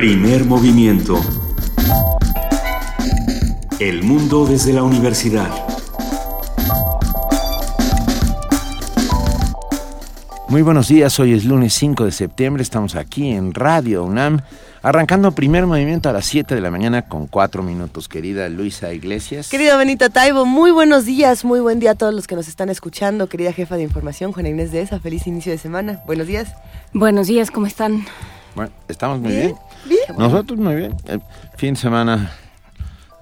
Primer movimiento. El mundo desde la universidad. Muy buenos días, hoy es lunes 5 de septiembre, estamos aquí en Radio UNAM, arrancando primer movimiento a las 7 de la mañana con 4 minutos, querida Luisa Iglesias. Querido Benito Taibo, muy buenos días, muy buen día a todos los que nos están escuchando, querida jefa de información, Juana Inés de esa, feliz inicio de semana, buenos días. Buenos días, ¿cómo están? Bueno, estamos muy bien. Bien. Nosotros muy bien. El fin de semana,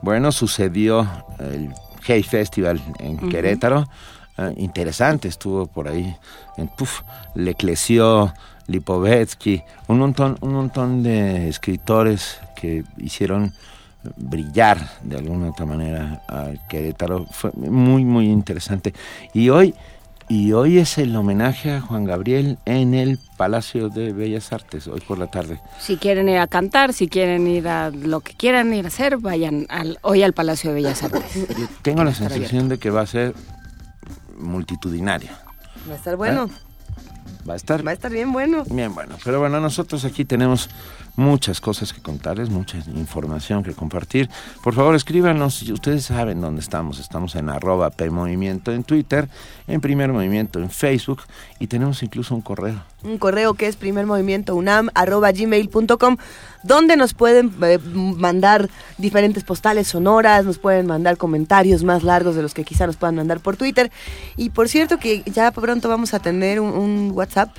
bueno, sucedió el Hey Festival en Querétaro. Ah, interesante, estuvo por ahí en Puf, Leclesio, Lipovetsky, un montón, un montón de escritores que hicieron brillar de alguna otra manera a Querétaro. Fue muy, muy interesante. Y hoy, y hoy es el homenaje a Juan Gabriel en el Palacio de Bellas Artes, hoy por la tarde. Si quieren ir a cantar, si quieren ir a lo que quieran ir a hacer, vayan al, hoy al Palacio de Bellas Artes. Tengo la sensación de que va a ser multitudinaria. Va a estar bueno. ¿Eh? Va a estar. Va a estar bien bueno. Bien bueno. Pero bueno, nosotros aquí tenemos muchas cosas que contarles, mucha información que compartir. Por favor, escríbanos. Ustedes saben dónde estamos. Estamos en arroba PMovimiento en Twitter, en Primer Movimiento en Facebook y tenemos incluso un correo. Un correo que es primermovimientounam arroba gmail.com donde nos pueden eh, mandar diferentes postales sonoras, nos pueden mandar comentarios más largos de los que quizá nos puedan mandar por Twitter. Y por cierto que ya pronto vamos a tener un, un WhatsApp,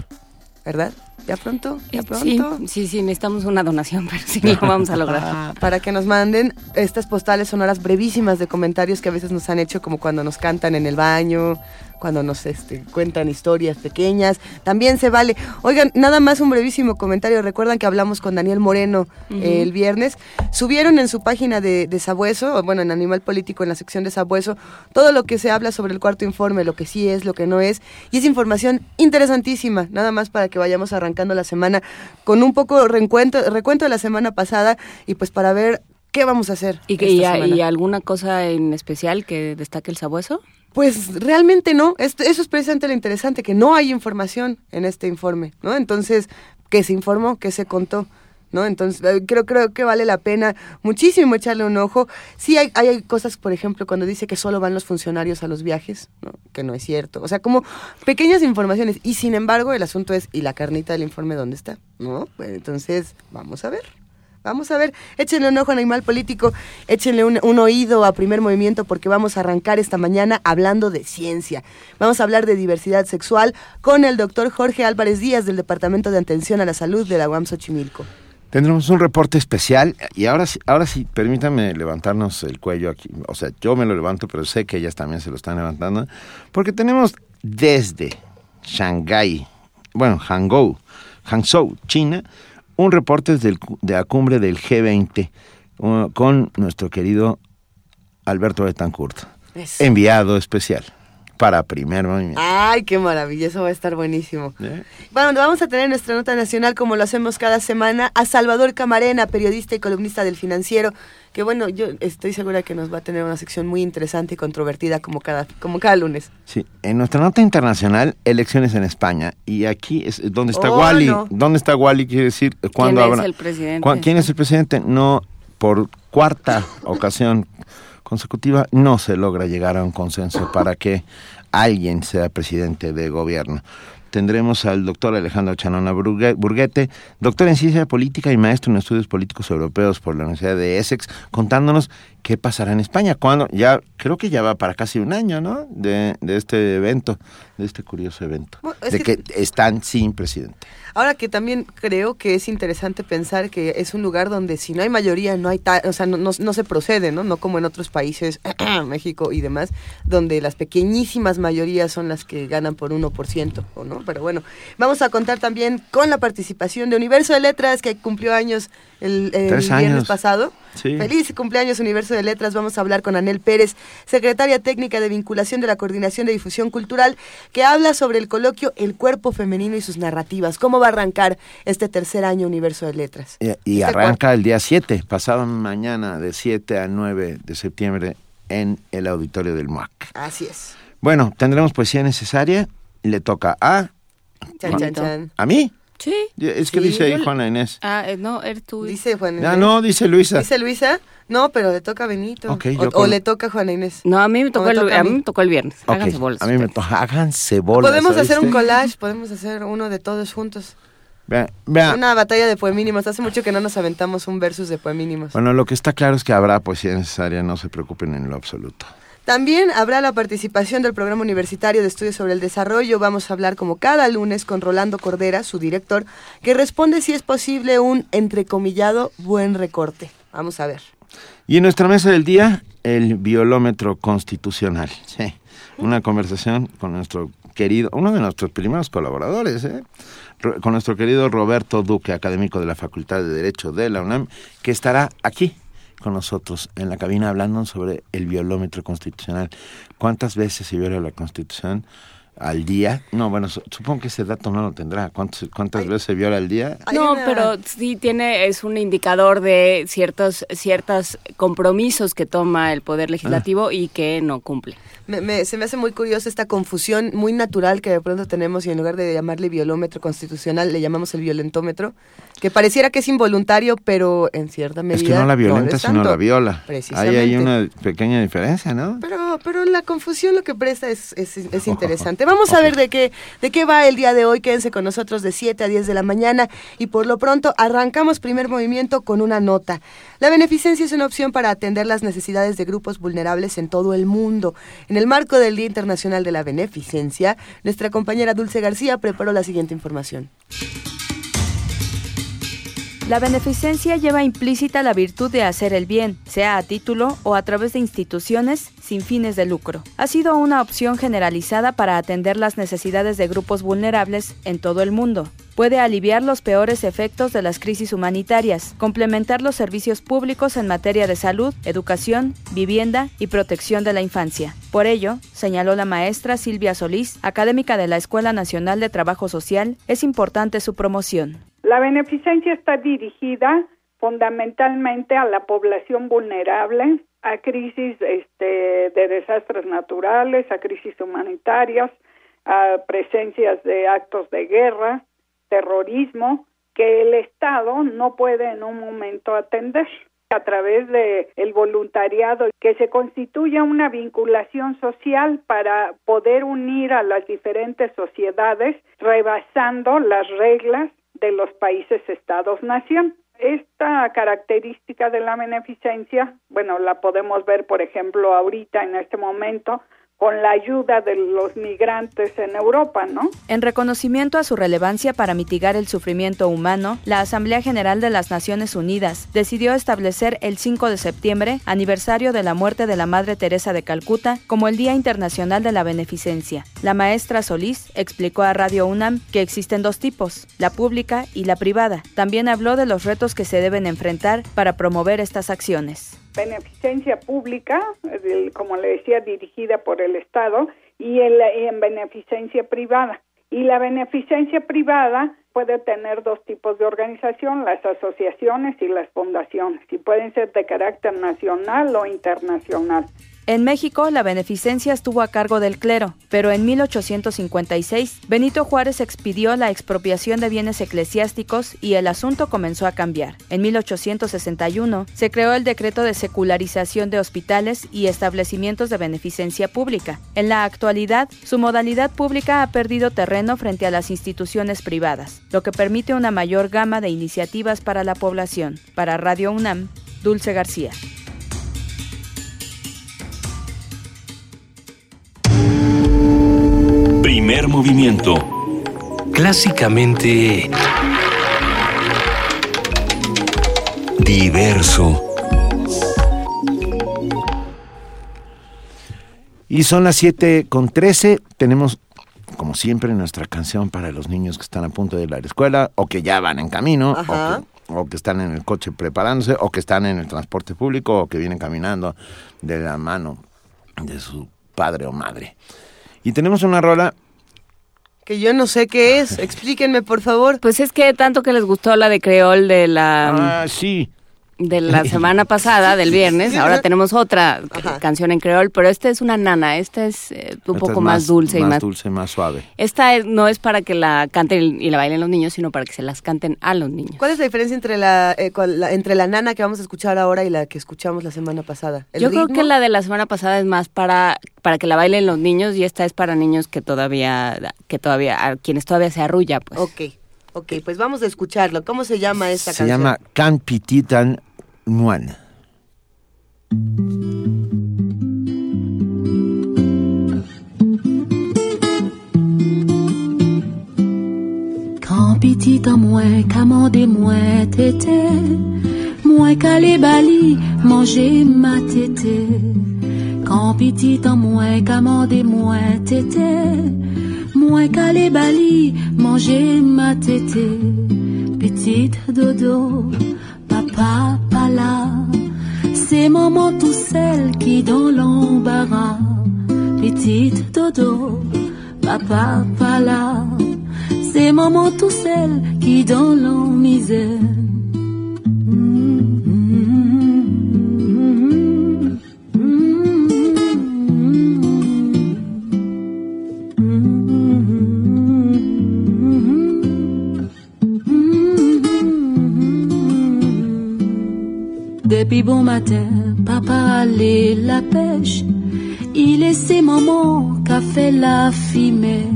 ¿verdad? ¿Ya pronto? ¿Ya pronto? Sí, sí, sí, necesitamos una donación, pero sí lo vamos a lograr. Para que nos manden estas postales sonoras brevísimas de comentarios que a veces nos han hecho, como cuando nos cantan en el baño, cuando nos este, cuentan historias pequeñas. También se vale. Oigan, nada más un brevísimo comentario. Recuerdan que hablamos con Daniel Moreno eh, el viernes. Subieron en su página de, de Sabueso, bueno, en Animal Político, en la sección de Sabueso, todo lo que se habla sobre el cuarto informe, lo que sí es, lo que no es. Y es información interesantísima, nada más para que vayamos arrancando la semana con un poco recuento, recuento de la semana pasada y pues para ver qué vamos a hacer. ¿Y, que, y, y alguna cosa en especial que destaque el Sabueso? Pues realmente no, eso es precisamente lo interesante, que no hay información en este informe, ¿no? Entonces, ¿qué se informó? ¿Qué se contó? ¿No? Entonces, eh, creo, creo que vale la pena muchísimo echarle un ojo. Sí hay, hay cosas, por ejemplo, cuando dice que solo van los funcionarios a los viajes, ¿no? que no es cierto. O sea, como pequeñas informaciones. Y sin embargo, el asunto es, ¿y la carnita del informe dónde está? ¿No? Entonces, vamos a ver. Vamos a ver, échenle un ojo a Animal Político, échenle un, oído a Primer Movimiento porque vamos a arrancar esta mañana hablando de ciencia. Vamos a hablar de diversidad sexual con el doctor Jorge Álvarez Díaz del Departamento de Atención a la Salud de la UAM Xochimilco. Tendremos un reporte especial y ahora, ahora sí, permítanme levantarnos el cuello aquí. O sea, yo me lo levanto, pero sé que ellas también se lo están levantando, porque tenemos desde Shanghái, bueno, Hangzhou, Hangzhou, China, un reporte de la cumbre del G20 uh, con nuestro querido Alberto Betancourt, Eso. enviado especial para primer movimiento. Ay, qué maravilla, eso va a estar buenísimo. ¿Eh? Bueno, vamos a tener nuestra nota nacional como lo hacemos cada semana a Salvador Camarena, periodista y columnista del Financiero, que bueno, yo estoy segura que nos va a tener una sección muy interesante y controvertida como cada, como cada lunes. Sí, en nuestra nota internacional, elecciones en España, y aquí es donde está oh, Wally. No. ¿Dónde está Wally? Quiere decir, ¿cuándo ¿Quién habrá? es el presidente? ¿Quién es el presidente? No, por cuarta ocasión consecutiva no se logra llegar a un consenso para que alguien sea presidente de gobierno. Tendremos al doctor Alejandro Chanona Burguete, doctor en ciencia política y maestro en estudios políticos europeos por la Universidad de Essex, contándonos qué pasará en España. Cuando ya creo que ya va para casi un año, ¿no? De, de este evento, de este curioso evento, bueno, de que, que están sin presidente. Ahora que también creo que es interesante pensar que es un lugar donde si no hay mayoría, no hay o sea, no, no, no, se procede, ¿no? No como en otros países, México y demás, donde las pequeñísimas mayorías son las que ganan por 1%, ¿o no? Pero bueno, vamos a contar también con la participación de Universo de Letras, que cumplió años el, el viernes años. pasado. Sí. Feliz cumpleaños Universo de Letras. Vamos a hablar con Anel Pérez, secretaria técnica de vinculación de la Coordinación de Difusión Cultural, que habla sobre el coloquio El cuerpo femenino y sus narrativas. ¿Cómo va a arrancar este tercer año Universo de Letras? Y, y Este arranca cuarto. el día 7, pasado mañana, de 7 a 9 de septiembre, en el auditorio del MUAC. Así es. Bueno, tendremos poesía necesaria. Le toca a. Chan, chan, chan. ¿A mí? Sí. Es que dice ahí Juana Inés. Ah, eh, no, eres tú. Dice Juana Inés. Ah, no, dice Luisa. ¿Dice Luisa? No, pero le toca a Benito. Ok, o, yo o con- le toca a Juana Inés. No, a mí me tocó, el, toca a a mí me tocó el viernes. Ok, Háganse bolas. A mí me toca. Háganse bolas. Podemos hacer un collage, podemos hacer uno de todos juntos. Vea, vea. Una batalla de poemínimos. Hace mucho que no nos aventamos un versus de poemínimos. Bueno, lo que está claro es que habrá poesía necesaria, no se preocupen en lo absoluto. También habrá la participación del Programa Universitario de Estudios sobre el Desarrollo. Vamos a hablar como cada lunes con Rolando Cordera, su director, que responde si es posible un entrecomillado buen recorte. Vamos a ver. Y en nuestra mesa del día, el violómetro constitucional. Sí, una conversación con nuestro querido, uno de nuestros primeros colaboradores, ¿eh? Con nuestro querido Roberto Duque, académico de la Facultad de Derecho de la UNAM, que estará aquí con nosotros en la cabina hablando sobre el violómetro constitucional. ¿Cuántas veces se viola la Constitución al día? No, bueno, su- supongo que ese dato no lo tendrá. ¿Cuántos- ¿Cuántas veces se viola al día? No, pero sí tiene, es un indicador de ciertos, ciertos compromisos que toma el Poder Legislativo y que no cumple. Me- me- se me hace muy curiosa esta confusión muy natural que de pronto tenemos y en lugar de llamarle violómetro constitucional le llamamos el violentómetro, que pareciera que es involuntario, pero en cierta medida Es que no la violenta, sino la viola. Ahí Precisamente. hay una pequeña diferencia, ¿no? Pero, pero la confusión lo que presta es, es, es interesante. Vamos a ver de qué, de qué va el día de hoy. Quédense con nosotros de 7 a 10 de la mañana y por lo pronto arrancamos primer movimiento con una nota. La beneficencia es una opción para atender las necesidades de grupos vulnerables en todo el mundo. En el marco del Día Internacional de la Beneficencia, nuestra compañera Dulce García preparó la siguiente información. La beneficencia lleva implícita la virtud de hacer el bien, sea a título o a través de instituciones sin fines de lucro. Ha sido una opción generalizada para atender las necesidades de grupos vulnerables en todo el mundo. Puede aliviar los peores efectos de las crisis humanitarias, complementar los servicios públicos en materia de salud, educación, vivienda y protección de la infancia. Por ello, señaló la maestra Silvia Solís, académica de la Escuela Nacional de Trabajo Social, es importante su promoción. La beneficencia está dirigida fundamentalmente a la población vulnerable, a crisis este, de desastres naturales, a crisis humanitarias, a presencias de actos de guerra, terrorismo, que el Estado no puede en un momento atender a través de el voluntariado que se constituya una vinculación social para poder unir a las diferentes sociedades rebasando las reglas de los países estados nación. Esta característica de la beneficencia, bueno, la podemos ver, por ejemplo, ahorita en este momento con la ayuda de los migrantes en Europa, ¿no? En reconocimiento a su relevancia para mitigar el sufrimiento humano, la Asamblea General de las Naciones Unidas decidió establecer el 5 de septiembre, aniversario de la muerte de la Madre Teresa de Calcuta, como el Día Internacional de la Beneficencia. La maestra Solís explicó a Radio UNAM que existen dos tipos, la pública y la privada. También habló de los retos que se deben enfrentar para promover estas acciones beneficencia pública, como le decía, dirigida por el Estado, y en beneficencia privada. Y la beneficencia privada puede tener dos tipos de organización, las asociaciones y las fundaciones, y pueden ser de carácter nacional o internacional. En México, la beneficencia estuvo a cargo del clero, pero en 1856 Benito Juárez expidió la expropiación de bienes eclesiásticos y el asunto comenzó a cambiar. En 1861 se creó el decreto de secularización de hospitales y establecimientos de beneficencia pública. En la actualidad, su modalidad pública ha perdido terreno frente a las instituciones privadas, lo que permite una mayor gama de iniciativas para la población. Para Radio UNAM, Dulce García. Primer movimiento. Clásicamente diverso. Y son las 7 con 13. Tenemos, como siempre, nuestra canción para los niños que están a punto de ir a la escuela o que ya van en camino. O que, o que están en el coche preparándose, o que están en el transporte público, o que vienen caminando de la mano de su padre o madre. Y tenemos una rola que yo no sé qué es. Explíquenme, por favor. Pues es que tanto que les gustó la de Creol de la... Ah, sí. De la semana pasada, del viernes. Ahora tenemos otra canción en creol, pero esta es una nana. Esta es eh, un poco más, dulce más y más dulce, más suave. Esta no es para que la canten y la bailen los niños, sino para que se las canten a los niños. ¿Cuál es la diferencia entre la, eh, entre la nana que vamos a escuchar ahora y la que escuchamos la semana pasada? Yo creo que la de la semana pasada es más para para que la bailen los niños y esta es para niños que todavía que todavía a quienes todavía se arrulla, pues. Ok. Ok, pues vamos a escucharlo. ¿Cómo se llama esta se canción? Se llama Can Pititan Nuan. Quand petit en moi, commandez moi tété, moi calé bali, manger ma tété. Quand petit en moi, commandez moi tété, moi calé bali, manger ma tété. Petite dodo, papa là. C'est maman tout seul qui dans l'embarras. Petite dodo, papa pas là. C'est maman tout seul qui dans la misère. Bon matin, papa allait la pêche. Il laissait maman qu'a fait la fumée.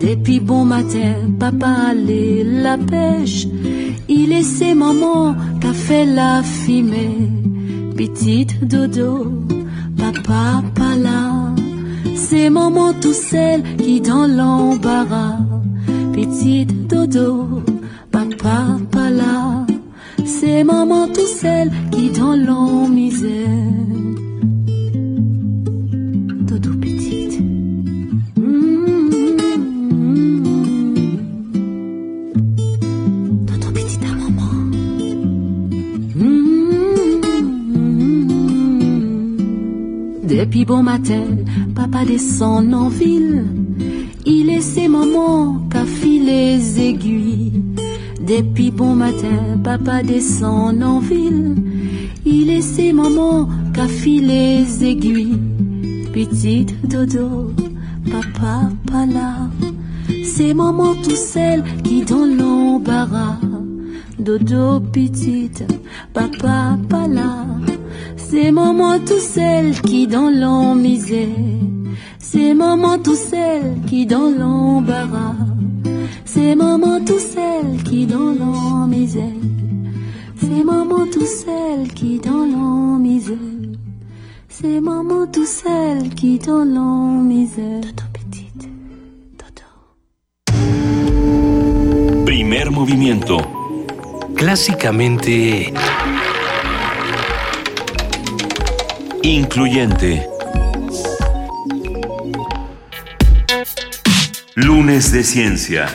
Depuis bon matin, papa allait la pêche. Il laissait maman qu'a fait la fumée. Petite dodo, papa pas là. C'est maman tout seul qui dans l'embarras. Petite dodo, papa pas là. C'est maman tout seul qui dans la misère. Dodo petite. Dodo petite à maman. Depuis bon matin, papa descend en ville. Il laissait maman qu'a les aiguilles. Depuis bon matin, papa descend en ville. Il laissait maman qu'a les aiguilles. Petite dodo, papa pas là. C'est maman tout seul qui dans l'embarras. Dodo petite, papa pas là. C'est maman tout seul qui dans la misère. C'est maman tout seul qui dans l'embarras. C'est maman tout seul qui dans la misère. C'est maman tout seul qui dans la misère. C'est maman tout seul qui dans la misère. Dodo petite, Dodo. Primer movimiento. Clásicamente Incluyente. Lunes de Ciencia.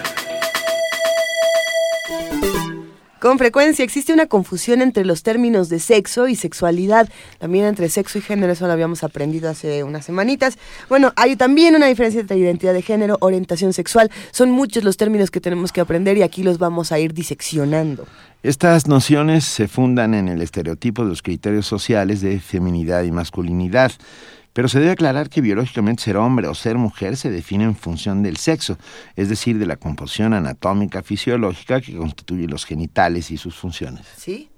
Con frecuencia existe una confusión entre los términos de sexo y sexualidad, también entre sexo y género, eso lo habíamos aprendido hace unas semanitas. Bueno, hay también una diferencia entre identidad de género, orientación sexual, son muchos los términos que tenemos que aprender y aquí los vamos a ir diseccionando. Estas nociones se fundan en el estereotipo de los criterios sociales de feminidad y masculinidad. Pero se debe aclarar que biológicamente ser hombre o ser mujer se define en función del sexo, es decir, de la composición anatómica fisiológica que constituye los genitales y sus funciones. ¿Sí?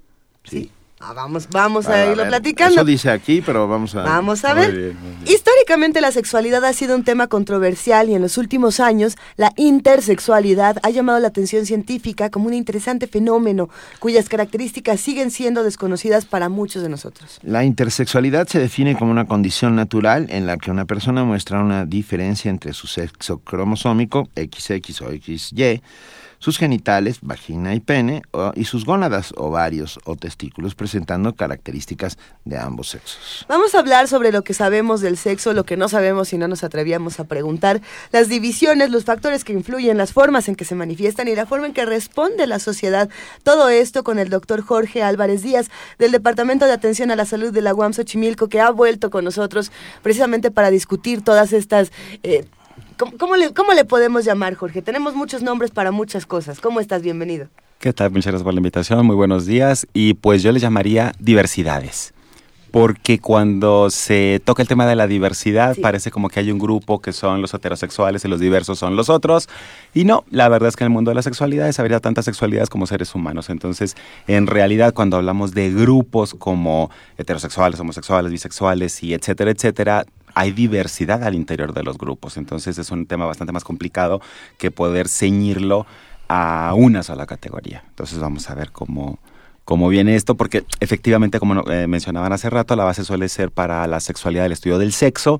Sí. Ah, vamos, vamos a, irlo platicando. Eso dice aquí, pero vamos a. Vamos a ver. Históricamente la sexualidad ha sido un tema controversial y en los últimos años la intersexualidad ha llamado la atención científica como un interesante fenómeno cuyas características siguen siendo desconocidas para muchos de nosotros. La intersexualidad se define como una condición natural en la que una persona muestra una diferencia entre su sexo cromosómico, XX o XY, sus genitales, vagina y pene, y sus gónadas, ovarios o testículos, presentando características de ambos sexos. Vamos a hablar sobre lo que sabemos del sexo, lo que no sabemos y no nos atrevíamos a preguntar, las divisiones, los factores que influyen, las formas en que se manifiestan y la forma en que responde la sociedad. Todo esto con el doctor Jorge Álvarez Díaz, del Departamento de Atención a la Salud de la UAM Xochimilco, que ha vuelto con nosotros precisamente para discutir todas estas... Eh, ¿Cómo, le, ¿Cómo le podemos llamar, Jorge? Tenemos muchos nombres para muchas cosas. ¿Cómo estás? Bienvenido. ¿Qué tal? Muchas gracias por la invitación, muy buenos días. Y pues yo le llamaría diversidades porque cuando se toca el tema de la diversidad parece como que hay un grupo que son los heterosexuales y los diversos son los otros. Y no, la verdad es que en el mundo de la sexualidad habría tantas sexualidades como seres humanos. Entonces, en realidad, cuando hablamos de grupos como heterosexuales, homosexuales, bisexuales y etcétera, etcétera, hay diversidad al interior de los grupos. Entonces, es un tema bastante más complicado que poder ceñirlo a una sola categoría. Entonces, vamos a ver cómo cómo viene esto, porque efectivamente, como eh, mencionaban hace rato, la base suele ser para la sexualidad el estudio del sexo,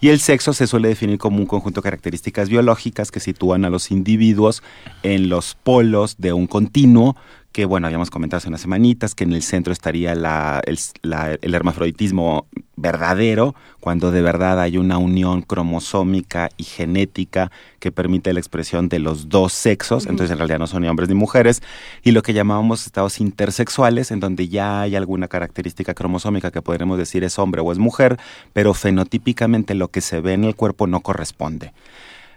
y el sexo se suele definir como un conjunto de características biológicas que sitúan a los individuos en los polos de un continuo que bueno, habíamos comentado hace unas semanitas, que en el centro estaría la, el, hermafroditismo verdadero, cuando de verdad hay una unión cromosómica y genética que permite la expresión de los dos sexos, entonces en realidad no son ni hombres ni mujeres, y lo que llamábamos estados intersexuales, en donde ya hay alguna característica cromosómica que podremos decir es hombre o es mujer, pero fenotípicamente lo que se ve en el cuerpo no corresponde.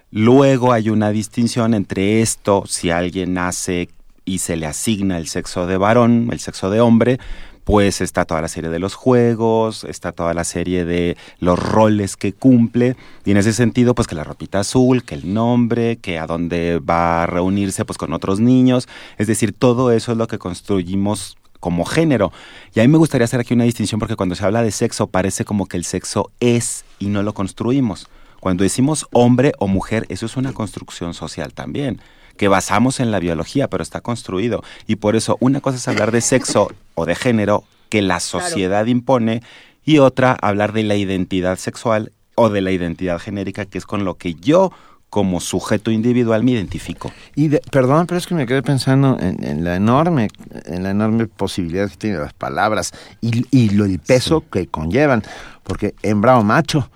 Luego hay una distinción entre esto, si alguien nace y se le asigna el sexo de varón, el sexo de hombre, pues está toda la serie de los juegos, está toda la serie de los roles que cumple, y en ese sentido, pues que la ropita azul, que el nombre, que a dónde va a reunirse pues con otros niños, es decir, todo eso es lo que construimos como género. Y a mí me gustaría hacer aquí una distinción porque cuando se habla de sexo parece como que el sexo es y no lo construimos. Cuando decimos hombre o mujer, eso es una construcción social también que basamos en la biología, pero está construido. Y por eso una cosa es hablar de sexo o de género que la sociedad impone y otra hablar de la identidad sexual o de la identidad genérica, que es con lo que yo como sujeto individual me identifico. Y perdón, pero es que me quedé pensando en, la enorme, en la enorme posibilidad que tienen las palabras y, y lo, el peso que conllevan, porque hembra o macho,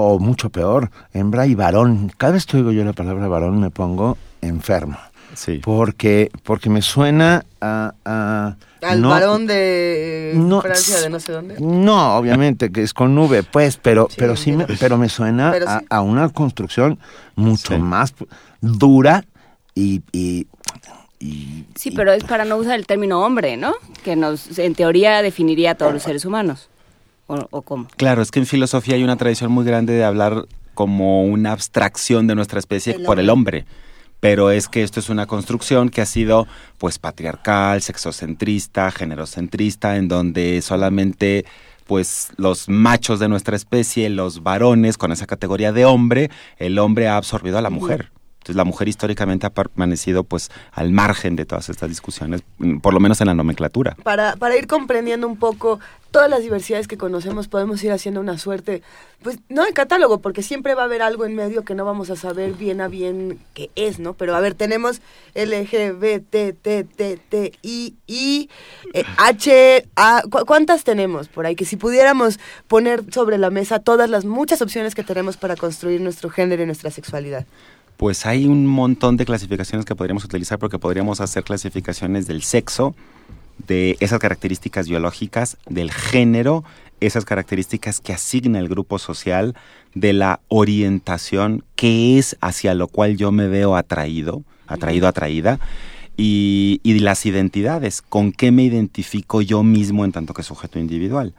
o mucho peor, hembra y varón. Cada vez que oigo yo la palabra varón me pongo enfermo. Sí. Porque, porque me suena a... Al varón de Francia, de no sé dónde. No, obviamente, que es con nube, pues, pero sí, pero sí me, pero me suena a, una construcción mucho más dura y, y sí, pero es para no usar el término hombre, ¿no? Que nos, en teoría, definiría a todos los seres humanos. ¿O, o cómo? Claro, es que en filosofía hay una tradición muy grande de hablar como una abstracción de nuestra especie por el hombre pero es que esto es una construcción que ha sido pues patriarcal, sexocentrista, generocentrista, en donde solamente pues los machos de nuestra especie, los varones con esa categoría de hombre, el hombre ha absorbido a la mujer. La mujer históricamente ha permanecido pues al margen de todas estas discusiones, mm, por lo menos en la nomenclatura. Para, para ir comprendiendo un poco todas las diversidades que conocemos, podemos ir haciendo una suerte, pues no de catálogo, porque siempre va a haber algo en medio que no vamos a saber bien a bien qué es, ¿no? Pero a ver, tenemos LGBTTTI, I, eh, H, A, ¿cuántas tenemos por ahí? Que si pudiéramos poner sobre la mesa todas las muchas opciones que tenemos para construir nuestro género y nuestra sexualidad pues hay un montón de clasificaciones que podríamos utilizar porque podríamos hacer clasificaciones del sexo, de esas características biológicas, del género, esas características que asigna el grupo social, de la orientación, que es hacia lo cual yo me veo atraído, atraído, atraída, y, y las identidades, con qué me identifico yo mismo en tanto que sujeto individual.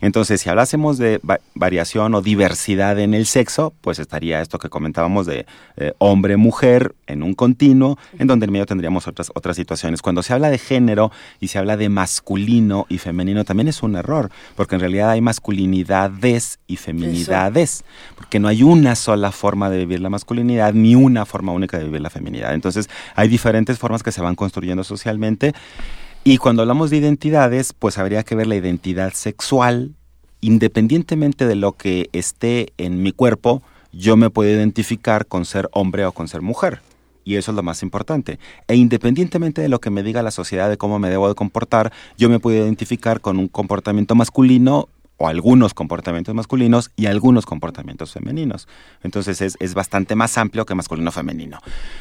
Entonces, si hablásemos de variación o diversidad en el sexo, pues estaría esto que comentábamos de eh, hombre-mujer en un continuo, en donde en medio tendríamos otras, otras situaciones. Cuando se habla de género y se habla de masculino y femenino, también es un error, porque en realidad hay masculinidades y feminidades, porque no hay una sola forma de vivir la masculinidad ni una forma única de vivir la feminidad. Entonces, hay diferentes formas que se van construyendo socialmente y cuando hablamos de identidades, pues habría que ver la identidad sexual, independientemente de lo que esté en mi cuerpo, yo me puedo identificar con ser hombre o con ser mujer. Y eso es lo más importante. E independientemente de lo que me diga la sociedad de cómo me debo de comportar, yo me puedo identificar con un comportamiento masculino o algunos comportamientos masculinos y algunos comportamientos femeninos. Entonces es, bastante más amplio que masculino-femenino.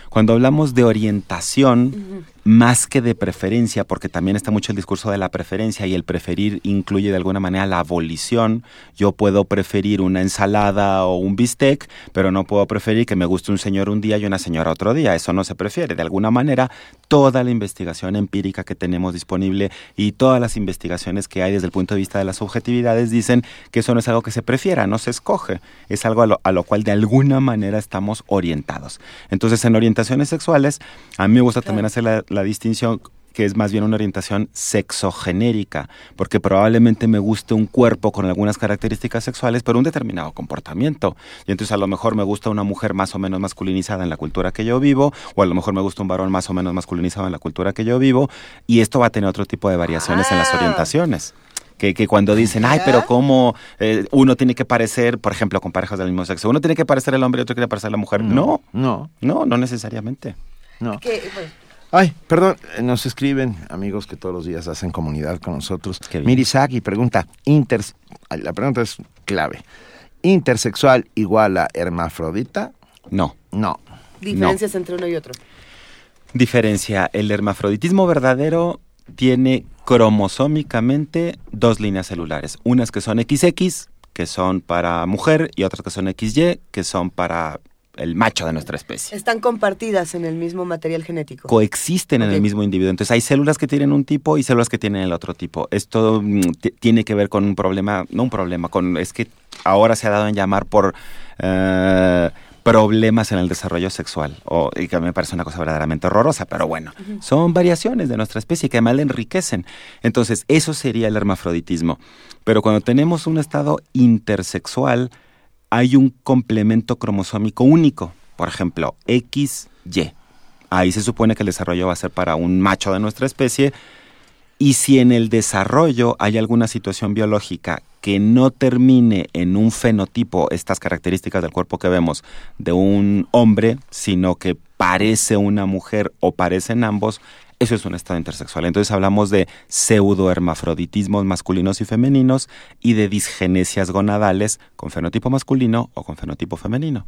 Cuando hablamos de orientación, más que de preferencia, porque también está mucho el discurso de la preferencia y el preferir incluye de alguna manera la abolición. Yo puedo preferir una ensalada o un bistec, pero no puedo preferir que me guste un señor un día y una señora otro día. Eso no se prefiere. De alguna manera, toda la investigación empírica que tenemos disponible y todas las investigaciones que hay desde el punto de vista de las subjetividades dicen que eso no es algo que se prefiera, no se escoge. Es algo a lo, a lo cual de alguna manera estamos orientados. Entonces, en orientaciones sexuales, a mí me gusta también hacer la, la distinción que es más bien una orientación sexogenérica, porque probablemente me guste un cuerpo con algunas características sexuales, pero un determinado comportamiento. Y entonces a lo mejor me gusta una mujer más o menos masculinizada en la cultura que yo vivo, o a lo mejor me gusta un varón más o menos masculinizado en la cultura que yo vivo, y esto va a tener otro tipo de variaciones en las Ah. orientaciones. Que, que cuando dicen, ay, pero cómo eh, uno tiene que parecer, por ejemplo, con parejas del mismo sexo, uno tiene que parecer el hombre y otro que parecer la mujer. No, No, no, no necesariamente. no. Que, pues, Ay, perdón, eh, nos escriben amigos que todos los días hacen comunidad con nosotros. Mirisaki pregunta, inter, ay, la pregunta es clave. ¿Intersexual igual a hermafrodita? No. No. diferencias entre uno y otro. Diferencia, el hermafroditismo verdadero tiene cromosómicamente dos líneas celulares, unas que son XX, que son para mujer, y otras que son XY, que son para el macho de nuestra especie. Están compartidas en el mismo material genético. Coexisten en el mismo individuo. Entonces hay células que tienen un tipo y células que tienen el otro tipo. Esto mm, tiene que ver con un problema, no un problema, con es que ahora se ha dado en llamar por eh, problemas en el desarrollo sexual, o, y que me parece una cosa verdaderamente horrorosa, pero bueno, son variaciones de nuestra especie que además enriquecen. Entonces, eso sería el hermafroditismo. Pero cuando tenemos un estado intersexual, hay un complemento cromosómico único, por ejemplo, XY. Ahí se supone que el desarrollo va a ser para un macho de nuestra especie. Y si en el desarrollo hay alguna situación biológica que no termine en un fenotipo, estas características del cuerpo que vemos, de un hombre, sino que parece una mujer o parecen ambos, eso es un estado intersexual. Entonces hablamos de pseudohermafroditismos masculinos y femeninos y de disgenesias gonadales con fenotipo masculino o con fenotipo femenino.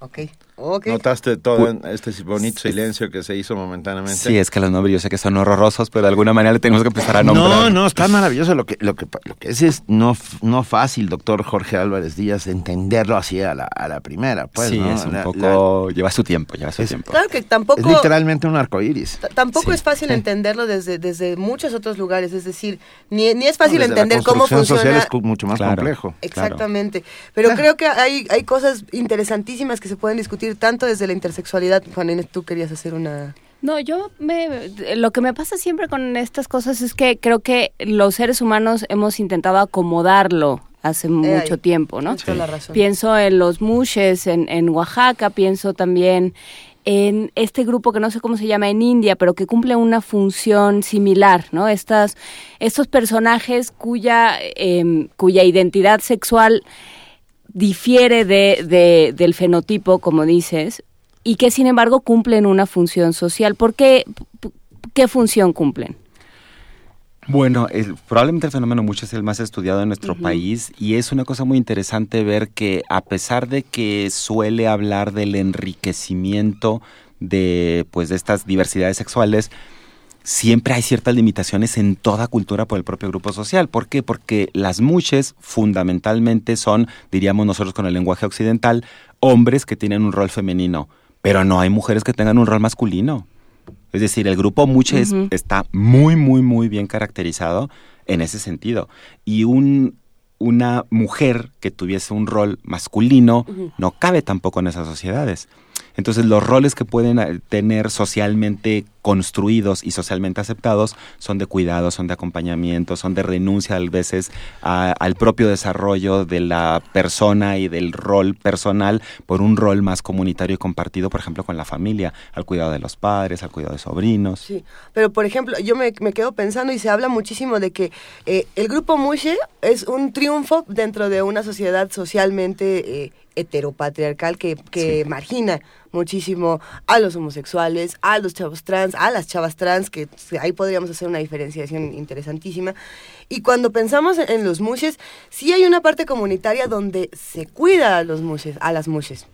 Ok, ok. ¿Notaste todo en este bonito silencio que se hizo momentáneamente? Sí, es que los nombres yo sé que son horrorosos, pero de alguna manera le tenemos que empezar a nombrar. No, no, está maravilloso. Lo que, lo que, lo que es es no, no fácil, doctor Jorge Álvarez Díaz, entenderlo así a la, a la primera. Pues, sí, ¿no? es un La- poco... lleva su tiempo, lleva su Es- tiempo. Claro que la- tampoco... es literalmente un arco iris. Tampoco Sí, es fácil sí. entenderlo desde, desde muchos otros lugares, es decir, ni, ni es fácil la entender cómo construcción funciona. social es mucho más Claro. complejo. Exactamente. Pero creo que hay, hay cosas interesantísimas que se pueden discutir tanto desde la intersexualidad. Juan Inés, tú querías hacer una... No, yo me lo que me pasa siempre con estas cosas es que creo que los seres humanos hemos intentado acomodarlo hace mucho ahí. tiempo, ¿no? Toda la razón. Pienso en los mushes en, en Oaxaca, pienso también en este grupo que no sé cómo se llama en India, pero que cumple una función similar, ¿no? Estas, estos personajes cuya, em, cuya identidad sexual difiere de, de- del fenotipo, como dices, y que sin embargo cumplen una función social. ¿Por qué? ¿Qué función cumplen? Bueno, el- probablemente el fenómeno mucho es el más estudiado en nuestro país y es una cosa muy interesante ver que a pesar de que suele hablar del enriquecimiento de pues de estas diversidades sexuales, siempre hay ciertas limitaciones en toda cultura por el propio grupo social. ¿Por qué? Porque las muches fundamentalmente son, diríamos nosotros con el lenguaje occidental, hombres que tienen un rol femenino, pero no hay mujeres que tengan un rol masculino. Es decir, el grupo muche es- Ujú. está muy, muy, muy bien caracterizado en ese sentido. Y un, una mujer que tuviese un rol masculino no cabe tampoco en esas sociedades. Entonces los roles que pueden eh, tener socialmente construidos y socialmente aceptados son de cuidado, son de acompañamiento, son de renuncia a veces a- al propio desarrollo de la persona y del rol personal por un rol más comunitario y compartido, por ejemplo, con la familia, al cuidado de los padres, al cuidado de sobrinos. Sí, pero por ejemplo, yo me, me quedo pensando y se habla muchísimo de que eh, el grupo Mushe es un triunfo dentro de una sociedad socialmente eh, heteropatriarcal que, que margina muchísimo a los homosexuales, a los chavos trans, a las chavas trans, que ahí podríamos hacer una diferenciación interesantísima. Y cuando pensamos en, los mushes, sí hay una parte comunitaria donde se cuida a los mushes, a las mushes.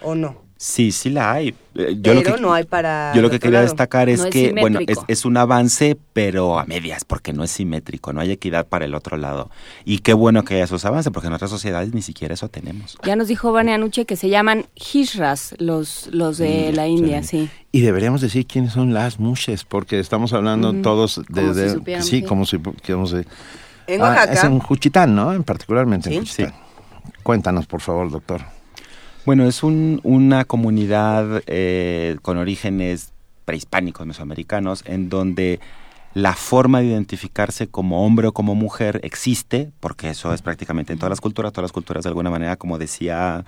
¿O no? Sí, sí la hay. Eh, yo pero lo que, no hay para... Yo lo que quería destacar es que, bueno, es, un avance, pero a medias, porque no es simétrico, no hay equidad para el otro lado. Y qué bueno que haya esos avances, porque en otras sociedades ni siquiera eso tenemos. Ya nos dijo Vania Anuche que se llaman hijras los, los de mm, la India, sí. Y deberíamos decir quiénes son las mushes, porque estamos hablando todos desde... sí, como si... Como si en ah, Oaxaca. es en Juchitán, ¿no? Particularmente en Juchitán. Cuéntanos, por favor, doctor. Bueno, es una comunidad eh, con orígenes prehispánicos mesoamericanos en donde la forma de identificarse como hombre o como mujer existe, porque eso es prácticamente en todas las culturas, todas las culturas de alguna manera, como decía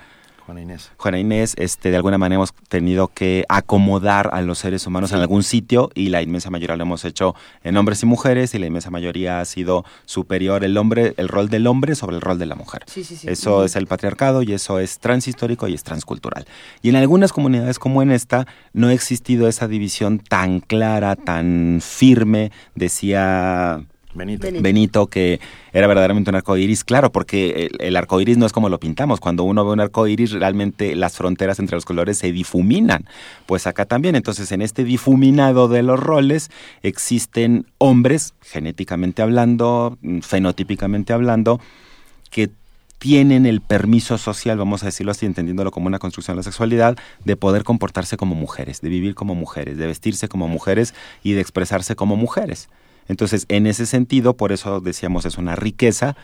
Juana Inés. Juana Inés, este, de alguna manera hemos tenido que acomodar a los seres humanos en algún sitio y la inmensa mayoría lo hemos hecho en hombres y mujeres y la inmensa mayoría ha sido superior el hombre, el rol del hombre sobre el rol de la mujer. Eso es el patriarcado y eso es transhistórico y es transcultural. Y en algunas comunidades como en esta no ha existido esa división tan clara, tan firme, decía Benito. Benito. que era verdaderamente un arco iris, claro, porque el, el arco iris no es como lo pintamos. Cuando uno ve un arco iris, realmente las fronteras entre los colores se difuminan. Pues acá también. Entonces, en este difuminado de los roles, existen hombres, genéticamente hablando, fenotípicamente hablando, que tienen el permiso social, vamos a decirlo así, entendiéndolo como una construcción de la sexualidad, de poder comportarse como mujeres, de vivir como mujeres, de vestirse como mujeres y de expresarse como mujeres. Entonces, en ese sentido, por eso decíamos, es una riqueza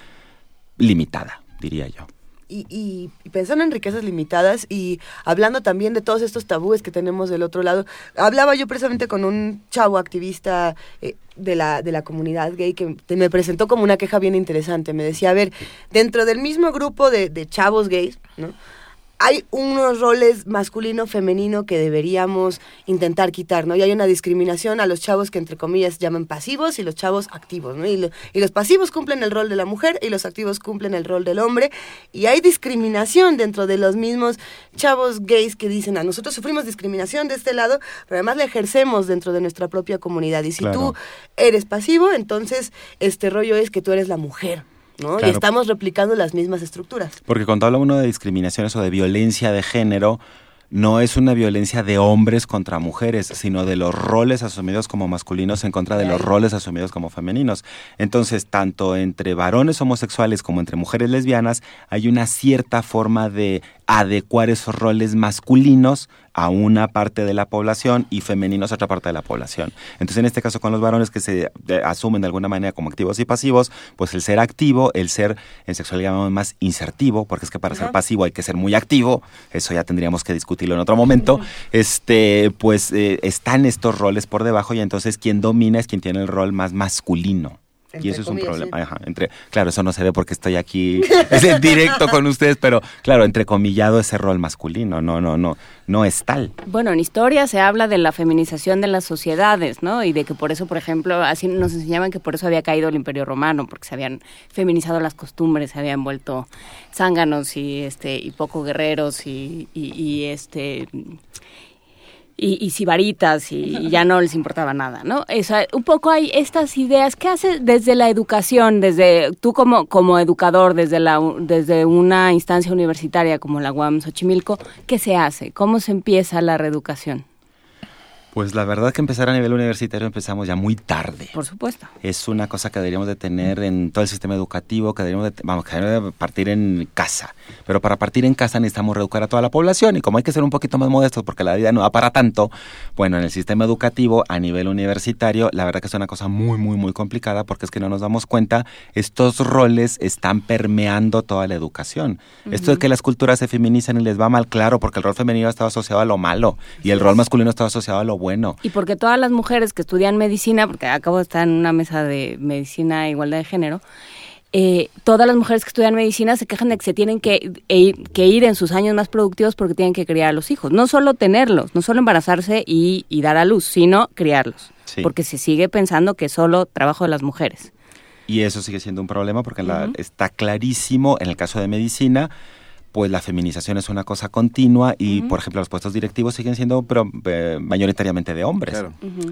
limitada, diría yo. Y, pensando en riquezas limitadas y hablando también de todos estos tabúes que tenemos del otro lado, hablaba yo precisamente con un chavo activista eh, de, la, de la comunidad gay que me presentó como una queja bien interesante. Me decía, a ver, dentro del mismo grupo de, de chavos gays, ¿no? Hay unos roles masculino-femenino que deberíamos intentar quitar, ¿no? Y hay una discriminación a los chavos que entre comillas llaman pasivos y los chavos activos, ¿no? Y, y, los pasivos cumplen el rol de la mujer y los activos cumplen el rol del hombre. Y hay discriminación dentro de los mismos chavos gays que dicen, a nosotros sufrimos discriminación de este lado, pero además la ejercemos dentro de nuestra propia comunidad. Y si tú eres pasivo, entonces este rollo es que tú eres la mujer. ¿No? Y estamos replicando las mismas estructuras. Porque cuando habla uno de discriminaciones o de violencia de género, no es una violencia de hombres contra mujeres, sino de los roles asumidos como masculinos en contra de los roles asumidos como femeninos. Entonces, tanto entre varones homosexuales como entre mujeres lesbianas, hay una cierta forma de adecuar esos roles masculinos a una parte de la población y femeninos a otra parte de la población. Entonces, en este caso, con los varones que se asumen de alguna manera como activos y pasivos, pues el ser activo, el ser en sexualidad llamamos más insertivo, porque es que para ser pasivo hay que ser muy activo, eso ya tendríamos que discutirlo en otro momento, este, pues eh, están estos roles por debajo y entonces quien domina es quien tiene el rol más masculino y eso es un problema. Ajá, entre, claro, eso no se ve porque estoy aquí es en directo con ustedes, pero claro, entrecomillado ese rol masculino, no, no, no, no es tal. Bueno, en historia se habla de la feminización de las sociedades, ¿no? Y de que por eso, por ejemplo, así nos enseñaban que por eso había caído el Imperio Romano, porque se habían feminizado las costumbres, se habían vuelto zánganos y este y poco guerreros y, y este y, y sibaritas y, ya no les importaba nada, ¿no? un poco hay estas ideas, ¿qué hace desde la educación, desde tú como, como educador, desde, la, desde una instancia universitaria como la UAM Xochimilco, qué se hace? ¿Cómo se empieza la reeducación? Pues la verdad que empezar a nivel universitario empezamos ya muy tarde. Por supuesto. Es una cosa que deberíamos de tener en todo el sistema educativo, que deberíamos de, vamos, que deberíamos de partir en casa. Pero para partir en casa necesitamos reeducar a toda la población y como hay que ser un poquito más modestos porque la vida no da para tanto, bueno, en el sistema educativo a nivel universitario, la verdad que es una cosa muy, muy, muy complicada porque es que no nos damos cuenta, estos roles están permeando toda la educación. Esto de que las culturas se feminizan y les va mal, claro, porque el rol femenino estado asociado a lo malo y el rol masculino estado asociado a lo bueno. Y porque todas las mujeres que estudian medicina, porque acabo de estar en una mesa de medicina e igualdad de género, eh, todas las mujeres que estudian medicina se quejan de que se tienen que, e que, ir en sus años más productivos porque tienen que criar a los hijos. No solo tenerlos, no solo embarazarse y, dar a luz, sino criarlos. Porque se sigue pensando que es solo trabajo de las mujeres. Y eso sigue siendo un problema porque está clarísimo en el caso de medicina pues la feminización es una cosa continua y, por ejemplo, los puestos directivos siguen siendo pero, eh, mayoritariamente de hombres.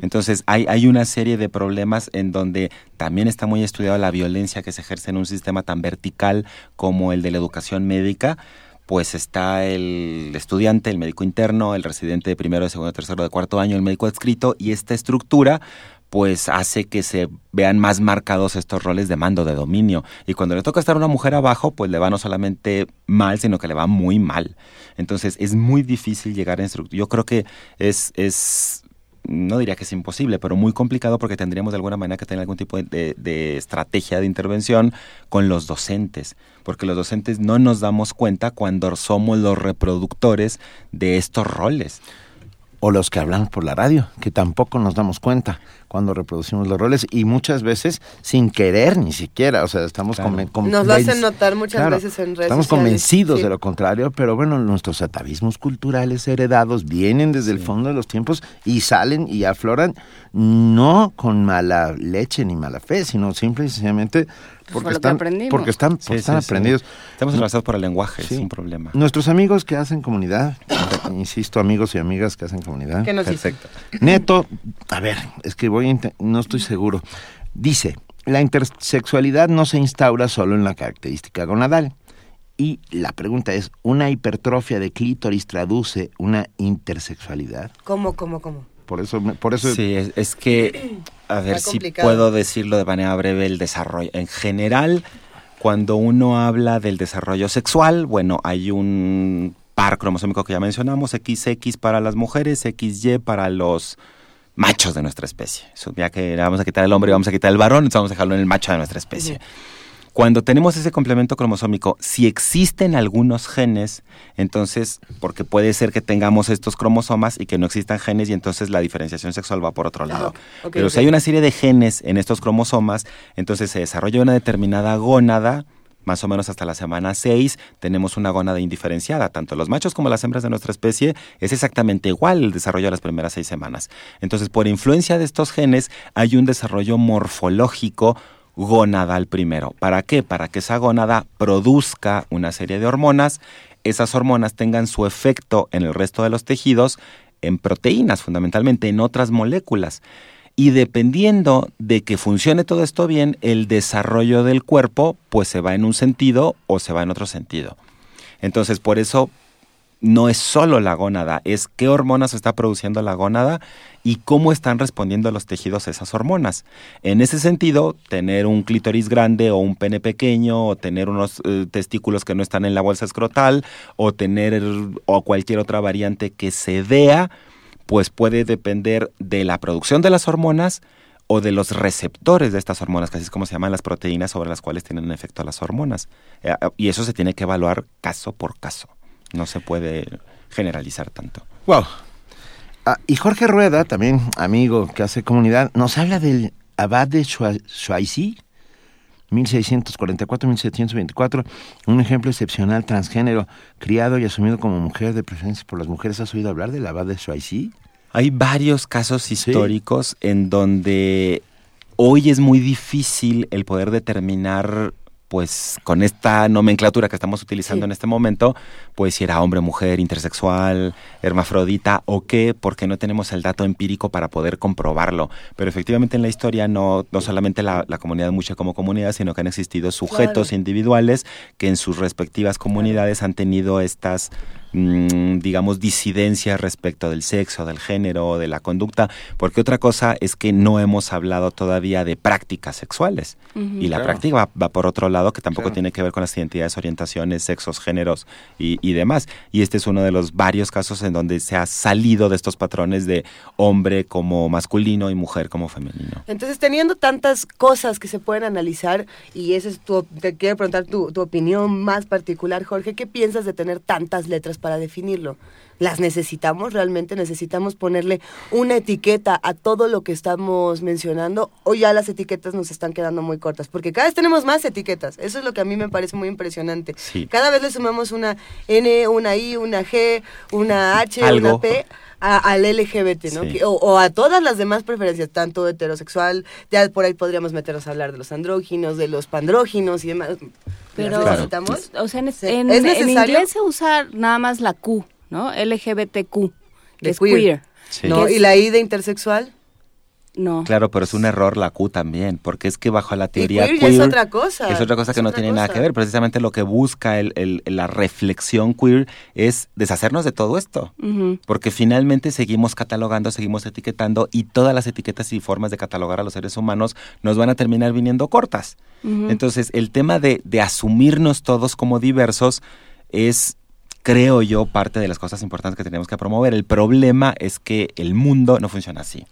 Entonces, hay, hay una serie de problemas en donde también está muy estudiada la violencia que se ejerce en un sistema tan vertical como el de la educación médica. Pues está el estudiante, el médico interno, el residente de primero, de segundo, de tercero, de cuarto año, el médico adscrito, y esta estructura pues hace que se vean más marcados estos roles de mando, de dominio. Y cuando le toca estar una mujer abajo, pues le va no solamente mal, sino que le va muy mal. Entonces es muy difícil llegar a instructor. Yo creo que es, es, no diría que es imposible, pero muy complicado porque tendríamos de alguna manera que tener algún tipo de, de estrategia de intervención con los docentes, porque los docentes no nos damos cuenta cuando somos los reproductores de estos roles o los que hablamos por la radio, que tampoco nos damos cuenta cuando reproducimos los roles y muchas veces sin querer ni siquiera, o sea, estamos claro. Nos lo hacen notar muchas claro, veces en redes Estamos sociales. convencidos sí. de lo contrario, pero bueno, nuestros atavismos culturales heredados vienen desde sí. el fondo de los tiempos y salen y afloran no con mala leche ni mala fe, sino simple y sencillamente porque están, porque están, porque sí, están aprendidos. Estamos atravesados por el lenguaje, es un problema. Nuestros amigos que hacen comunidad, insisto, amigos y amigas que hacen comunidad. ¿Qué nos Perfecto. Neto, a ver, es que voy a no estoy seguro. Dice, la intersexualidad no se instaura solo en la característica gonadal. Y la pregunta es, ¿una hipertrofia de clítoris traduce una intersexualidad? ¿Cómo, cómo, cómo? Por eso, por eso sí, es, es que, a ver si puedo decirlo de manera breve, el desarrollo. En general, cuando uno habla del desarrollo sexual, bueno, hay un par cromosómico que ya mencionamos, XX para las mujeres, XY para los machos de nuestra especie. Eso, ya que vamos a quitar el hombre y vamos a quitar el varón, entonces vamos a dejarlo en el macho de nuestra especie. Cuando tenemos ese complemento cromosómico, si existen algunos genes, entonces, porque puede ser que tengamos estos cromosomas y que no existan genes y entonces la diferenciación sexual va por otro lado. Okay, okay, Pero okay. si hay una serie de genes en estos cromosomas, entonces se desarrolla una determinada gónada, más o menos hasta la semana 6 tenemos una gónada indiferenciada. Tanto los machos como las hembras de nuestra especie es exactamente igual el desarrollo de las primeras seis semanas. Entonces, por influencia de estos genes, hay un desarrollo morfológico gonadal primero. ¿Para qué? Para que esa gónada produzca una serie de hormonas, esas hormonas tengan su efecto en el resto de los tejidos, en proteínas fundamentalmente, en otras moléculas. Y dependiendo de que funcione todo esto bien, el desarrollo del cuerpo pues se va en un sentido o se va en otro sentido. Entonces, por eso no es solo la gónada, es qué hormonas está produciendo la gónada y cómo están respondiendo los tejidos a esas hormonas. En ese sentido, tener un clítoris grande o un pene pequeño o tener unos eh, testículos que no están en la bolsa escrotal o tener o cualquier otra variante que se vea, pues puede depender de la producción de las hormonas o de los receptores de estas hormonas, que así es como se llaman las proteínas sobre las cuales tienen efecto las hormonas. Eh, y eso se tiene que evaluar caso por caso. No se puede generalizar tanto. Wow. Ah, y Jorge Rueda, también amigo que hace comunidad, nos habla del abad de Choisy, 1644-1724, un ejemplo excepcional transgénero, criado y asumido como mujer de preferencia por las mujeres. ¿Has oído hablar del abad de Choisy? Hay varios casos históricos sí. en donde hoy es muy difícil el poder determinar pues con esta nomenclatura que estamos utilizando sí. en este momento, pues si era hombre, mujer, intersexual, hermafrodita o qué, porque no tenemos el dato empírico para poder comprobarlo. Pero efectivamente en la historia no, no solamente la, la comunidad mucha como comunidad, sino que han existido sujetos claro. individuales que en sus respectivas comunidades claro. han tenido estas digamos, disidencias respecto del sexo, del género, de la conducta, porque otra cosa es que no hemos hablado todavía de prácticas sexuales. Uh -huh, y la claro. práctica va, va, por otro lado, que tampoco claro. tiene que ver con las identidades, orientaciones, sexos, géneros y, y, demás. Y este es uno de los varios casos en donde se ha salido de estos patrones de hombre como masculino y mujer como femenino. Entonces, teniendo tantas cosas que se pueden analizar, y ese es tu, te quiero preguntar tu, tu opinión más particular, Jorge, ¿qué piensas de tener tantas letras para definirlo. ¿Las necesitamos realmente? ¿Necesitamos ponerle una etiqueta a todo lo que estamos mencionando? ¿O ya las etiquetas nos están quedando muy cortas? Porque cada vez tenemos más etiquetas. Eso es lo que a mí me parece muy impresionante. Sí. Cada vez le sumamos una N, una I, una G, una H, Algo. una P. A, al LGBT, ¿no? Sí. O, o, a todas las demás preferencias, tanto heterosexual, ya por ahí podríamos meternos a hablar de los andróginos, de los pandróginos y demás. Pero, ¿Las necesitamos? o sea, en, Sí. en- ¿Es en necesario? inglés se usa nada más la Q, ¿no? LGBTQ, que De es queer. queer. Sí. ¿No? Que ¿Y la I de intersexual? No. Claro, pero es un error la Q también, porque es que bajo la teoría queer ya es otra cosa. Es otra cosa Es que no tiene nada que ver. Precisamente lo que busca el- el- la reflexión queer es deshacernos de todo esto. Porque finalmente seguimos catalogando, seguimos etiquetando y todas las etiquetas y formas de catalogar a los seres humanos nos van a terminar viniendo cortas. Entonces, el tema de, de asumirnos todos como diversos es, creo yo, parte de las cosas importantes que tenemos que promover. El problema es que el mundo no funciona así.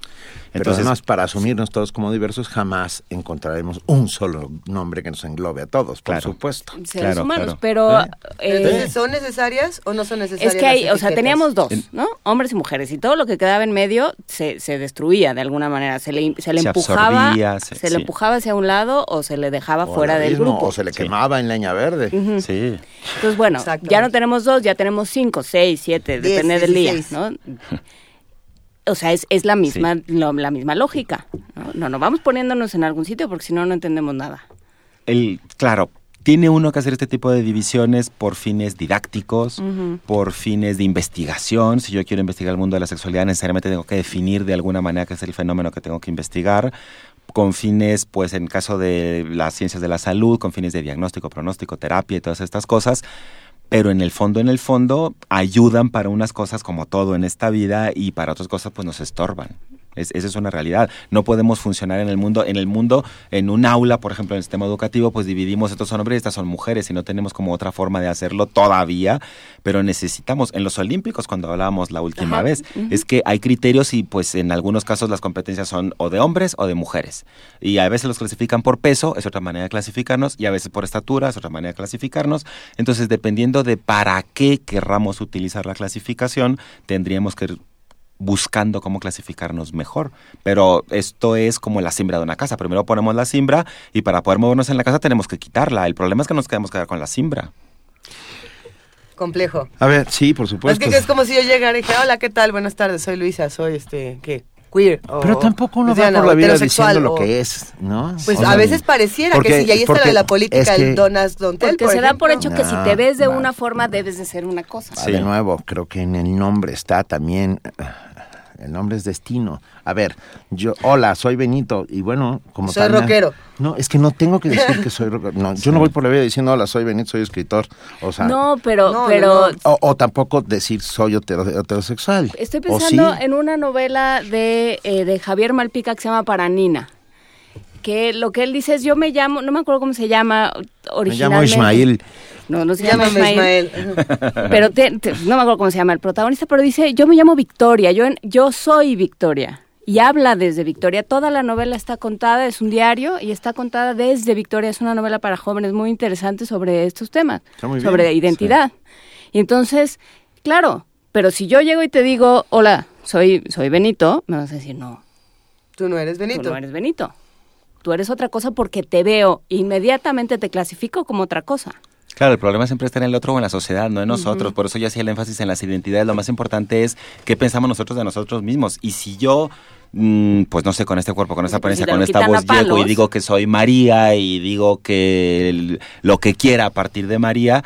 Pero Entonces, además, para asumirnos todos como diversos, jamás encontraremos un solo nombre que nos englobe a todos, por Claro. supuesto. Seres Claro, humanos, claro. pero... ¿Eh? eh, Entonces, ¿son necesarias o no son necesarias? Es que hay, o sea, teníamos dos, ¿no? Hombres y mujeres, y todo lo que quedaba en medio se, se destruía de alguna manera, se le, se le Se empujaba, absorbía, se, se- le empujaba hacia un lado o se le dejaba O fuera del grupo. O se le Sí. quemaba en leña verde. Sí. Entonces, bueno, ya no tenemos dos, ya tenemos cinco, seis, siete, Diez, depende del día. ¿no? O sea, es, es la misma lo- la misma lógica, ¿no? No, no vamos poniéndonos en algún sitio porque si no, no entendemos nada. el, claro, tiene uno que hacer este tipo de divisiones por fines didácticos, por fines de investigación. Si yo quiero investigar el mundo de la sexualidad, necesariamente tengo que definir de alguna manera qué es el fenómeno que tengo que investigar. Con fines, pues en caso de las ciencias de la salud, con fines de diagnóstico, pronóstico, terapia y todas estas cosas. Pero en el fondo, en el fondo, ayudan para unas cosas como todo en esta vida y para otras cosas pues nos estorban. Es- esa es una realidad. No podemos funcionar en el mundo. En el mundo, en un aula, por ejemplo, en el sistema educativo, pues dividimos estos son hombres y estas son mujeres y no tenemos como otra forma de hacerlo todavía. Pero necesitamos, en los Olímpicos, cuando hablábamos la última Ajá, vez, es que hay criterios y pues en algunos casos las competencias son o de hombres o de mujeres. Y a veces los clasifican por peso, es otra manera de clasificarnos, y a veces por estatura, es otra manera de clasificarnos. Entonces, dependiendo de para qué querramos utilizar la clasificación, tendríamos que buscando cómo clasificarnos mejor. Pero esto es como la simbra de una casa. Primero ponemos la simbra y para poder movernos en la casa tenemos que quitarla. El problema es que nos quedamos quedar con la simbra. Complejo. A ver, sí, por Es supuesto. que es como si yo llegara y dije, hola, ¿qué tal? Buenas tardes, soy Luisa, soy este, ¿qué? Queer. o Pero tampoco uno va por la vida diciendo lo que es, ¿no? Pues O a veces pareciera porque- que sí, y ahí está de la política, es que- el Donas Dontel, Porque por se da por hecho que si te ves de no. una forma debes de ser una cosa. Ah, Sí. De nuevo, creo que en el nombre está también. El nombre es destino. A ver, yo, hola, soy Benito. Y bueno, como Soy tal, rockero. No, es que no tengo que decir que soy rockero. No, yo no voy por la vida diciendo, hola, soy Benito, soy escritor. O sea, No, pero, No, pero no, O, o tampoco decir soy hetero- heterosexual. estoy pensando sí. en una novela de, eh, de Javier Malpica que se llama Paranina. Que lo que él dice es, yo me llamo, no me acuerdo cómo se llama Me originalmente. llamo Ismael. No, no se llama Ismael. Ismael. Pero te- te- no me acuerdo cómo se llama el protagonista, pero dice, yo me llamo Victoria, yo, en- yo soy Victoria. Y habla desde Victoria. Toda la novela está contada, es un diario y está contada desde Victoria. Es una novela para jóvenes muy interesante sobre estos temas, bien, sobre identidad. Y entonces, claro, pero si yo llego y te digo, hola, soy, soy Benito, me vas a decir, no, Tú no eres Benito. tú no eres Benito. Tú eres otra cosa porque te veo, inmediatamente te clasifico como otra cosa. Claro, el problema siempre está en el otro o en la sociedad, no en nosotros. Por eso yo hacía el énfasis en las identidades. Lo más importante es qué pensamos nosotros de nosotros mismos. Y si yo, mm, pues no sé, con este cuerpo, con esta si apariencia, con esta voz llego y digo que soy María y digo que el- lo que quiera a partir de María,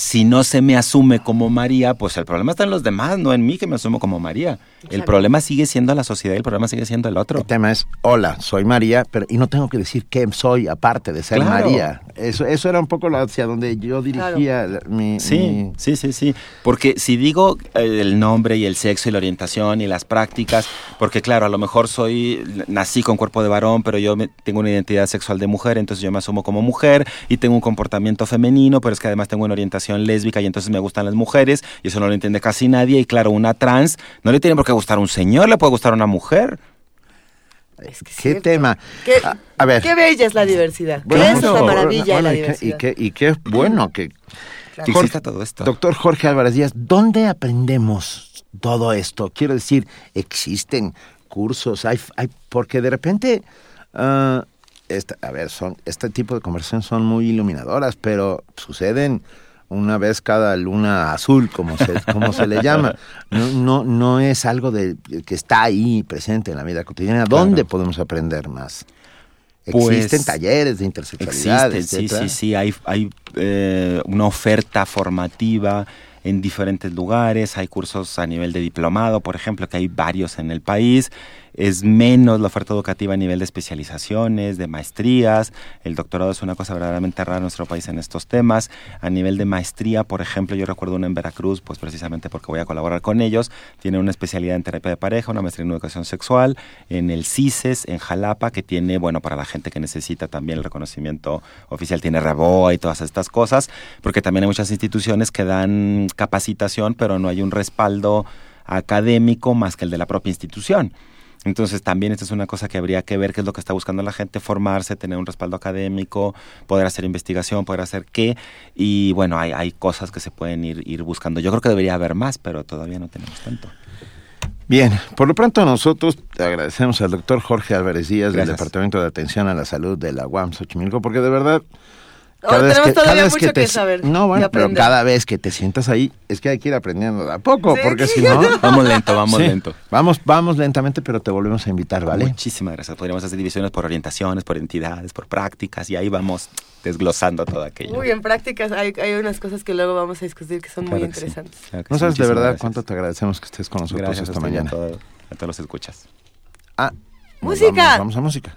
si no se me asume como María, pues el problema está en los demás, no en mí que me asumo como María. El problema sigue siendo la sociedad y el problema sigue siendo el otro. El tema es, hola, soy María, pero y no tengo que decir qué soy aparte de ser Claro. María. Eso, eso era un poco la- hacia donde yo dirigía mi, Sí, mi- sí, sí, sí. Porque si digo eh, el nombre y el sexo y la orientación y las prácticas, porque claro, a lo mejor soy, nací con cuerpo de varón, pero yo me- tengo una identidad sexual de mujer, entonces yo me asumo como mujer y tengo un comportamiento femenino, pero es que además tengo una orientación lésbica y entonces me gustan las mujeres y eso no lo entiende casi nadie. Y claro, una trans no le tiene por qué gustar a un señor, le puede gustar a una mujer. Es que es ¿Qué cierto. tema? Qué, A, a ver. qué bella es la diversidad. Bueno, Esa es bueno, maravilla de la bueno, y qué- diversidad. y, qué, y qué bueno que... Que Jorge- exista todo esto. Doctor Jorge Álvarez Díaz, ¿dónde aprendemos todo esto? Quiero decir, existen cursos, hay, hay porque de repente, ah, esta- a ver, son este tipo de conversaciones son muy iluminadoras, pero suceden una vez cada luna azul, como se, como se le llama. No, no, no es algo de, que está ahí presente en la vida cotidiana. ¿Dónde Claro. podemos aprender más? Pues, Existen talleres de intersexualidad, Existen, sí, sí, sí, hay, hay eh, una oferta formativa en diferentes lugares, hay cursos a nivel de diplomado, por ejemplo, que hay varios en el país, es menos la oferta educativa a nivel de especializaciones, de maestrías. El doctorado es una cosa verdaderamente rara en nuestro país en estos temas. A nivel de maestría, por ejemplo, yo recuerdo una en Veracruz, pues precisamente porque voy a colaborar con ellos. Tiene una especialidad en terapia de pareja, una maestría en educación sexual, en el CISES, en Jalapa, que tiene, bueno, para la gente que necesita también el reconocimiento oficial, tiene REBOA y todas estas cosas, porque también hay muchas instituciones que dan capacitación, pero no hay un respaldo académico más que el de la propia institución. Entonces también esta es una cosa que habría que ver qué es lo que está buscando la gente, formarse, tener un respaldo académico, poder hacer investigación, poder hacer qué. Y bueno, hay, hay cosas que se pueden ir, ir buscando. Yo creo que debería haber más, pero todavía no tenemos tanto. Bien, por lo pronto nosotros agradecemos al doctor Jorge Álvarez Díaz del Departamento de Atención a la Salud de la UAM Xochimilco, porque de verdad cada vez que, cada vez que te, saber. No, bueno, pero cada vez que te sientas ahí, es que hay que ir aprendiendo de a poco, porque si no. Vamos lento, vamos lento. Vamos, vamos lentamente, pero te volvemos a invitar, ¿vale? Muchísimas gracias. Podríamos hacer divisiones por orientaciones, por entidades, por prácticas, y ahí vamos desglosando todo aquello. Muy en prácticas hay, hay unas cosas que luego vamos a discutir que son muy interesantes. no sabes de verdad cuánto te agradecemos que estés con nosotros esta mañana. A, todo, a todos los escuchas. Ah, música. vamos a música.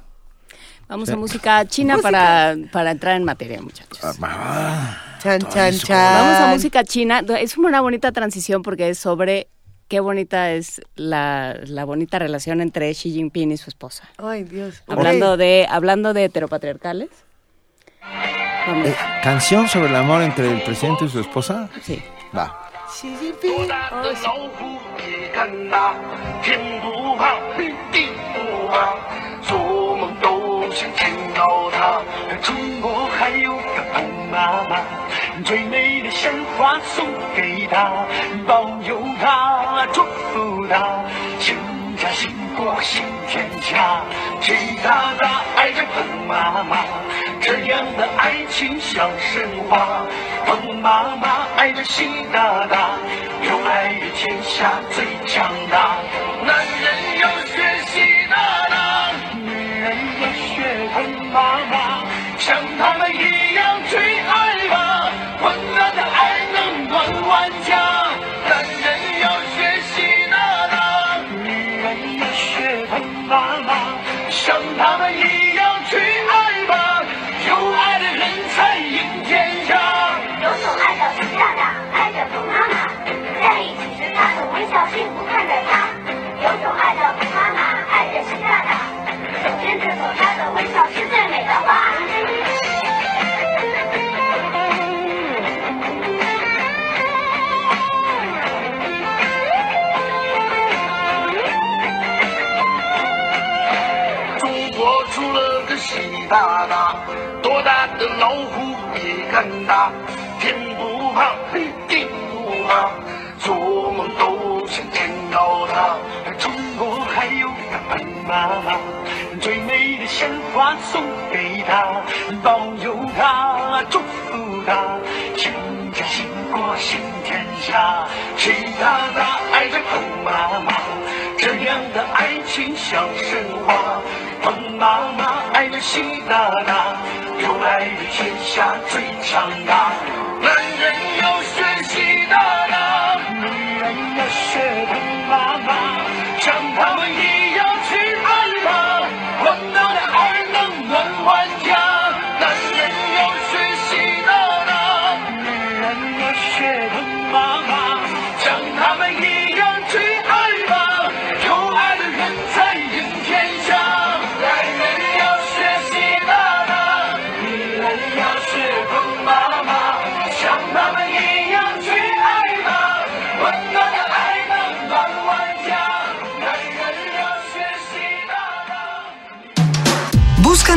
Vamos a música china Para, para entrar en materia, muchachos. Ah, chan, chan, chan. Vamos a música china. Es una bonita transición porque es sobre qué bonita es la, la bonita relación entre Xi Jinping y su esposa. Ay, Dios. Hablando, de, hablando de heteropatriarcales. Eh, ¿Canción sobre el amor entre el presidente y su esposa? Sí. Va. Xi Jinping. Oh, 想见到她，中国还有个彭妈妈，最美的鲜花送给她，保佑她，祝福她，全家幸福新天下。习大大爱着彭妈妈，这样的爱情像神话。彭妈妈爱着习大大，有爱的天下最强大。男人要妈妈，像他们一样去爱吧，温暖的爱能暖万家。男人要学习大大，女人要学疼妈妈，像他们一样去爱吧，有爱的人才赢天下。有种爱着习大大，爱着彭妈妈，在一起时他总微笑幸福看着他。有种爱着彭妈妈，爱着习大大，手牵着手他的微笑大大，多大的老虎也敢打，天不怕地不怕，做梦都想见到他。中国还有个彭妈妈，最美的鲜花送给她，保佑她，祝福她，全家兴国行天下。习大大爱着彭妈妈，这样的爱情像神话。彭妈妈爱着习大大，有爱的天下最强大。男人要学习大大，女人要学彭妈妈，像他们一样去爱吧，温暖的爱能暖万家。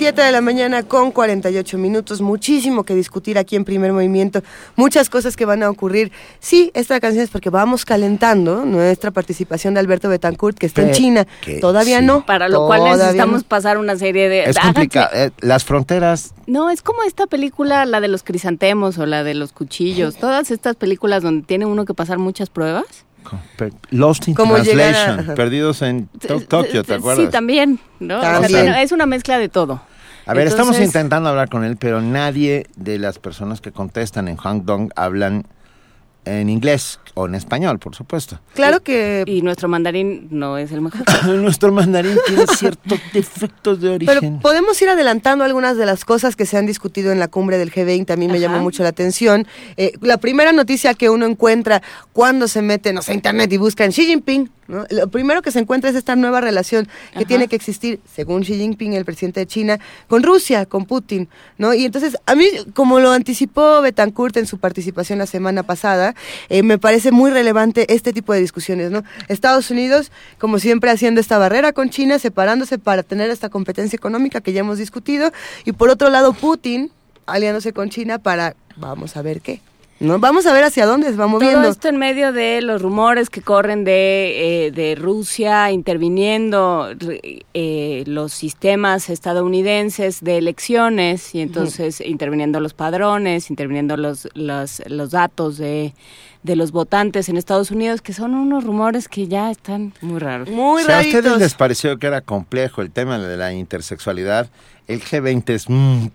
7 de la mañana con 48 minutos. Muchísimo que discutir aquí en primer movimiento. Muchas cosas que van a ocurrir. Sí, esta canción es porque vamos calentando nuestra participación de Alberto Betancourt, que está en China. Todavía sí. no. Para lo cual necesitamos no. pasar una serie de... Es complicado. eh, las fronteras No, es como esta película, la de los crisantemos o la de los cuchillos. Todas estas películas donde tiene uno que pasar muchas pruebas. Lost in Como llegar a- Translation, perdidos en To- Tokio, ¿te acuerdas? Sí, también, ¿no? O sea, También. no, es una mezcla de todo. A ver, estamos intentando hablar con él, pero nadie de las personas que contestan en Hangdong hablan en inglés o en español, por supuesto. Claro que... Y nuestro mandarín no es el mejor. Nuestro mandarín tiene ciertos defectos de Pero origen. podemos ir adelantando algunas de las cosas que se han discutido en la cumbre del G20, a mí me Ajá. llamó mucho la atención. Eh, la primera noticia que uno encuentra cuando se mete, no sé, a internet y busca en Xi Jinping, ¿no? lo primero que se encuentra es esta nueva relación que Ajá. tiene que existir, según Xi Jinping, el presidente de China, con Rusia, con Putin, ¿no? Y entonces, a mí, como lo anticipó Betancourt en su participación la semana pasada, eh, me parece muy relevante este tipo de discusiones, ¿no? Estados Unidos, como siempre, haciendo esta barrera con China, separándose para tener esta competencia económica que ya hemos discutido, y por otro lado, Putin aliándose con China para, vamos a ver qué, ¿no? Vamos a ver hacia dónde se va Todo moviendo. esto en medio de los rumores que corren de, eh, de Rusia interviniendo eh, los sistemas estadounidenses de elecciones y entonces interviniendo los padrones, interviniendo los, los, los datos de, de los votantes en Estados Unidos, que son unos rumores que ya están muy raros. Muy si a ustedes les pareció que era complejo el tema de la intersexualidad, el G20 es... mm,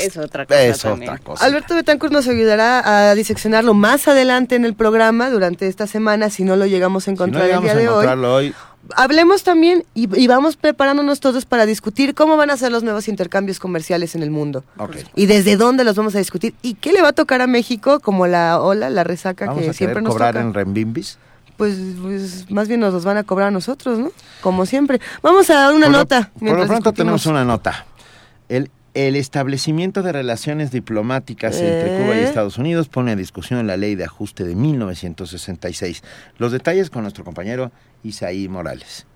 Es otra cosa es también. otra cosa. Alberto Betancourt nos ayudará a diseccionarlo más adelante en el programa durante esta semana, si no lo llegamos a si no encontrar el llegamos día a de hoy. hoy, Hablemos también y, y vamos preparándonos todos para discutir cómo van a ser los nuevos intercambios comerciales en el mundo. Y desde dónde los vamos a discutir. ¿Y qué le va a tocar a México como la ola, la resaca vamos que a siempre nos cobrar toca? en renminbis. Pues, pues, más bien nos los van a cobrar a nosotros, ¿no? Como siempre. Vamos a dar una Por lo- nota. Por lo pronto discutimos. tenemos una nota. El, el establecimiento de relaciones diplomáticas entre Cuba y ¿Eh? Estados Unidos pone a discusión la ley de ajuste de 1966. Los detalles con nuestro compañero Isaí Morales.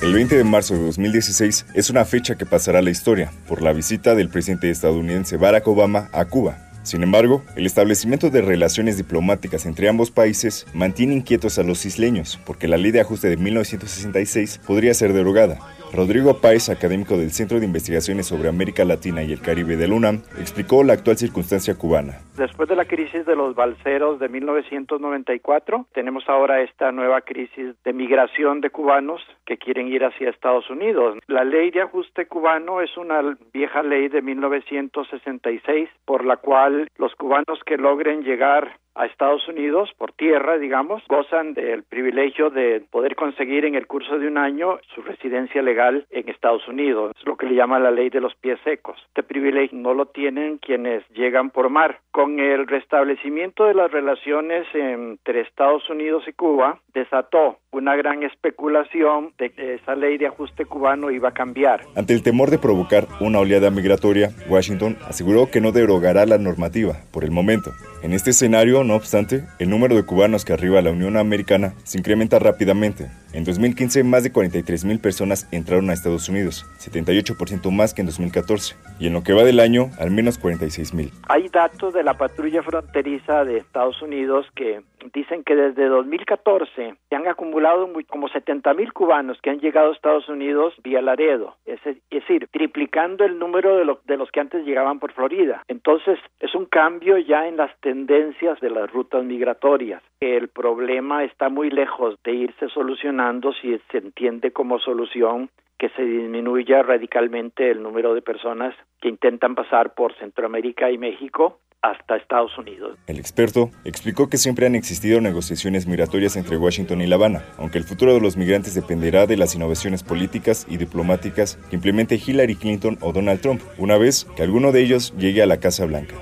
El 20 de marzo de 2016 es una fecha que pasará a la historia por la visita del presidente estadounidense Barack Obama a Cuba. Sin embargo, el establecimiento de relaciones diplomáticas entre ambos países mantiene inquietos a los isleños, porque la ley de ajuste de 1966 podría ser derogada. Rodrigo Páez, académico del Centro de Investigaciones sobre América Latina y el Caribe del UNAM, explicó la actual circunstancia cubana. Después de la crisis de los balseros de 1994, tenemos ahora esta nueva crisis de migración de cubanos que quieren ir hacia Estados Unidos. La ley de ajuste cubano es una vieja ley de 1966 por la cual los cubanos que logren llegar a Estados Unidos por tierra, digamos, gozan del privilegio de poder conseguir en el curso de un año su residencia legal en Estados Unidos. Es lo que le llama la ley de los pies secos. Este privilegio no lo tienen quienes llegan por mar. Con el restablecimiento de las relaciones entre Estados Unidos y Cuba, desató una gran especulación de que esa ley de ajuste cubano iba a cambiar. Ante el temor de provocar una oleada migratoria, Washington aseguró que no derogará la normativa por el momento. En este escenario, no obstante, el número de cubanos que arriba a la Unión Americana se incrementa rápidamente. En 2015, más de 43 mil personas entraron a Estados Unidos, 78% más que en 2014, y en lo que va del año, al menos 46 mil. Hay datos de la patrulla fronteriza de Estados Unidos que dicen que desde 2014 se han acumulado muy- como 70 mil cubanos que han llegado a Estados Unidos vía Laredo, es, es decir, triplicando el número de, de los que antes llegaban por Florida. Entonces, es un cambio ya en las tendencias de las rutas migratorias. El problema está muy lejos de irse solucionando si se entiende como solución que se disminuya radicalmente el número de personas que intentan pasar por Centroamérica y México hasta Estados Unidos. El experto explicó que siempre han existido negociaciones migratorias entre Washington y La Habana, aunque el futuro de los migrantes dependerá de las innovaciones políticas y diplomáticas que implemente Hillary Clinton o Donald Trump, una vez que alguno de ellos llegue a la Casa Blanca.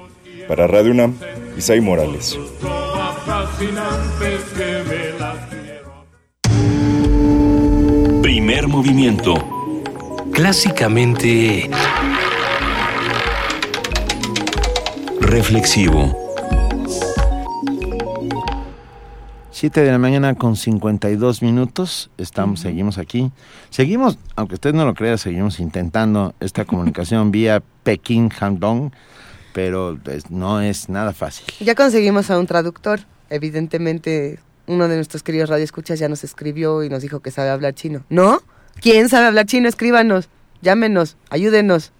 Para Radio UNAM, Isai Morales. Primer movimiento. Clásicamente Reflexivo. 7 de la mañana con 52 minutos. Estamos, seguimos aquí. Seguimos, aunque usted no lo crea, seguimos intentando esta comunicación vía Pekín Handong, pero pues, no es nada fácil. Ya conseguimos a un traductor. Evidentemente, uno de nuestros queridos radioescuchas ya nos escribió y nos dijo que sabe hablar chino. ¿No? ¿Quién sabe hablar chino? Escríbanos, llámenos, ayúdenos.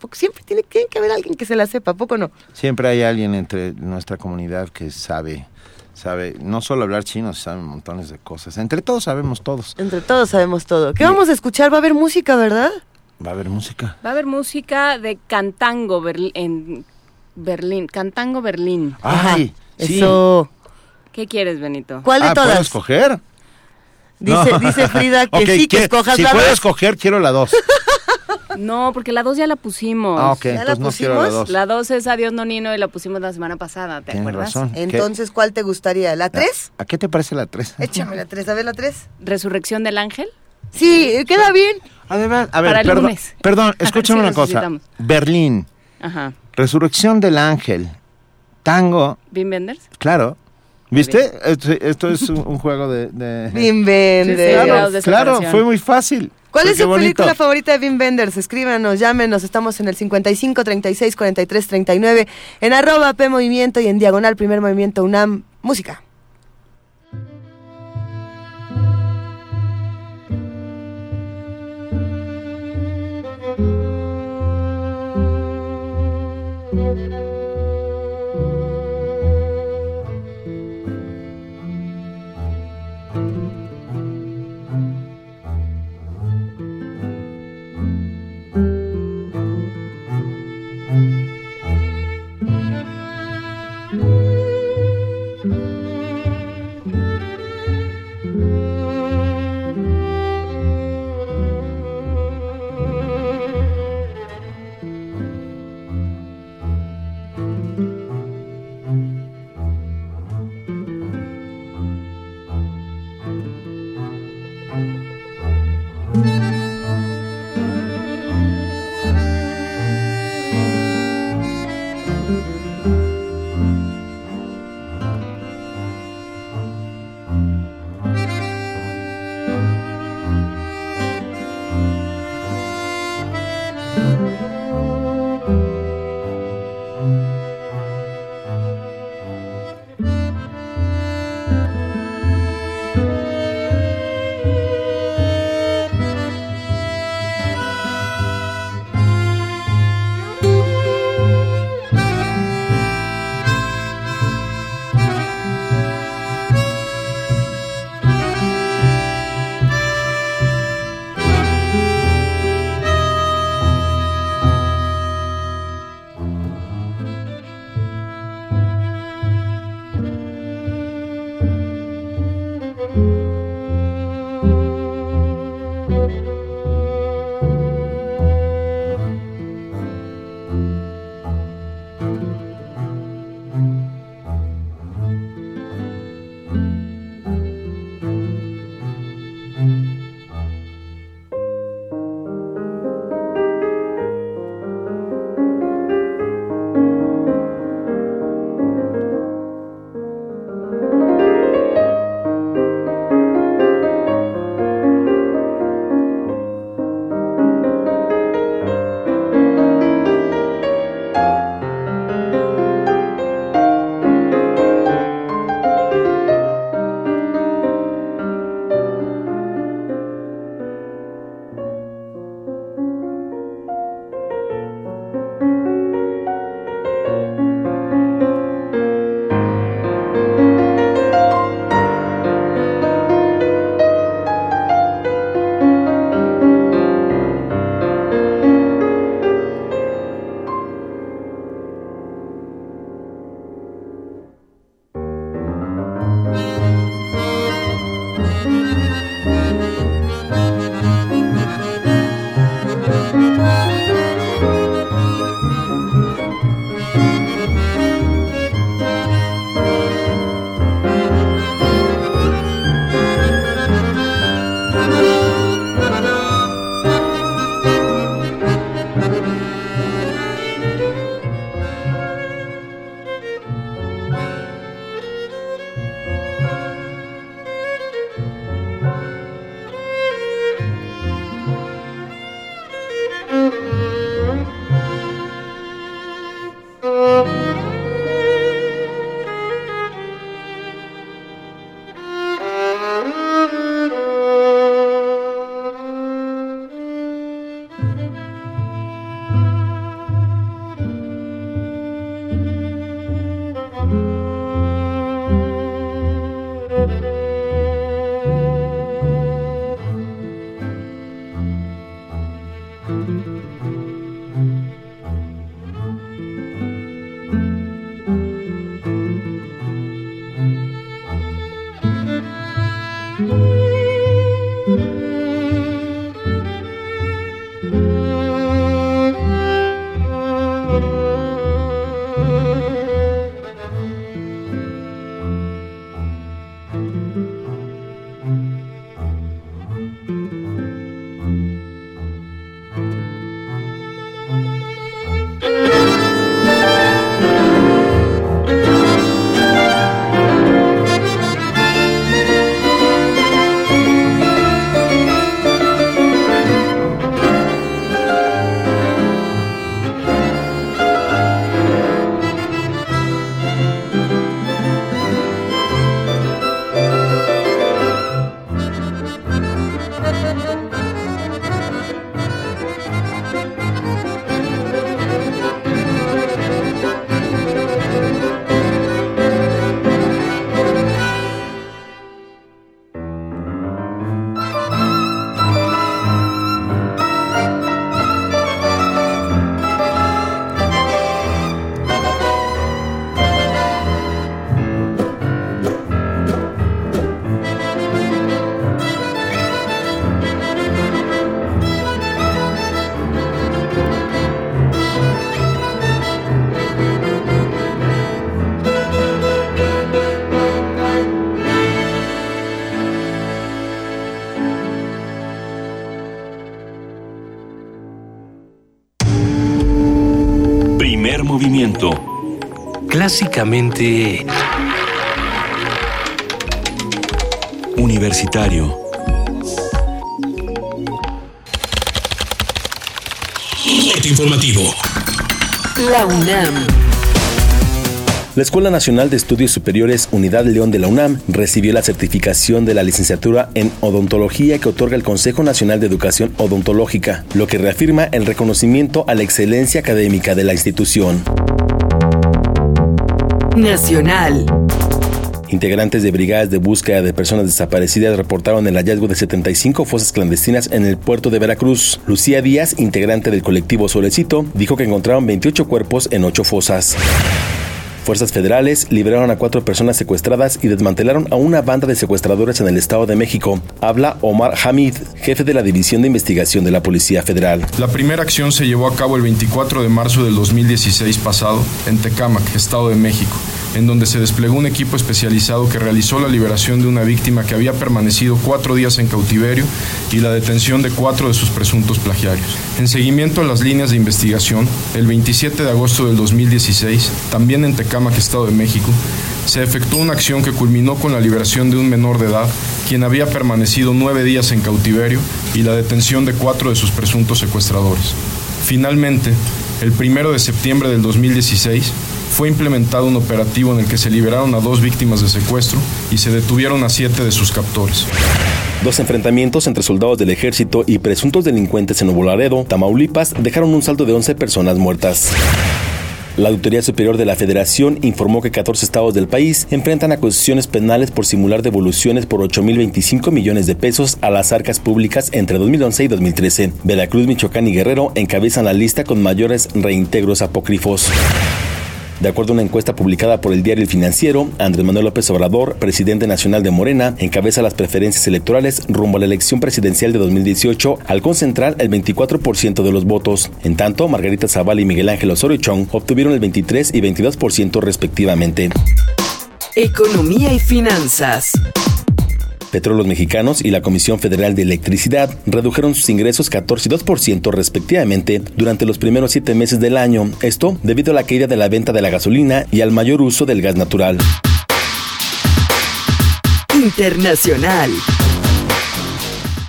Porque siempre tiene que, que haber alguien que se la sepa, ¿a poco no? Siempre hay alguien entre nuestra comunidad que sabe, sabe no solo hablar chino, sabe montones de cosas. Entre todos sabemos todos. Entre todos sabemos todo. ¿Qué vamos a escuchar? Va a haber música, ¿verdad? Va a haber música. Va a haber música de Cantango Berl- en Berlín. Cantango Berlín. ¡Ay! sí. Eso. ¿Qué quieres, Benito? ¿Cuál de Ah, ¿puedo todas? escoger? Dice, No. dice Frida que sí, que escojas Si la puedo dos. escoger, quiero la dos. No, porque la 2 ya la pusimos. Ah, ok, entonces no quiero la dos. La 2 es Adiós Nonino y la pusimos la semana pasada, ¿te Tienes acuerdas? razón. ¿Qué? Entonces, ¿cuál te gustaría? ¿La 3? ¿A qué te parece la tres? Échame la 3, a ver la 3. ¿Resurrección del ángel? Sí, queda bien. Además, a ver, Para el perdón, lunes. perdón, escúchame Sí, una cosa. Berlín, Ajá. Resurrección del Ángel, Tango, ¿Wim Wenders? claro. ¿Viste? Esto es un juego de... de... Wim Claro, fue muy fácil. ¿Cuál es su película favorita de Wim Wenders? Escríbanos, llámenos, estamos en el 55 36 43 39, en arroba P Movimiento y en diagonal Primer Movimiento UNAM. Música. Clásicamente... Universitario. Corte informativo. La UNAM. La Escuela Nacional de Estudios Superiores Unidad León de la UNAM recibió la certificación de la licenciatura en odontología que otorga el Consejo Nacional de Educación Odontológica, lo que reafirma el reconocimiento a la excelencia académica de la institución. Nacional. Integrantes de brigadas de búsqueda de personas desaparecidas reportaron el hallazgo de 75 fosas clandestinas en el puerto de Veracruz. Lucía Díaz, integrante del colectivo Solecito, dijo que encontraron 28 cuerpos en 8 fosas. Fuerzas federales liberaron a cuatro personas secuestradas y desmantelaron a una banda de secuestradores en el Estado de México. Habla Omar Hamid, jefe de la División de Investigación de la Policía Federal. La primera acción se llevó a cabo el 24 de marzo del 2016 pasado en Tecámac, Estado de México, en donde se desplegó un equipo especializado que realizó la liberación de una víctima que había permanecido cuatro días en cautiverio y la detención de cuatro de sus presuntos plagiarios. En seguimiento a las líneas de investigación, el 27 de agosto del 2016, también en Tecámac, Estado de México, se efectuó una acción que culminó con la liberación de un menor de edad, quien había permanecido nueve días en cautiverio, y la detención de cuatro de sus presuntos secuestradores. Finalmente, el 1 de septiembre del 2016, fue implementado un operativo en el que se liberaron a dos víctimas de secuestro y se detuvieron a siete de sus captores. Dos enfrentamientos entre soldados del ejército y presuntos delincuentes en Nuevo Tamaulipas, dejaron un saldo de 11 personas muertas. La Auditoría Superior de la Federación informó que 14 estados del país enfrentan acusaciones penales por simular devoluciones por 8.025 millones de pesos a las arcas públicas entre 2011 y 2013. Veracruz, Michoacán y Guerrero encabezan la lista con mayores reintegros apócrifos. De acuerdo a una encuesta publicada por el diario El Financiero, Andrés Manuel López Obrador, presidente nacional de Morena, encabeza las preferencias electorales rumbo a la elección presidencial de 2018 al concentrar el 24% de los votos. En tanto, Margarita Zavala y Miguel Ángel Osorio Chong obtuvieron el 23 y 22% respectivamente. Economía y finanzas. Petróleos Mexicanos y la Comisión Federal de Electricidad redujeron sus ingresos 14 y 2% respectivamente durante los primeros siete meses del año, esto debido a la caída de la venta de la gasolina y al mayor uso del gas natural. Internacional.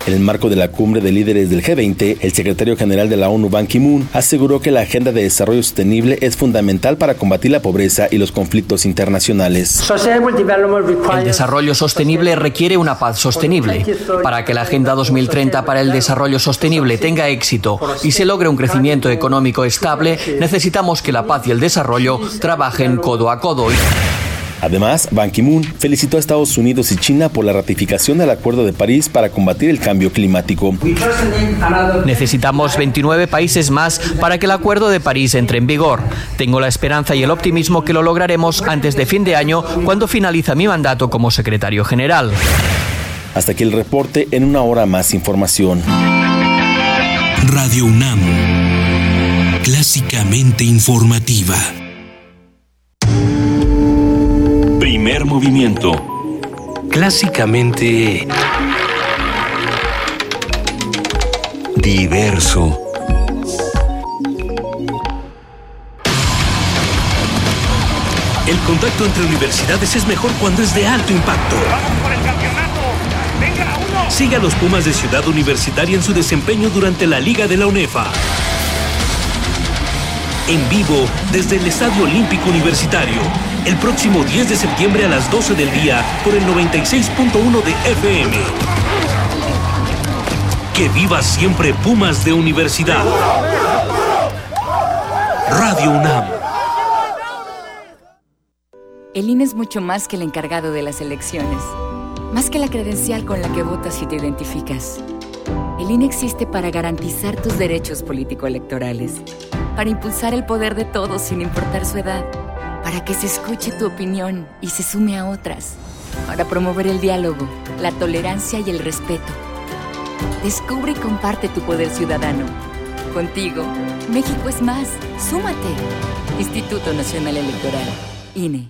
En el marco de la cumbre de líderes del G20, el secretario general de la ONU, Ban Ki-moon, aseguró que la agenda de desarrollo sostenible es fundamental para combatir la pobreza y los conflictos internacionales. El desarrollo sostenible requiere una paz sostenible. Para que la Agenda 2030 para el Desarrollo Sostenible tenga éxito y se logre un crecimiento económico estable, necesitamos que la paz y el desarrollo trabajen codo a codo. Además, Ban Ki-moon felicitó a Estados Unidos y China por la ratificación del Acuerdo de París para combatir el cambio climático. Necesitamos 29 países más para que el Acuerdo de París entre en vigor. Tengo la esperanza y el optimismo que lo lograremos antes de fin de año, cuando finaliza mi mandato como secretario general. Hasta aquí el reporte, en una hora más información. Radio UNAM, clásicamente informativa. Primer movimiento. Clásicamente... Diverso. El contacto entre universidades es mejor cuando es de alto impacto. Sigue a los Pumas de Ciudad Universitaria en su desempeño durante la Liga de la UNEFA. En vivo desde el Estadio Olímpico Universitario. El próximo 10 de septiembre a las 12 del día por el 96.1 de FM. Que viva siempre Pumas de Universidad. Radio UNAM. El INE es mucho más que el encargado de las elecciones, más que la credencial con la que votas y te identificas. El INE existe para garantizar tus derechos político-electorales, para impulsar el poder de todos sin importar su edad, para que se escuche tu opinión y se sume a otras, para promover el diálogo, la tolerancia y el respeto. Descubre y comparte tu poder ciudadano. Contigo, México es más. Súmate. Instituto Nacional Electoral. INE.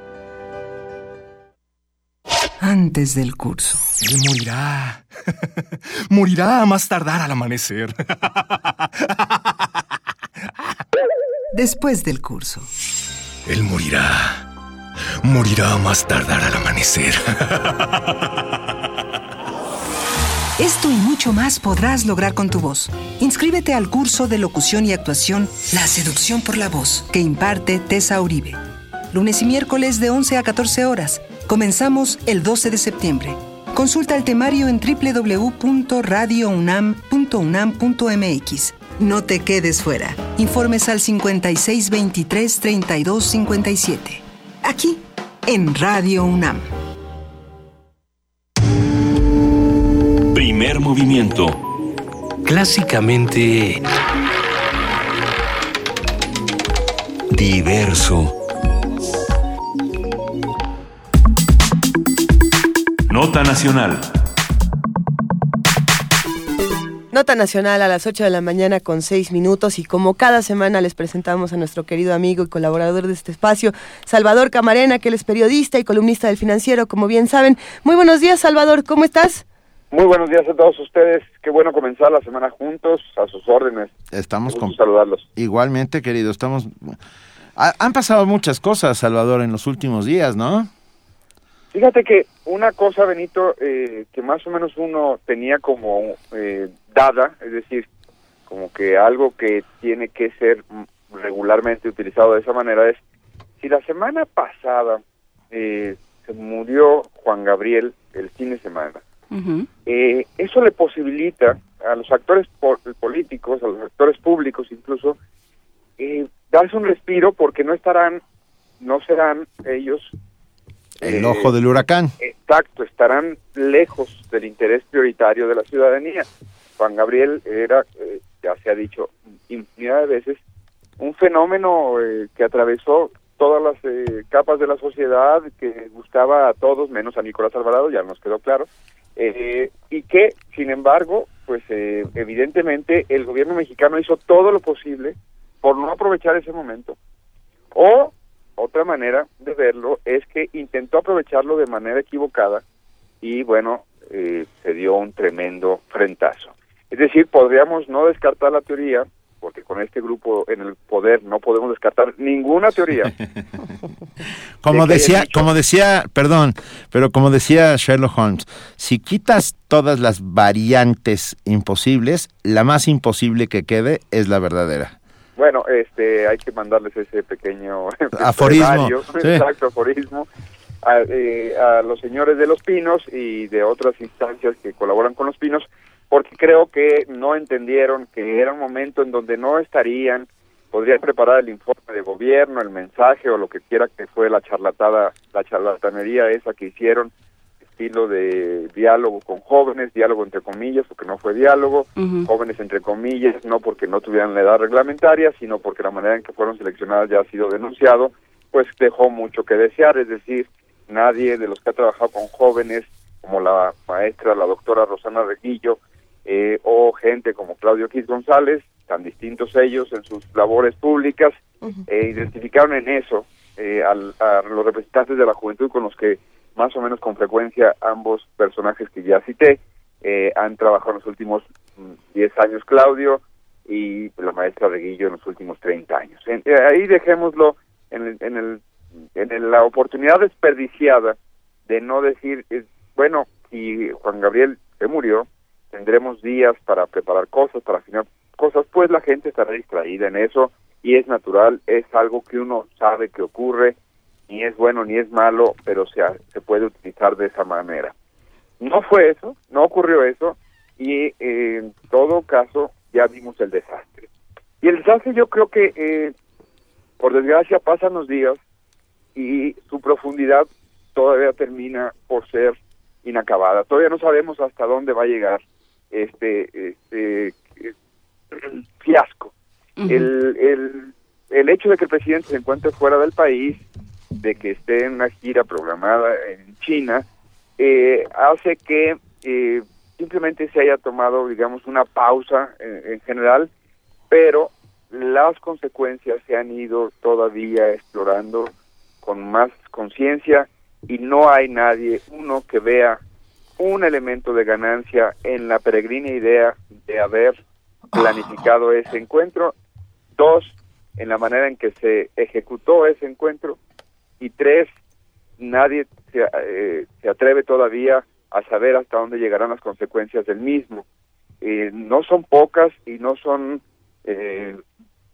Antes del curso. Él morirá. morirá a más tardar al amanecer. Después del curso. Él morirá. Morirá a más tardar al amanecer. Esto y mucho más podrás lograr con tu voz. Inscríbete al curso de locución y actuación La seducción por la voz que imparte Tessa Uribe. Lunes y miércoles de 11 a 14 horas. Comenzamos el 12 de septiembre. Consulta el temario en www.radiounam.unam.mx. No te quedes fuera. Informes al 5623-3257. Aquí, en Radio UNAM. Primer movimiento. Clásicamente... Diverso. Nota Nacional. Nota Nacional a las 8 de la mañana con 6 minutos y como cada semana les presentamos a nuestro querido amigo y colaborador de este espacio, Salvador Camarena, que él es periodista y columnista del financiero, como bien saben. Muy buenos días, Salvador, ¿cómo estás? Muy buenos días a todos ustedes. Qué bueno comenzar la semana juntos, a sus órdenes. Estamos con saludarlos. Igualmente, querido, estamos ha- han pasado muchas cosas, Salvador, en los últimos días, ¿no? Fíjate que una cosa, Benito, eh, que más o menos uno tenía como eh, dada, es decir, como que algo que tiene que ser regularmente utilizado de esa manera es, si la semana pasada eh, se murió Juan Gabriel el fin de semana, eh, eso le posibilita a los actores po- políticos, a los actores públicos incluso, eh, darse un respiro porque no estarán, no serán ellos El eh, ojo del huracán. Exacto, estarán lejos del interés prioritario de la ciudadanía. Juan Gabriel era, eh, ya se ha dicho infinidad de veces, un fenómeno eh, que atravesó todas las eh, capas de la sociedad, que gustaba a todos, menos a Nicolás Alvarado, ya nos quedó claro, eh, y que, sin embargo, pues eh, evidentemente el gobierno mexicano hizo todo lo posible por no aprovechar ese momento. O otra manera de verlo es que intentó aprovecharlo de manera equivocada y bueno, eh, se dio un tremendo frentazo. Es decir, podríamos no descartar la teoría, porque con este grupo en el poder no podemos descartar ninguna teoría. Como de decía, como decía, perdón, pero como decía Sherlock Holmes, si quitas todas las variantes imposibles, la más imposible que quede es la verdadera. Bueno, este, hay que mandarles ese pequeño Aforismo, escenario, sí. exacto, aforismo, a, eh, a los señores de los Pinos y de otras instancias que colaboran con los Pinos, porque creo que no entendieron que era un momento en donde no estarían, podrían preparar el informe de gobierno, el mensaje o lo que quiera que fue la charlatada, la charlatanería esa que hicieron, estilo de diálogo con jóvenes, diálogo entre comillas, porque no fue diálogo, jóvenes entre comillas, no porque no tuvieran la edad reglamentaria, sino porque la manera en que fueron seleccionadas ya ha sido denunciado, pues dejó mucho que desear, es decir, nadie de los que ha trabajado con jóvenes, como la maestra, la doctora Rosana Reguillo, eh, o gente como Claudio Quis González, tan distintos ellos en sus labores públicas, eh, identificaron en eso eh, al- a los representantes de la juventud con los que más o menos con frecuencia ambos personajes que ya cité eh, han trabajado en los últimos mm, 10 años Claudio y la maestra Reguillo en los últimos 30 años. En- eh, ahí dejémoslo en, el- en, el, en la oportunidad desperdiciada de no decir, bueno, si Juan Gabriel se murió, tendremos días para preparar cosas, para afinar cosas, pues la gente estará distraída en eso y es natural, es algo que uno sabe que ocurre, ni es bueno ni es malo, pero se, se puede utilizar de esa manera. No fue eso, no ocurrió eso y eh, en todo caso ya vimos el desastre. Y el desastre yo creo que, eh, por desgracia, pasan los días y su profundidad todavía termina por ser inacabada. Todavía no sabemos hasta dónde va a llegar este, este fiasco. el, el, el hecho de que el presidente se encuentre fuera del país, de que esté en una gira programada en China, eh, hace que eh, simplemente se haya tomado, digamos, una pausa en, en general, pero las consecuencias se han ido todavía explorando con más conciencia y no hay nadie, uno, que vea un elemento de ganancia en la peregrina idea de haber planificado ese encuentro, dos, en la manera en que se ejecutó ese encuentro, y tres, nadie se, eh, se atreve todavía a saber hasta dónde llegarán las consecuencias del mismo. Eh, no son pocas y no son... eh,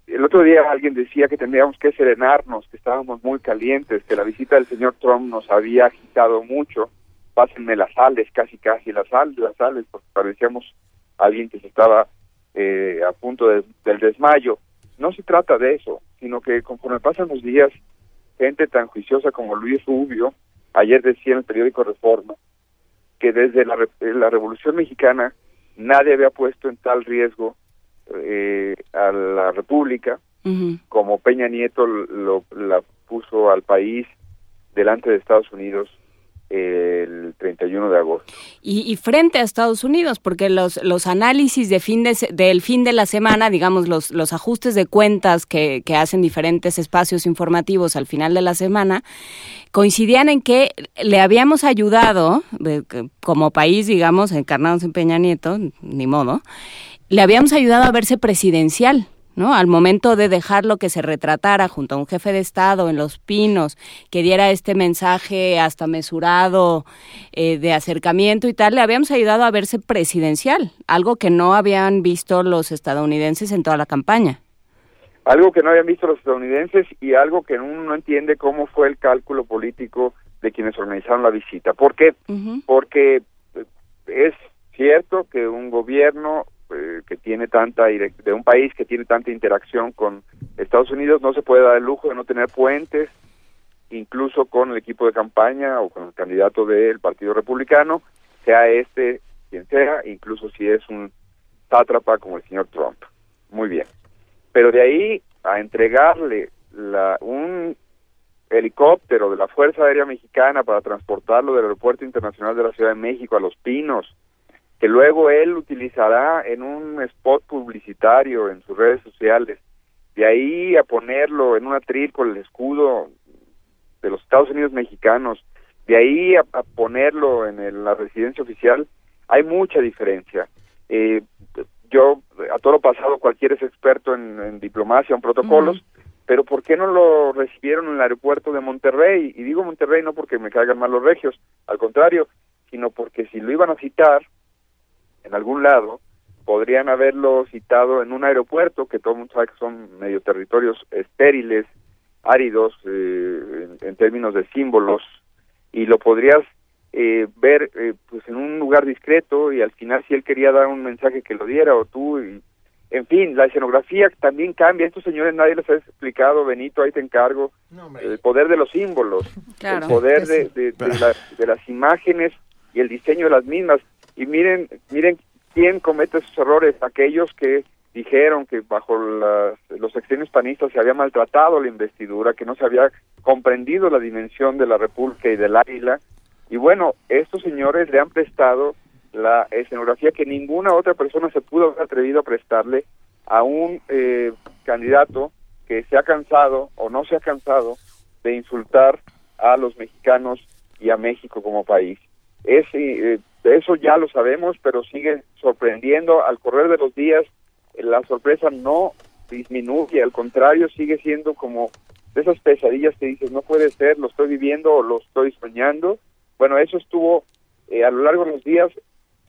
el otro día alguien decía que tendríamos que serenarnos, que estábamos muy calientes, que la visita del señor Trump nos había agitado mucho. Pásenme las sales, casi casi las sales, las sales, porque parecíamos alguien que se estaba eh, a punto de- del desmayo. No se trata de eso, sino que conforme pasan los días, gente tan juiciosa como Luis Rubio, ayer decía en el periódico Reforma, que desde la, eh, la Revolución Mexicana nadie había puesto en tal riesgo eh, a la República como Peña Nieto lo, la puso al país delante de Estados Unidos el 31 de agosto. Y, frente a Estados Unidos, porque los, los análisis de fin de, del fin de la semana, digamos, los, los ajustes de cuentas que, que hacen diferentes espacios informativos al final de la semana, coincidían en que le habíamos ayudado, como país, digamos, encarnados en Peña Nieto, ni modo, le habíamos ayudado a verse presidencial. ¿No? Al momento de dejarlo que se retratara junto a un jefe de Estado en Los Pinos, que diera este mensaje hasta mesurado eh, de acercamiento y tal, le habíamos ayudado a verse presidencial, algo que no habían visto los estadounidenses en toda la campaña. Algo que no habían visto los estadounidenses y algo que uno no entiende cómo fue el cálculo político de quienes organizaron la visita. ¿Por qué? Porque eh, es cierto que un gobierno eh, que tiene tanta de un país que tiene tanta interacción con Estados Unidos no se puede dar el lujo de no tener puentes incluso con el equipo de campaña o con el candidato del Partido Republicano sea este quien sea incluso si es un sátrapa como el señor Trump. Muy bien. Pero de ahí a entregarle la, un helicóptero de la Fuerza Aérea Mexicana para transportarlo del Aeropuerto Internacional de la Ciudad de México a Los Pinos, que luego él utilizará en un spot publicitario en sus redes sociales, de ahí a ponerlo en un atril con el escudo de los Estados Unidos mexicanos, de ahí a, a ponerlo en el- la residencia oficial, hay mucha diferencia. Eh, yo, a todo lo pasado, cualquiera es experto en, en diplomacia, en protocolos, pero ¿por qué no lo recibieron en el aeropuerto de Monterrey? Y digo Monterrey no porque me caigan mal los regios, al contrario, sino porque si lo iban a citar en algún lado, podrían haberlo citado en un aeropuerto, que todo el mundo sabe que son medio territorios estériles, áridos eh, en, en términos de símbolos, y lo podrías eh, ver eh, pues en un lugar discreto y al final si él quería dar un mensaje que lo diera o tú y en fin la escenografía también cambia estos señores nadie les ha explicado Benito ahí te encargo el poder de los símbolos Claro. el poder de, sí. de- de la- de las imágenes y el diseño de las mismas. Y miren, miren quién comete esos errores, aquellos que dijeron que bajo las, los extremos panistas se había maltratado la investidura, que no se había comprendido la dimensión de la República y del Águila. Y bueno, estos señores le han prestado la escenografía que ninguna otra persona se pudo haber atrevido a prestarle a un eh, candidato que se ha cansado o no se ha cansado de insultar a los mexicanos y a México como país. Es, eh, eso ya lo sabemos, pero sigue sorprendiendo. Al correr de los días, la sorpresa no disminuye, al contrario, sigue siendo como de esas pesadillas que dices, no puede ser, lo estoy viviendo o lo estoy soñando. Bueno, eso estuvo eh, a lo largo de los días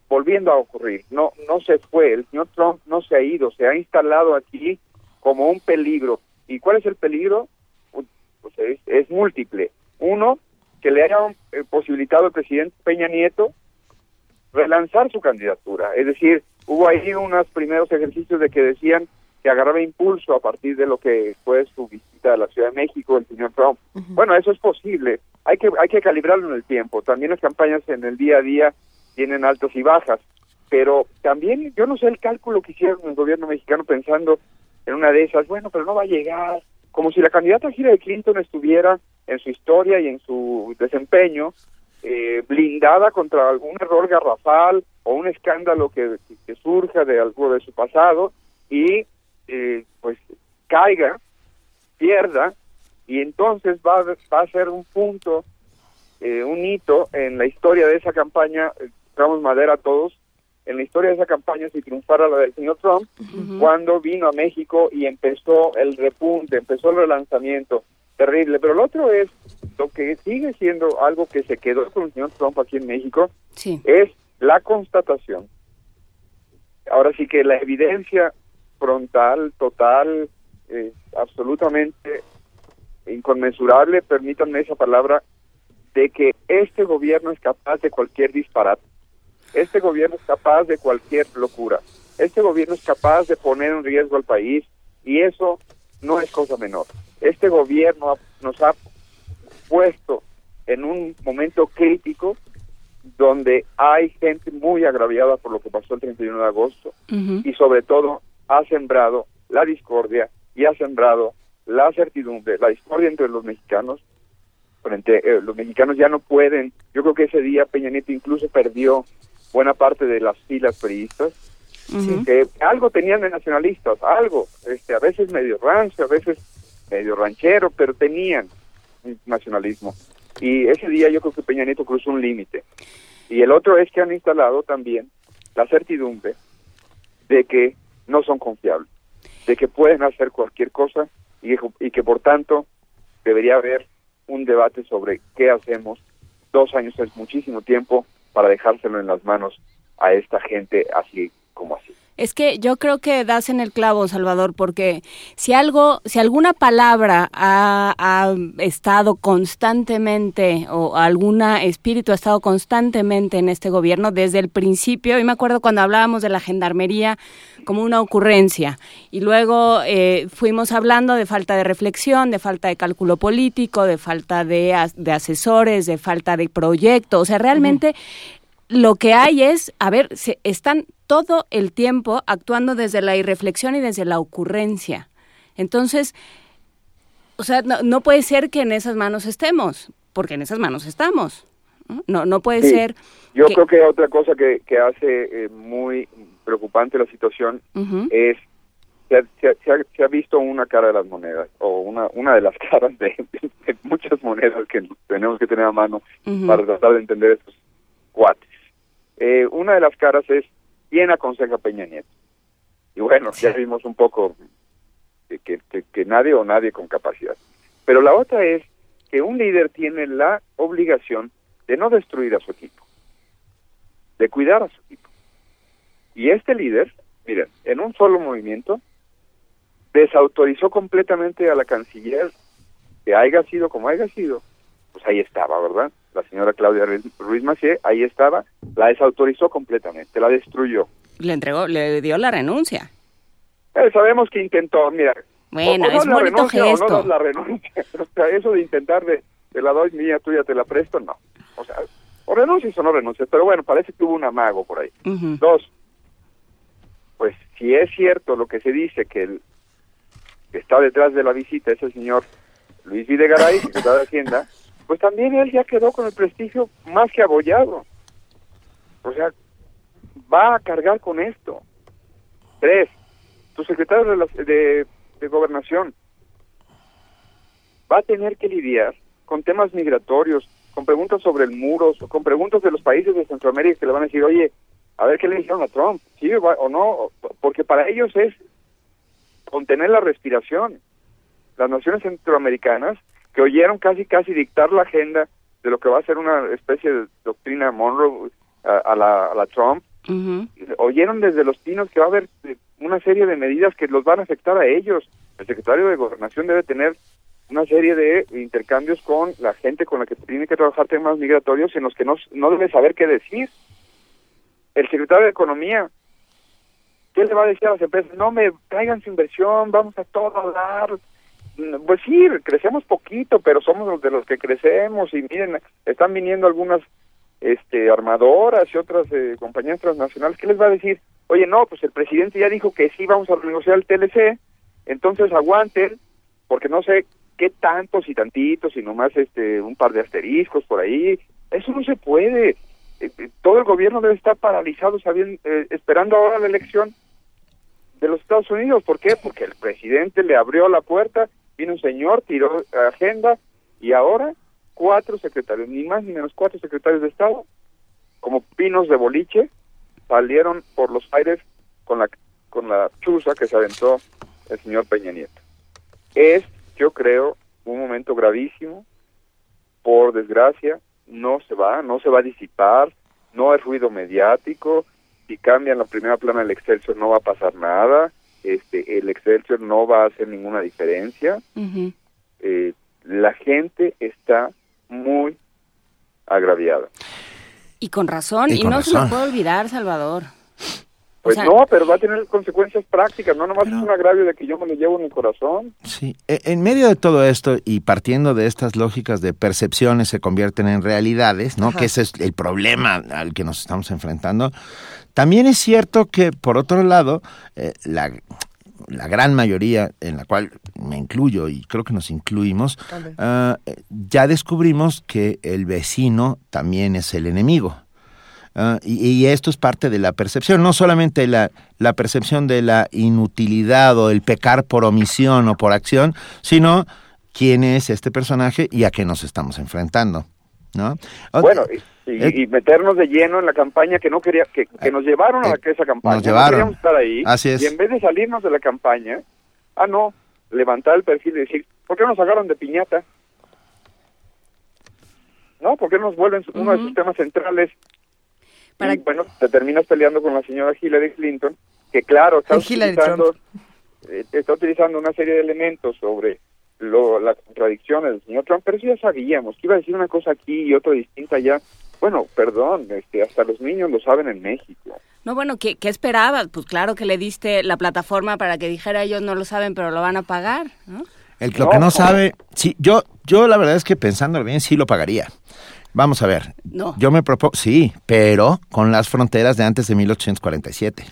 volviendo a ocurrir. No, no se fue, el señor Trump no se ha ido, se ha instalado aquí como un peligro. ¿Y cuál es el peligro? Pues es, es múltiple. Uno, que le haya eh, posibilitado al presidente Peña Nieto relanzar su candidatura. Es decir, hubo ahí unos primeros ejercicios de que decían que agarraba impulso a partir de lo que fue su visita a la Ciudad de México, el señor Trump. Bueno, eso es posible. Hay que hay que calibrarlo en el tiempo. También las campañas en el día a día tienen altas y bajas, pero también yo no sé el cálculo que hicieron el gobierno mexicano pensando en una de esas, bueno, pero no va a llegar, como si la candidata Hillary Clinton estuviera en su historia y en su desempeño eh, blindada contra algún error garrafal o un escándalo que, que surja de algo de su pasado y eh, pues caiga, pierda y entonces va, va a ser un punto, eh, un hito en la historia de esa campaña, damos madera a todos, en la historia de esa campaña si triunfara la del señor Trump, cuando vino a México y empezó el repunte, empezó el relanzamiento, terrible. Pero lo otro es, lo que sigue siendo algo que se quedó con el señor Trump aquí en México, es la constatación. Ahora sí que la evidencia frontal, total, eh, absolutamente inconmensurable, permítanme esa palabra, de que este gobierno es capaz de cualquier disparate. Este gobierno es capaz de cualquier locura. Este gobierno es capaz de poner en riesgo al país y eso no es cosa menor. Este gobierno nos ha puesto en un momento crítico donde hay gente muy agraviada por lo que pasó el 31 de agosto y sobre todo ha sembrado la discordia y ha sembrado la certidumbre, la discordia entre los mexicanos. Frente, eh, los mexicanos ya no pueden, yo creo que ese día Peña Nieto incluso perdió buena parte de las filas periodistas, que algo tenían de nacionalistas, algo, este, a veces medio rancio, a veces medio ranchero, pero tenían nacionalismo. Y ese día yo creo que Peña Nieto cruzó un límite. Y el otro es que han instalado también la certidumbre de que no son confiables, de que pueden hacer cualquier cosa y, y que por tanto debería haber un debate sobre qué hacemos. Dos años es muchísimo tiempo para dejárselo en las manos a esta gente así como así. Es que yo creo que das en el clavo, Salvador, porque si algo, si alguna palabra ha, ha, estado constantemente o alguna espíritu ha estado constantemente en este gobierno desde el principio, y me acuerdo cuando hablábamos de la gendarmería como una ocurrencia, y luego eh, fuimos hablando de falta de reflexión, de falta de cálculo político, de falta de, de asesores, de falta de proyecto, o sea, realmente lo que hay es, a ver, se, están todo el tiempo actuando desde la irreflexión y desde la ocurrencia. Entonces, o sea, no, no puede ser que en esas manos estemos, porque en esas manos estamos. No, no puede Sí. ser. Yo que- creo que otra cosa que, que hace eh, muy preocupante la situación es se ha, se, ha, se ha- se ha visto una cara de las monedas o una una de las caras de, de muchas monedas que tenemos que tener a mano para tratar de entender estos cuates. Eh, una de las caras es quién aconseja a Peña Nieto. Y bueno, ya vimos un poco que, que, que- que nadie o nadie con capacidad. Pero la otra es que un líder tiene la obligación de no destruir a su equipo, de cuidar a su equipo. Y este líder, miren, en un solo movimiento, desautorizó completamente a la canciller, que haya sido como haya sido, pues ahí estaba, ¿verdad? La señora Claudia Ruiz- Macié, ahí estaba, la desautorizó completamente, la destruyó. Le entregó, le dio la renuncia. Eh, sabemos que intentó, mira. Bueno, o- o no es la bonito renuncia o gesto. no das la renuncia. O sea, eso de intentar de te la doy mía, tuya te la presto, no. O sea, o renuncias o no renuncias, pero bueno, parece que hubo un amago por ahí. Dos, pues si es cierto lo que se dice, que el que está detrás de la visita es el señor Luis Videgaray, secretario de Hacienda, pues también él ya quedó con el prestigio más que abollado. O sea, va a cargar con esto. Tres, tu secretario de, de, de Gobernación va a tener que lidiar con temas migratorios, con preguntas sobre el muro, con preguntas de los países de Centroamérica que le van a decir, oye, a ver qué le dijeron a Trump, sí o no, porque para ellos es contener la respiración. Las naciones centroamericanas que oyeron casi casi dictar la agenda de lo que va a ser una especie de doctrina Monroe a, a la, a la Trump, oyeron desde los pinos que va a haber eh, una serie de medidas que los van a afectar a ellos. El secretario de Gobernación debe tener una serie de intercambios con la gente con la que tiene que trabajar temas migratorios en los que no, no debe saber qué decir. El secretario de Economía, ¿qué le va a decir a las empresas? No me traigan su inversión, vamos a todo dar. Pues sí, crecemos poquito, pero somos los de los que crecemos y miren, están viniendo algunas este armadoras y otras eh, compañías transnacionales. ¿Qué les va a decir? Oye, no, pues el presidente ya dijo que sí vamos a renegociar el TLC, entonces aguanten, porque no sé qué tantos y tantitos y nomás este un par de asteriscos por ahí. Eso no se puede. Eh, eh, Todo el gobierno debe estar paralizado sabiendo, eh, esperando ahora la elección de los Estados Unidos. ¿Por qué? Porque el presidente le abrió la puerta, vino un señor, tiró agenda y ahora cuatro secretarios, ni más ni menos cuatro secretarios de Estado, como pinos de boliche, salieron por los aires con la con la chuza que se aventó el señor Peña Nieto. Es, yo creo, un momento gravísimo. Por desgracia, no se va, no se va a disipar, no hay ruido mediático. Si cambian la primera plana del Excelsior no va a pasar nada. Este, el Excelsior no va a hacer ninguna diferencia. Eh, la gente está muy agraviada. Y con razón, Y y, con no se nos puede olvidar, Salvador. Pues sea- no, pero va a tener consecuencias prácticas, no nomás es un agravio de que yo me lo llevo en el corazón. Sí, e- en medio de todo esto y partiendo de estas lógicas de percepciones se convierten en realidades, ¿no? Ajá. Que ese es el problema al que nos estamos enfrentando. También es cierto que, por otro lado, eh, la, la gran mayoría, en la cual me incluyo y creo que nos incluimos, ah, eh, ya descubrimos que el vecino también es el enemigo. Ah, y, y esto es parte de la percepción, no solamente la, la percepción de la inutilidad o el pecar por omisión o por acción, sino quién es este personaje y a qué nos estamos enfrentando. ¿no? Bueno, y, y- Eh, y meternos de lleno en la campaña que no quería, que, que nos llevaron a esa campaña. nos llevaron. No estar ahí. Así es. Y en vez de salirnos de la campaña, ah, no, levantar el perfil y decir, ¿por qué nos agarran de piñata? ¿No? ¿Por qué nos vuelven uno de sus temas centrales? Y bueno, te terminas peleando con la señora Hillary Clinton, que claro, está utilizando, eh, está utilizando una serie de elementos sobre lo, las contradicciones del señor Trump, pero eso ya sabíamos, que iba a decir una cosa aquí y otra distinta allá. Bueno, perdón, este, hasta los niños lo saben en México. No, bueno, ¿qué, ¿qué esperabas? Pues claro que le diste la plataforma para que dijera ellos no lo saben, pero lo van a pagar, ¿no? El lo que no sabe, sí, yo, yo la verdad es que pensándolo bien, sí lo pagaría. Vamos a ver. No. Yo me propongo, sí, pero con las fronteras de antes de 1847.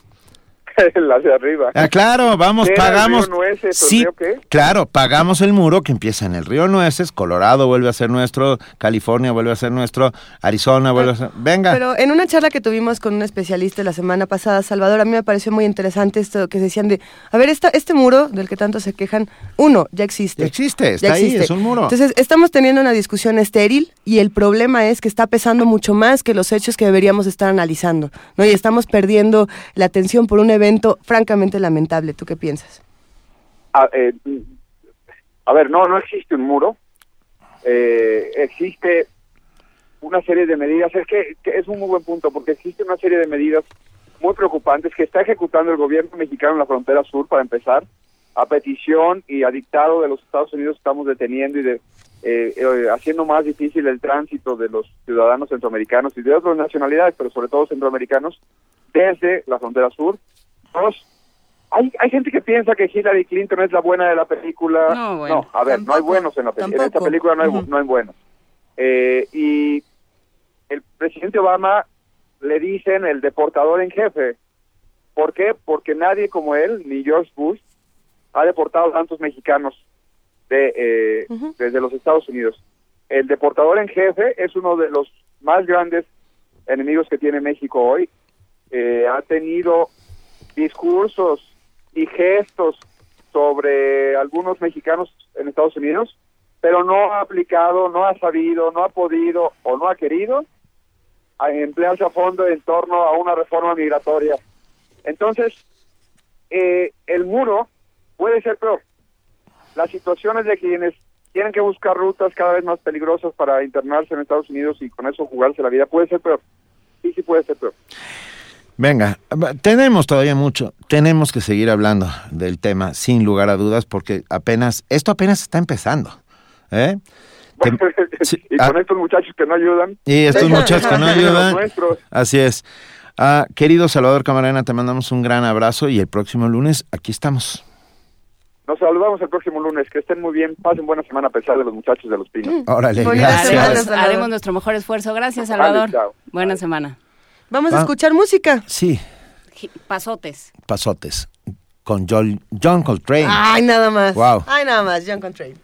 las de arriba. Ah, claro, vamos, ¿Qué era el pagamos. río Nueces, el sí, río qué? claro, pagamos el muro que empieza en el río Nueces, Colorado vuelve a ser nuestro, California vuelve a ser nuestro, Arizona vuelve a ser. Venga. Pero en una charla que tuvimos con un especialista la semana pasada, Salvador, a mí me pareció muy interesante esto que decían de, a ver, esta, este muro del que tanto se quejan, uno, ya existe. Ya existe, está ahí, es un muro. Entonces, estamos teniendo una discusión estéril y el problema es que está pesando mucho más que los hechos que deberíamos estar analizando, ¿no? Y estamos perdiendo la atención por un evento francamente lamentable. ¿Tú qué piensas? A, eh, a ver, no, no existe un muro. Eh, existe una serie de medidas. Es que, que es un muy buen punto, porque existe una serie de medidas muy preocupantes que está ejecutando el gobierno mexicano en la frontera sur, para empezar. A petición y a dictado de los Estados Unidos estamos deteniendo y de, eh, eh, haciendo más difícil el tránsito de los ciudadanos centroamericanos y de otras nacionalidades, pero sobre todo centroamericanos, desde la frontera sur. Dos, hay, hay gente que piensa que Hillary Clinton es la buena de la película. No, bueno. a ver, no hay buenos en la película. En esta película no hay, no hay buenos. Eh, y el, pres- presidente Obama le dicen el deportador en jefe. ¿Por qué? Porque nadie como él, ni George Bush, ha deportado tantos mexicanos de, eh, desde los Estados Unidos. El deportador en jefe es uno de los más grandes enemigos que tiene México hoy. Eh, ha tenido discursos y gestos sobre algunos mexicanos en Estados Unidos, pero no ha aplicado, no ha sabido, no ha podido o no ha querido emplearse a fondo en torno a una reforma migratoria. Entonces, eh, el muro puede ser peor. Las situaciones de quienes tienen que buscar rutas cada vez más peligrosas para internarse en Estados Unidos y con eso jugarse la vida puede ser peor. Sí, sí puede ser peor. Venga, tenemos todavía mucho, tenemos que seguir hablando del tema sin lugar a dudas porque apenas, esto apenas está empezando. ¿eh? y con estos muchachos que no ayudan. Y estos muchachos que no ayudan. Así es. Ah, querido Salvador Camarena, te mandamos un gran abrazo y el próximo lunes aquí estamos. Nos saludamos el próximo lunes. Que estén muy bien. Pasen buena semana a pesar de los muchachos de los pinos. Órale, gracias. Haremos nuestro mejor esfuerzo. Gracias, Salvador. Buena semana. Vamos a escuchar música. Sí. Pasotes. Pasotes. Con John, John Coltrane. Ay, nada más. Wow. Ay, nada más, John Coltrane.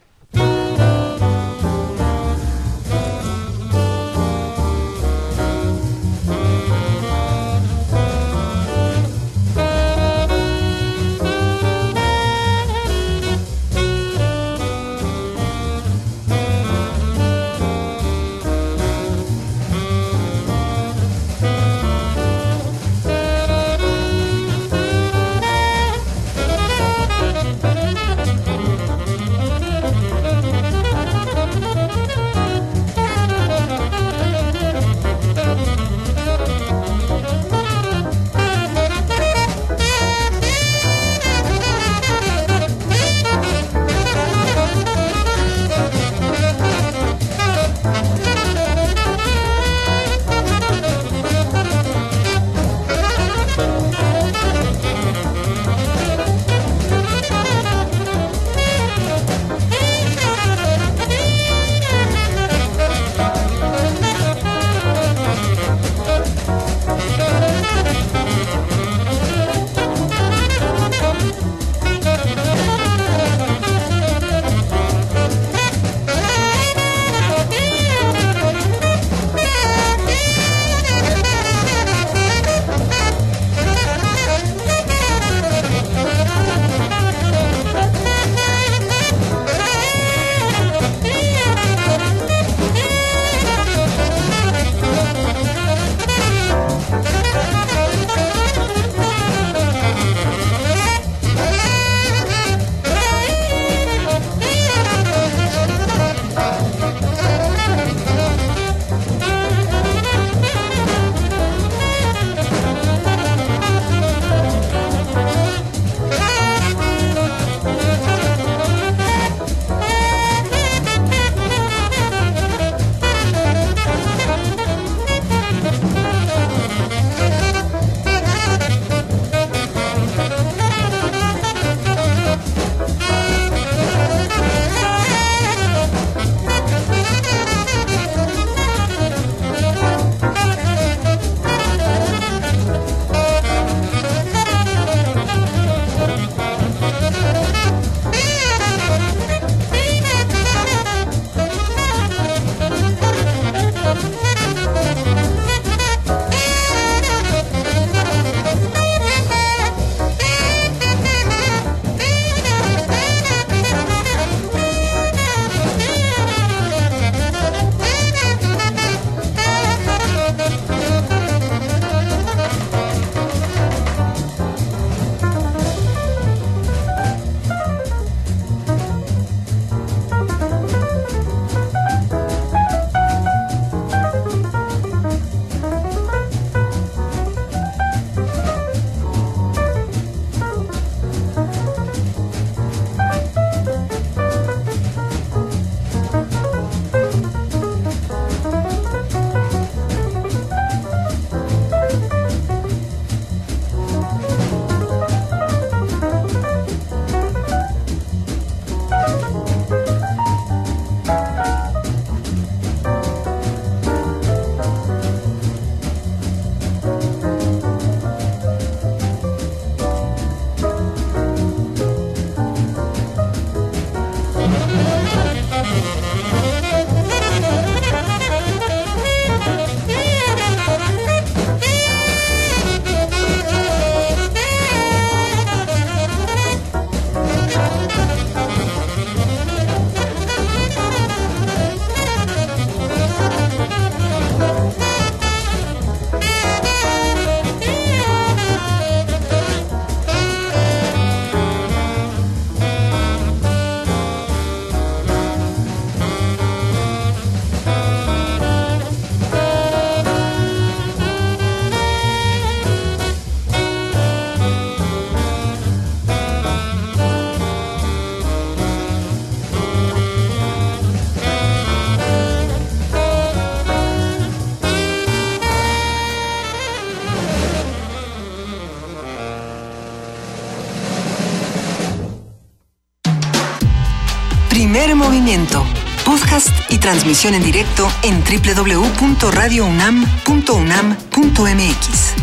Movimiento. Podcast y transmisión en directo en www.radiounam.unam.mx.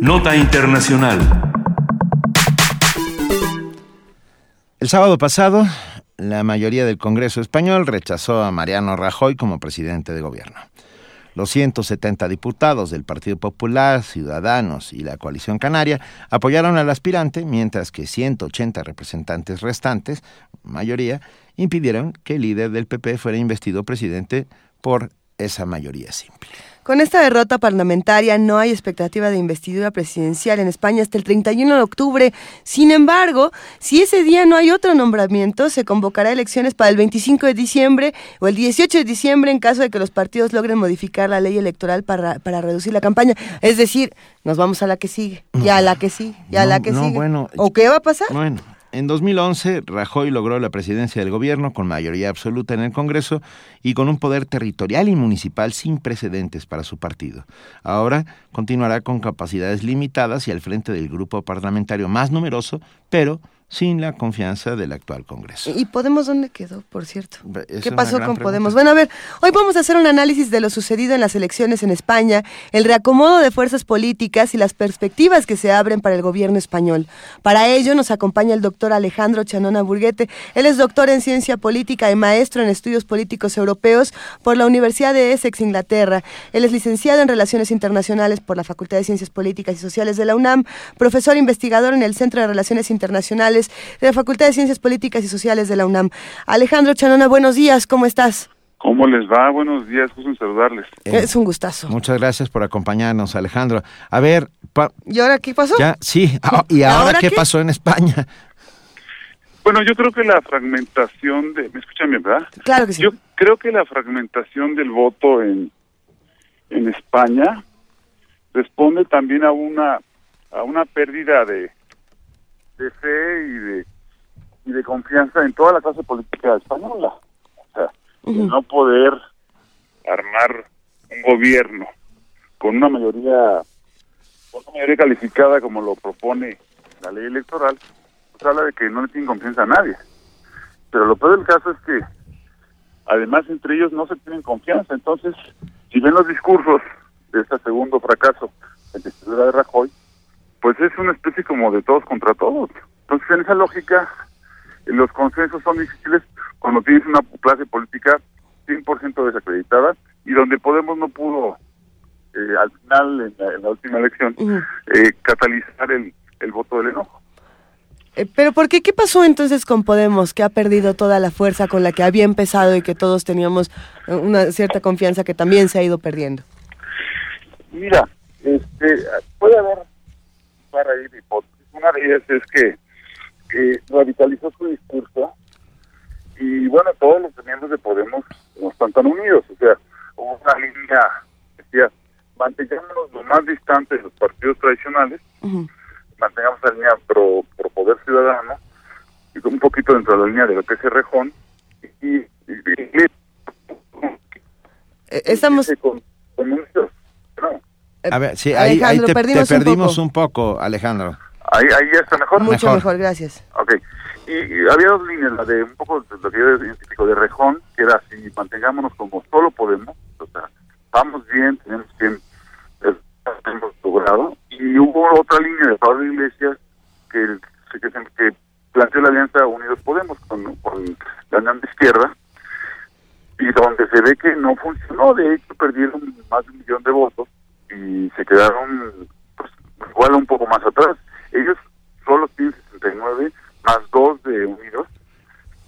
Nota Internacional. El sábado pasado, la mayoría del Congreso español rechazó a Mariano Rajoy como presidente de gobierno. Los 170 diputados del Partido Popular, Ciudadanos y la Coalición Canaria apoyaron al aspirante, mientras que 180 representantes restantes, mayoría, impidieron que el líder del PP fuera investido presidente por esa mayoría simple. Con esta derrota parlamentaria no hay expectativa de investidura presidencial en España hasta el 31 de octubre. Sin embargo, si ese día no hay otro nombramiento, se convocará elecciones para el 25 de diciembre o el 18 de diciembre en caso de que los partidos logren modificar la ley electoral para, para reducir la campaña. Es decir, nos vamos a la que sigue, ya a la que sigue, ya a la que no, sigue. bueno, ¿O qué va a pasar? Bueno, en 2011 Rajoy logró la presidencia del gobierno con mayoría absoluta en el Congreso y con un poder territorial y municipal sin precedentes para su partido. Ahora continuará con capacidades limitadas y al frente del grupo parlamentario más numeroso, pero sin la confianza del actual Congreso. ¿Y Podemos dónde quedó, por cierto? Es ¿Qué pasó con pregunta. Podemos? Bueno, a ver, hoy vamos a hacer un análisis de lo sucedido en las elecciones en España, el reacomodo de fuerzas políticas y las perspectivas que se abren para el gobierno español. Para ello nos acompaña el doctor Alejandro Chanona Burguete. Él es doctor en ciencia política y maestro en estudios políticos europeos por la Universidad de Essex, Inglaterra. Él es licenciado en Relaciones Internacionales por la Facultad de Ciencias Políticas y Sociales de la UNAM, profesor investigador en el Centro de Relaciones Internacionales de la Facultad de Ciencias Políticas y Sociales de la UNAM. Alejandro Chanona, buenos días, ¿cómo estás? ¿Cómo les va? Buenos días, gusto en saludarles. Es un gustazo. Muchas gracias por acompañarnos, Alejandro. A ver, pa- ¿Y ahora qué pasó? ya, sí, ah, ¿y ahora, ¿Ahora qué, qué? pasó en España? Bueno, yo creo que la fragmentación de... ¿Me escuchan bien, verdad? Claro que sí. Yo creo que la fragmentación del voto en, en España responde también a una a una pérdida de, de fe y de y de confianza en toda la clase política española. O sea, no poder armar un gobierno con una mayoría con una mayoría calificada como lo propone la ley electoral, pues habla de que no le tienen confianza a nadie. Pero lo peor del caso es que además entre ellos no se tienen confianza. Entonces, si ven los discursos de este segundo fracaso de investidura de Rajoy, pues es una especie como de todos contra todos. Entonces, en esa lógica, los consensos son difíciles cuando tienes una clase política 100% desacreditada y donde Podemos no pudo, eh, al final, en la, en la última elección, eh, catalizar el, el voto del enojo. Eh, Pero ¿por qué? ¿Qué pasó entonces con Podemos, que ha perdido toda la fuerza con la que había empezado y que todos teníamos eh, una cierta confianza que también se ha ido perdiendo? Mira, este, puede haber para de hipótesis. Una de ellas es que eh, radicalizó su discurso y bueno, todos los miembros de Podemos no están tan unidos. O sea, hubo una línea decía, mantengámonos lo más distante de los partidos tradicionales, mantengamos la línea pro, pro poder ciudadano y un poquito dentro de la línea de lo que es Rejón y, y, y- Eh, Estamos... con, con no, A ver, sí, ahí, te, te perdimos un poco. un poco, Alejandro. Ahí, ahí ya está mejor. Mucho mejor, gracias. Ok. Y, y había dos líneas, la de un poco de lo que yo identifico de Rejón, que era así, mantengámonos como solo podemos, o sea, vamos bien, tenemos bien, eh, hemos logrado. Y hubo otra línea de Pablo Iglesias que, que, que, que planteó la alianza Unidos Podemos con, con la de Izquierda, y donde se ve que no funcionó, de hecho perdieron más de un millón de votos y se quedaron pues, igual un poco más atrás. Ellos solo tienen 69 más dos de Unidos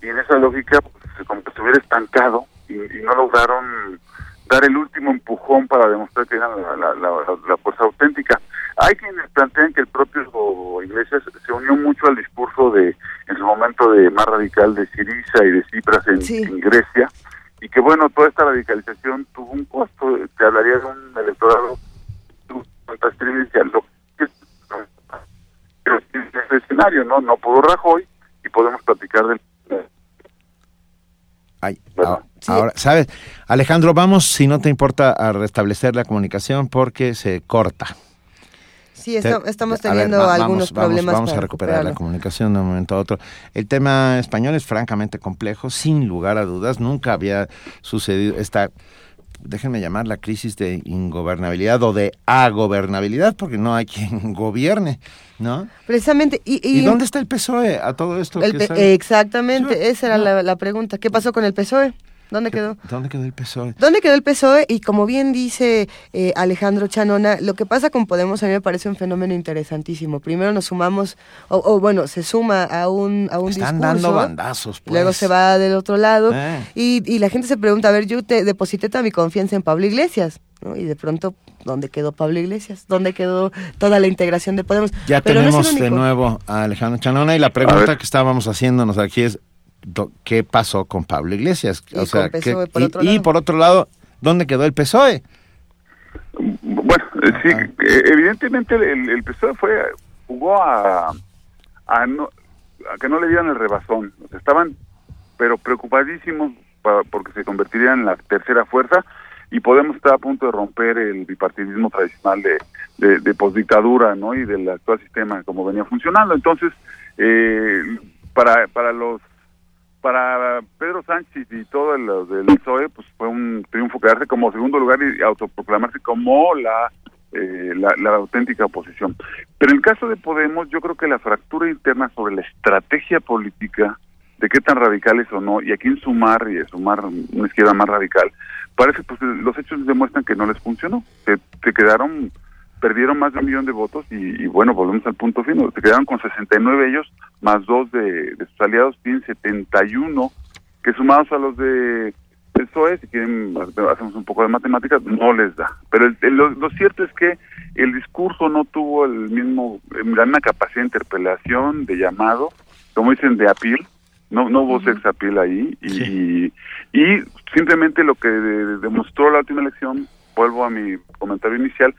y en esa lógica pues, como que estuviera estancado y, y no lograron dar el último empujón para demostrar que eran la, la, la- la fuerza auténtica. Hay quienes plantean que el propio Iglesias se unió mucho al discurso de, en su momento, de más radical de Siriza y de Cipras en, en Grecia, y que bueno, toda esta radicalización tuvo un costo, te hablaría de un electorado contrastridencial, lo que es ese escenario, ¿no? No pudo Rajoy y podemos platicar del... Ay, ah, Ahora, ¿sabes? Alejandro, vamos, si no te importa, a restablecer la comunicación porque se corta. Sí, estamos teniendo algunos problemas. Vamos, a recuperar la comunicación de un momento a otro. El tema español es francamente complejo, sin lugar a dudas. Nunca había sucedido esta, déjenme llamar la crisis de ingobernabilidad o de agobernabilidad, porque no hay quien gobierne, ¿no? Precisamente. ¿Y, dónde está el PSOE a todo esto? exactamente, esa era la, la pregunta. ¿Qué pasó con el PSOE? ¿Dónde quedó? ¿Dónde quedó el PSOE? ¿Dónde quedó el PSOE? Y como bien dice eh, Alejandro Chanona, lo que pasa con Podemos a mí me parece un fenómeno interesantísimo. Primero nos sumamos, o, bueno, se suma a un, a un Están dando bandazos, pues. Luego se va del otro lado. Eh. Y, y, la gente se pregunta, a ver, yo te deposité toda mi confianza en Pablo Iglesias. Y de pronto, ¿dónde quedó Pablo Iglesias? ¿Dónde quedó toda la integración de Podemos? Ya tenemos de nuevo a Alejandro Chanona y la pregunta que estábamos haciéndonos aquí es, qué pasó con Pablo Iglesias. Y, o sea, por, otro lado, ¿dónde quedó el PSOE? Bueno, eh, sí, eh, evidentemente el, PSOE fue jugó a, a, que no le dieran el rebasón. estaban, pero preocupadísimos porque se convertirían en la tercera fuerza y Podemos estar a punto de romper el bipartidismo tradicional de, de, de posdictadura ¿no? y del actual sistema como venía funcionando. Entonces, eh, para, para los para Pedro Sánchez y todo el del PSOE, pues fue un triunfo quedarse como segundo lugar y autoproclamarse como la, eh, la, la, auténtica oposición. Pero en el caso de Podemos, yo creo que la fractura interna sobre la estrategia política, de qué tan radicales o no, y a quién sumar y sumar una izquierda más radical, parece pues los hechos demuestran que no les funcionó. Se, se quedaron perdieron más de un millón de votos y, bueno, volvemos al punto final. Se quedaron con 69 ellos, más dos de, sus aliados, tienen 71, que sumados a los de el PSOE, si quieren, hacemos un poco de matemáticas, no les da. Pero lo, cierto es que el discurso no tuvo el mismo, la misma capacidad de interpelación, de llamado, como dicen, de apil, no, no hubo sex appeal ahí, y, y simplemente lo que demostró la última elección, vuelvo a mi comentario inicial,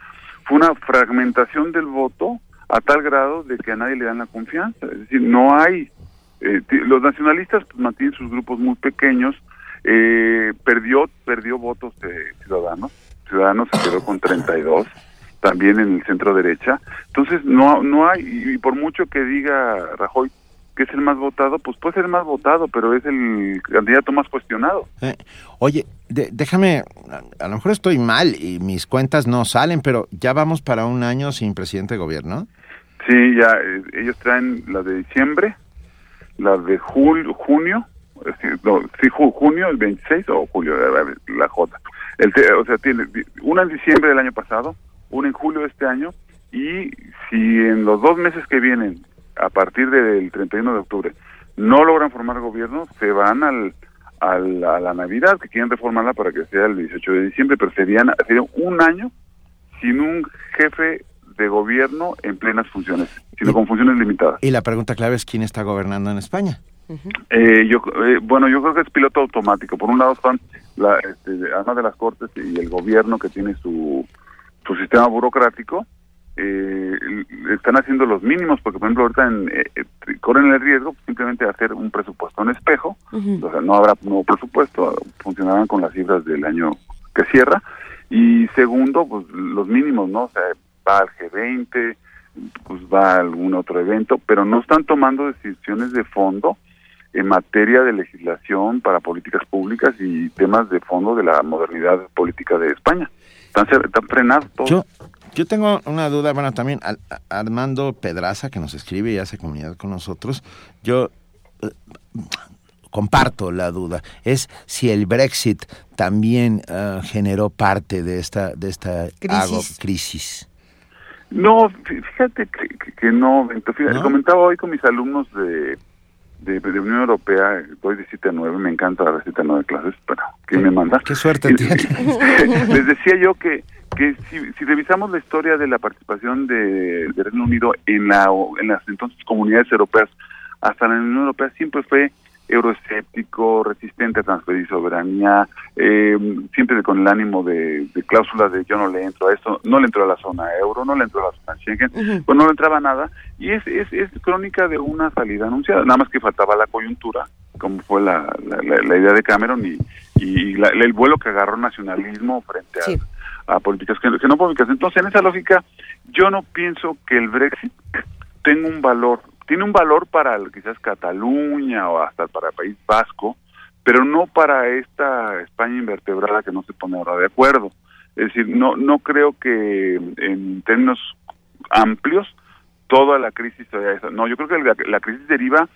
fue una fragmentación del voto a tal grado de que a nadie le dan la confianza. Es decir, no hay... Eh, los nacionalistas pues, mantienen sus grupos muy pequeños, eh, perdió perdió votos de Ciudadanos, Ciudadanos se quedó con 32, también en el centro derecha. Entonces, no, no hay, y por mucho que diga Rajoy, que es el más votado, pues puede ser el más votado, pero es el candidato más cuestionado. Eh, oye, déjame, a, lo mejor estoy mal y mis cuentas no salen, pero ya vamos para un año sin presidente de gobierno. Sí, ya, eh, ellos traen la de diciembre, la de julio, junio, no, sí, junio, el 26 o julio, la J. El, o sea, tiene una en diciembre del año pasado, una en julio de este año, y si en los dos meses que vienen a partir del 31 de octubre no logran formar gobierno, se van al, al, a la Navidad, que quieren reformarla para que sea el 18 de diciembre, pero serían, sería un año sin un jefe de gobierno en plenas funciones, sino con funciones limitadas. Y la pregunta clave es quién está gobernando en España. eh, yo eh, bueno yo creo que es piloto automático por un lado están la, este, además de las cortes y el gobierno que tiene su su sistema burocrático eh, están haciendo los mínimos, porque por ejemplo ahorita en, eh, eh, corren el riesgo simplemente de hacer un presupuesto en espejo, o sea, no habrá nuevo presupuesto, funcionarán con las cifras del año que cierra, y segundo, pues los mínimos, ¿no? O sea, va al G20, pues va a algún otro evento, pero no están tomando decisiones de fondo en materia de legislación para políticas públicas y temas de fondo de la modernidad política de España. Están, están frenados todos. Yo tengo una duda, bueno, también Armando Pedraza, que nos escribe y hace comunidad con nosotros, yo eh, comparto la duda, es si el Brexit también eh, generó parte de esta, de esta crisis. No, fíjate que, no, comentaba hoy con mis alumnos de, de, Unión Europea, doy de 7 a 9, me encanta dar de 7 a 9 clases, pero ¿quién me manda? Qué suerte tiene. Les decía yo que que si, si, revisamos la historia de la participación de, Reino Unido en, la, en las entonces comunidades europeas, hasta la Unión Europea siempre fue euroescéptico, resistente a transferir soberanía, eh, siempre con el ánimo de, de cláusula de yo no le entro a esto, no le entro a la zona euro, no le entro a la zona Schengen, pues no le entraba nada, y es, es, es crónica de una salida anunciada, nada más que faltaba la coyuntura, como fue la, la, idea de Cameron, y, y la- el vuelo que agarró nacionalismo frente a, a políticas que, que no políticas. Entonces, en esa lógica, yo no pienso que el Brexit tenga un valor. Tiene un valor para quizás Cataluña o hasta para el País Vasco, pero no para esta España invertebrada que no se pone ahora de acuerdo. Es decir, no no creo que en términos amplios toda la crisis sea esa. No, yo creo que la, la crisis deriva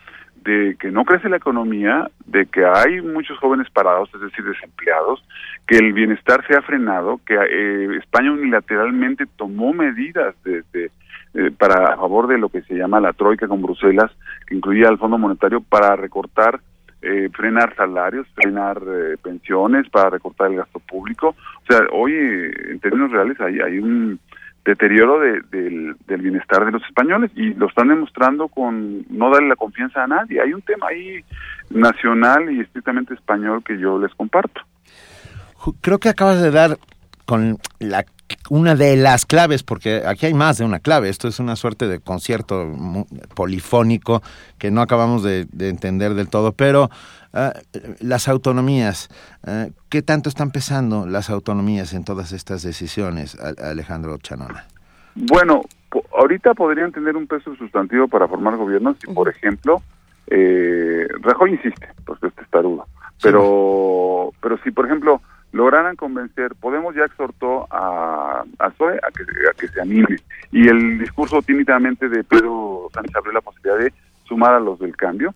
de que no crece la economía, de que hay muchos jóvenes parados, es decir, desempleados, que el bienestar se ha frenado, que eh, España unilateralmente tomó medidas de, de, eh, para a favor de lo que se llama la troika con Bruselas, que incluía al Fondo Monetario para recortar, eh, frenar salarios, frenar eh, pensiones, para recortar el gasto público. O sea, hoy eh, en términos reales hay, un deterioro de- del, del bienestar de los españoles y lo están demostrando con no darle la confianza a nadie. Hay un tema ahí nacional y estrictamente español que yo les comparto. Creo que acabas de dar con la una de las claves, porque aquí hay más de una clave, esto es una suerte de concierto polifónico que no acabamos de, de entender del todo, pero ah, las autonomías, ah, ¿qué tanto están pesando las autonomías en todas estas decisiones, Alejandro Chanona? Bueno, po- ahorita podrían tener un peso sustantivo para formar gobiernos si, por ejemplo, eh, Rajoy insiste, porque este está testarudo, pero, pero si, por ejemplo, lograran convencer, Podemos ya exhortó a, a Zoe a que, a que se anime, y el discurso tímidamente de Pedro Sánchez abrió la posibilidad de sumar a los del cambio,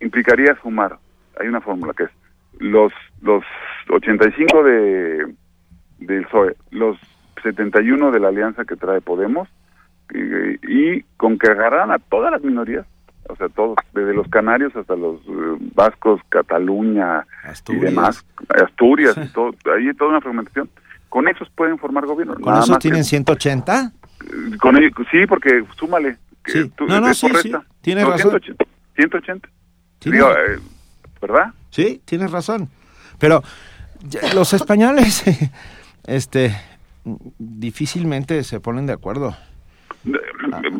implicaría sumar, hay una fórmula que es los, los 85 de, del PSOE, los 71 de la alianza que trae Podemos, eh, y con que agarraran a todas las minorías, o sea, todos, desde los canarios hasta los eh, vascos, Cataluña y demás, Asturias, y todo, ahí hay toda una fragmentación. Con esos pueden formar gobierno. ¿Con nada eso más que- tienen 180? con ellos, sí, porque súmale. que tú- No, no, sí, correcta. sí, tienes No, razón. 180. 180. Tienes- Digo, eh, ¿verdad? Sí, tienes razón. Pero los españoles, este, difícilmente se ponen de acuerdo.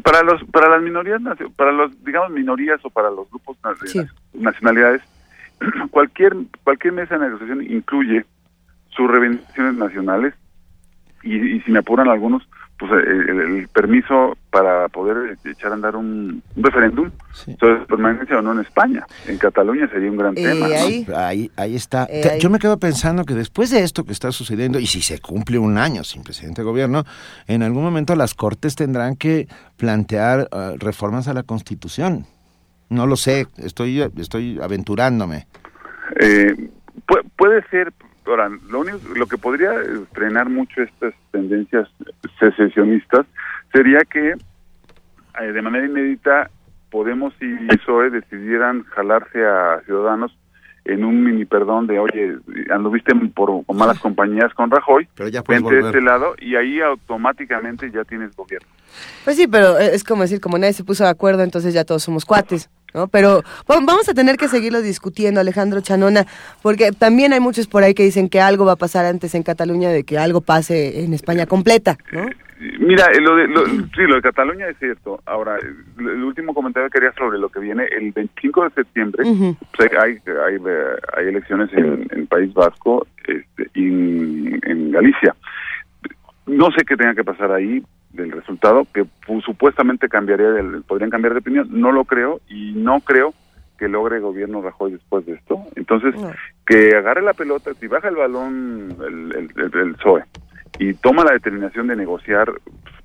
Para los para las minorías, para los digamos minorías o para los grupos de nacionalidades, cualquier cualquier mesa de negociación incluye sus reivindicaciones nacionales y, y si me apuran algunos, pues el, permiso para poder echar a andar un, un referéndum sobre permanencia o no en España. En Cataluña sería un gran tema. ¿no? ahí, ahí está. Eh, ahí. Yo me quedo pensando que después de esto que está sucediendo, y si se cumple un año sin presidente de gobierno, en algún momento las Cortes tendrán que plantear eh, reformas a la Constitución. No lo sé, estoy, estoy aventurándome. Eh, pu- puede ser, ahora, lo único, lo que podría eh, frenar mucho estas tendencias secesionistas sería que eh, de manera inédita Podemos y PSOE decidieran jalarse a Ciudadanos en un mini perdón de, oye, anduviste por, con malas compañías con Rajoy, Pero ya puedes vente de este lado y ahí automáticamente ya tienes gobierno. Pues sí, pero es como decir, como nadie se puso de acuerdo, entonces ya todos somos cuates, ¿no? Pero va- vamos a tener que seguirlo discutiendo, Alejandro Chanona, porque también hay muchos por ahí que dicen que algo va a pasar antes en Cataluña de que algo pase en España completa, ¿no? Mira, eh, lo de, lo, sí, lo de Cataluña es cierto. Ahora, eh, el último comentario que quería sobre lo que viene, el 25 de septiembre, pues, hay, hay, eh, hay elecciones en, en País Vasco este, y en, en Galicia. No sé qué tenga que pasar ahí del resultado, que pues, supuestamente cambiaría, del, podrían cambiar de opinión, no lo creo y no creo que logre el gobierno Rajoy después de esto. Entonces, que agarre la pelota, si baja el balón el, el, el- el PSOE y toma la determinación de negociar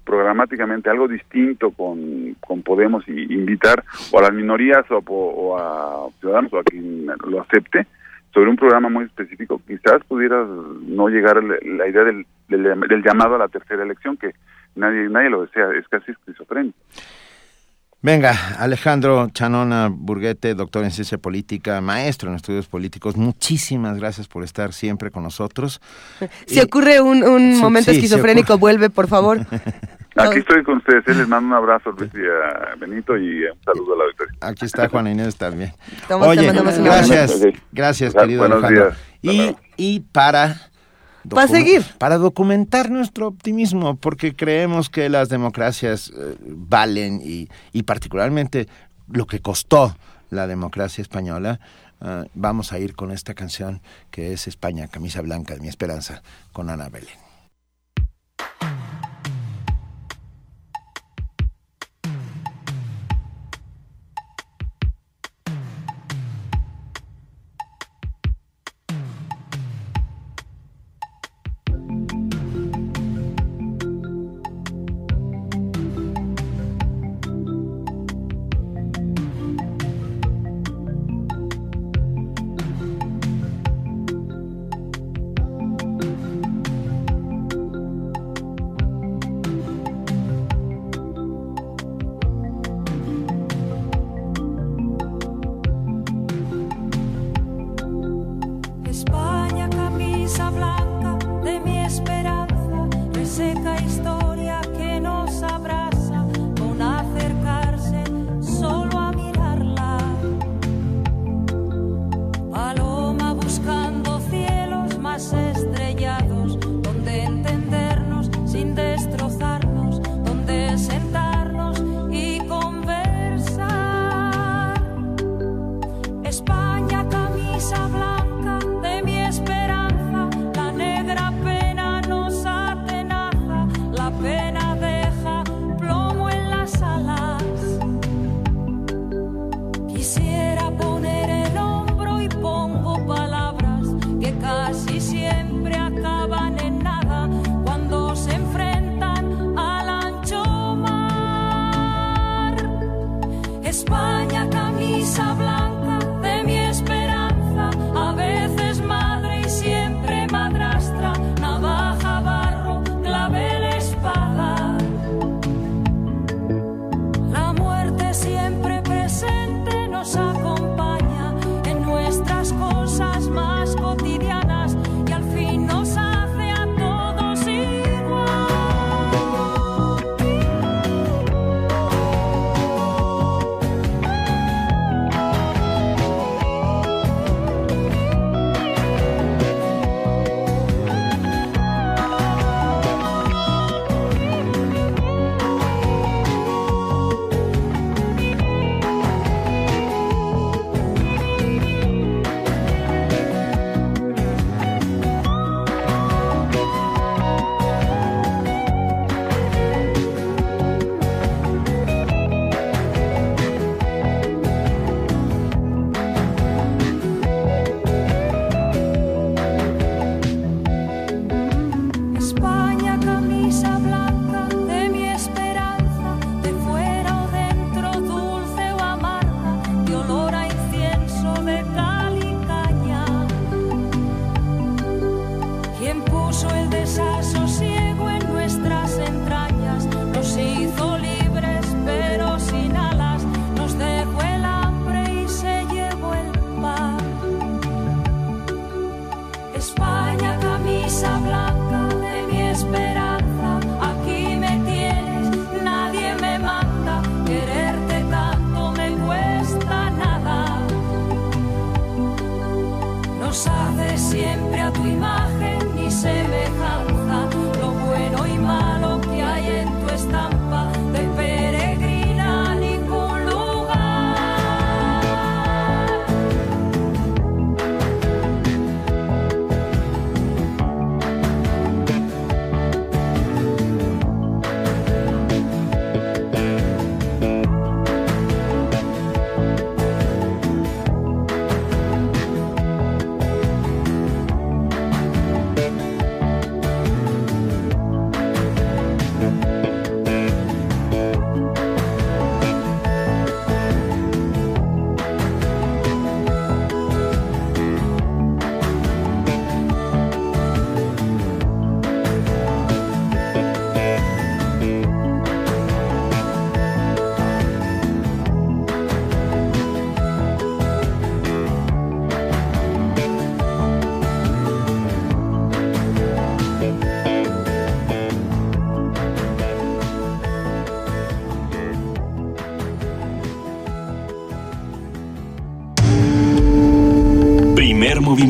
programáticamente algo distinto con, con Podemos y invitar o a las minorías o, o a ciudadanos o a quien lo acepte sobre un programa muy específico, quizás pudiera no llegar la, la idea del, del, del llamado a la tercera elección, que nadie nadie lo desea, es casi esquizofrénico. Venga, Alejandro Chanona Burguete, doctor en ciencia política, maestro en estudios políticos, muchísimas gracias por estar siempre con nosotros. Si ocurre un, un Sí, momento sí, si esquizofrénico, vuelve, por favor. Aquí estoy con ustedes, eh, les mando un abrazo Luis y a Benito y un saludo a la auditoría. Aquí está Juana Inés también. Oye, gracias, gracias Buenos querido Alejandro. días. Y, y para... Para seguir. Para documentar nuestro optimismo, porque creemos que las democracias eh, valen y, y particularmente lo que costó la democracia española, ah, vamos a ir con esta canción que es España, Camisa Blanca de mi Esperanza, con Ana Belén.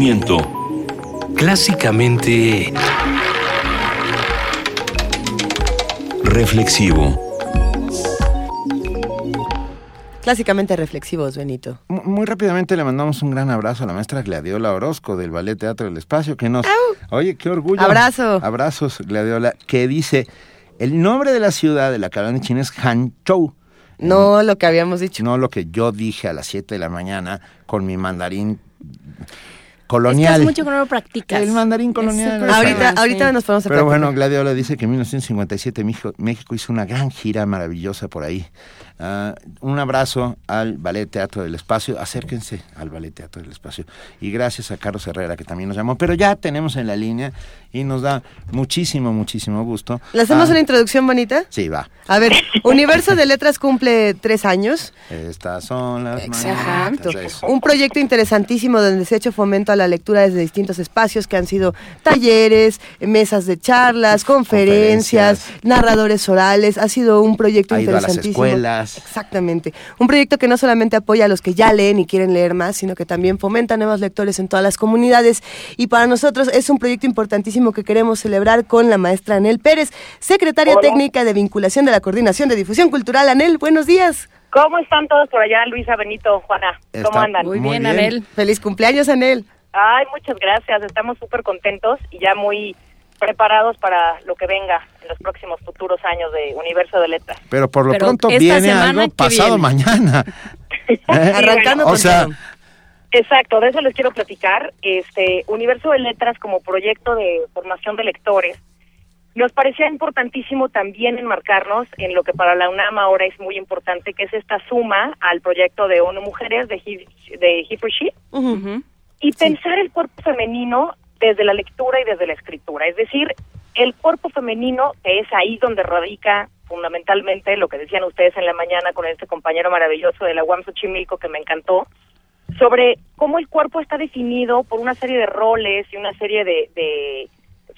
Movimiento. Clásicamente... Reflexivo. Clásicamente reflexivos, Benito. Mu- Muy rápidamente le mandamos un gran abrazo a la maestra Gladiola Orozco del Ballet Teatro del Espacio, que nos... Oye, qué orgullo. Abrazo. Abrazos, Gladiola, que dice, el nombre de la ciudad de la cabaña china es Hanzhou. No lo que habíamos dicho. No lo que yo dije a las 7 de la mañana con mi mandarín colonial. Es que hace mucho que no lo practicas. El mandarín colonial. Ahorita, ahorita sí. nos podemos Pero bueno, Gladiola dice que en 1957 México, México hizo una gran gira maravillosa por ahí. Ah, un abrazo al Ballet Teatro del Espacio. Acérquense al Ballet Teatro del Espacio. Y gracias a Carlos Herrera que también nos llamó. Pero ya tenemos en la línea y nos da muchísimo, muchísimo gusto. ¿Le hacemos Ah, una introducción bonita? Sí, va. A ver, Universo de Letras cumple tres años. Estas son las Exacto. Un proyecto interesantísimo donde se ha hecho fomento a la lectura desde distintos espacios que han sido talleres, mesas de charlas, conferencias, narradores orales. Ha sido un proyecto Ha ido a las interesantísimo. Exactamente. Un proyecto que no solamente apoya a los que ya leen y quieren leer más, sino que también fomenta nuevos lectores en todas las comunidades. Y para nosotros es un proyecto importantísimo que queremos celebrar con la maestra Anel Pérez, secretaria Hola. técnica de vinculación de la Coordinación de Difusión Cultural. Anel, buenos días. ¿Cómo están todos por allá, Luisa, Benito, Juana? ¿Cómo Está andan? muy Muy bien, bien. Anel. Feliz cumpleaños, Anel. Ay, muchas gracias. Estamos súper contentos y ya muy preparados para lo que venga en los próximos futuros años de Universo de Letras. Pero por lo Pero pronto viene algo ¿qué pasado viene? mañana. ¿Eh? Arrancando O sea. Exacto, de eso les quiero platicar. Este Universo de Letras como proyecto de formación de lectores. Nos parecía importantísimo también enmarcarnos en lo que para la UNAM ahora es muy importante, que es esta suma al proyecto de ONU Mujeres de He, de He for She, y pensar el cuerpo femenino desde la lectura y desde la escritura. Es decir, el cuerpo femenino, que es ahí donde radica fundamentalmente lo que decían ustedes en la mañana con este compañero maravilloso de la UAM Xochimilco que me encantó, sobre cómo el cuerpo está definido por una serie de roles y una serie de, de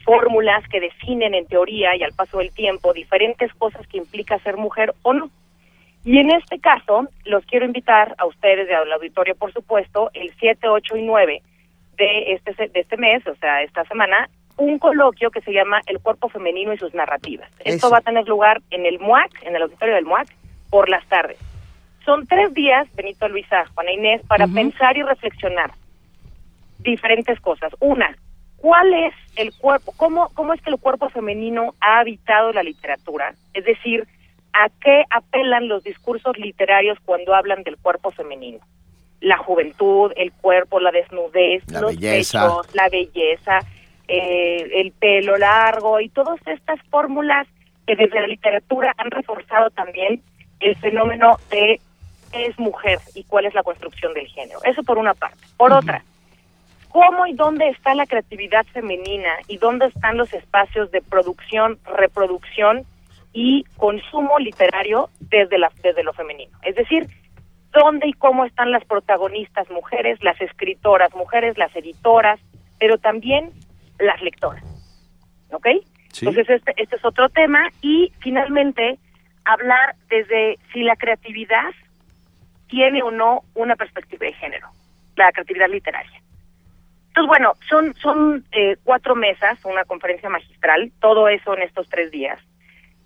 fórmulas que definen en teoría y al paso del tiempo diferentes cosas que implica ser mujer o no. Y en este caso, los quiero invitar a ustedes y al auditorio, por supuesto, el 7, 8 y 9 de este, de este mes, o sea, esta semana, un coloquio que se llama El cuerpo femenino y sus narrativas. Esto Eso. va a tener lugar en el MUAC, en el auditorio del MUAC, por las tardes. Son tres días, Benito, Luisa, Juana Inés, para pensar y reflexionar diferentes cosas. Una, ¿cuál es el cuerpo? ¿Cómo, ¿Cómo es que el cuerpo femenino ha habitado la literatura? Es decir, ¿a qué apelan los discursos literarios cuando hablan del cuerpo femenino? La juventud, el cuerpo, la desnudez, La los belleza. pechos, la belleza, eh, el pelo largo y todas estas fórmulas que desde la literatura han reforzado también el fenómeno de qué es mujer y cuál es la construcción del género. Eso por una parte. Por otra, ¿cómo y dónde está la creatividad femenina y dónde están los espacios de producción, reproducción y consumo literario desde, la, desde lo femenino? Es decir, ¿dónde y cómo están las protagonistas mujeres, las escritoras mujeres, las editoras, pero también las lectoras? ¿Ok? Sí. Entonces, este, este es otro tema. Y finalmente, hablar desde si la creatividad tiene o no una perspectiva de género, la creatividad literaria. Entonces, bueno, son, son eh, cuatro mesas, una conferencia magistral, todo eso en estos tres días.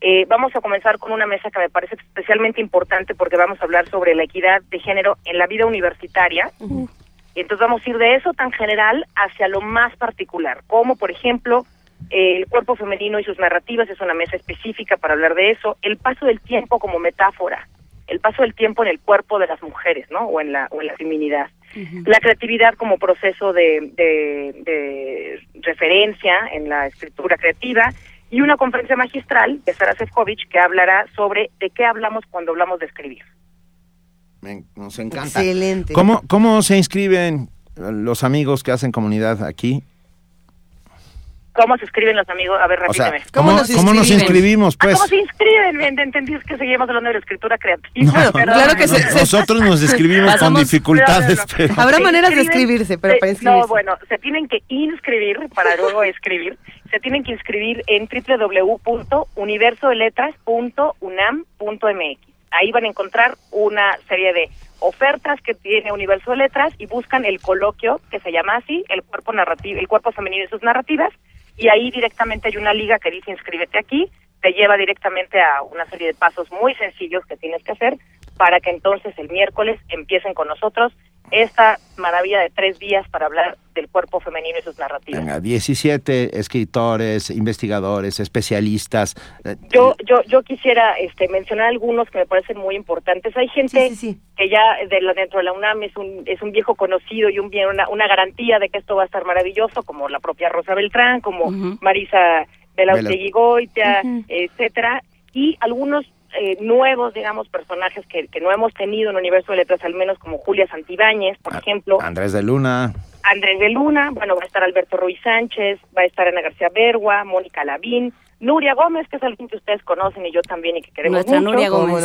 Eh, vamos a comenzar con una mesa que me parece especialmente importante porque vamos a hablar sobre la equidad de género en la vida universitaria. Y entonces vamos a ir de eso tan general hacia lo más particular, como por ejemplo eh, el cuerpo femenino y sus narrativas, es una mesa específica para hablar de eso, el paso del tiempo como metáfora, el paso del tiempo en el cuerpo de las mujeres, ¿no? O en la, o en la feminidad. La creatividad como proceso de, de, de referencia en la escritura creativa y una conferencia magistral de Sara Sefcovic que hablará sobre de qué hablamos cuando hablamos de escribir. Me- nos encanta. Excelente. ¿Cómo, ¿Cómo se inscriben los amigos que hacen comunidad aquí? ¿Cómo se escriben los amigos? A ver, O sea, repíteme. ¿cómo, cómo nos inscribimos, Ah, pues? ¿Cómo se inscriben? Entendí que seguimos hablando de la escritura creativa. No, Perdón. claro que se- Nosotros nos escribimos con dificultades, pero- Habrá maneras de inscriben- escribirse, pero se- para inscribirse. No, bueno, se tienen que inscribir para luego escribir. Se tienen que inscribir en www.universodeletras.unam.mx. Ahí van a encontrar una serie de ofertas que tiene Universo de Letras y buscan el coloquio que se llama así, el cuerpo narrativo, el cuerpo femenino y sus narrativas, y ahí directamente hay una liga que dice inscríbete aquí, te lleva directamente a una serie de pasos muy sencillos que tienes que hacer para que entonces el miércoles empiecen con nosotros esta maravilla de tres días para hablar del cuerpo femenino y sus narrativas. Venga, 17 escritores, investigadores, especialistas. eh, Yo, yo, yo quisiera este, mencionar algunos que me parecen muy importantes. Hay gente que ya de la, dentro de la UNAM es un, es un viejo conocido y un bien, una, una garantía de que esto va a estar maravilloso, como la propia Rosa Beltrán, como Marisa Belaustegui Goitia, etcétera, y algunos eh, nuevos, digamos, personajes que, que no hemos tenido en el universo de letras, al menos como Julia Santibáñez, por ejemplo. Andrés de Luna. Andrés de Luna, bueno, va a estar Alberto Ruiz Sánchez, va a estar Ana García Bergua, Mónica Lavín, Nuria Gómez, que es alguien que ustedes conocen y yo también y que queremos Nuestra mucho. Nuria Gómez.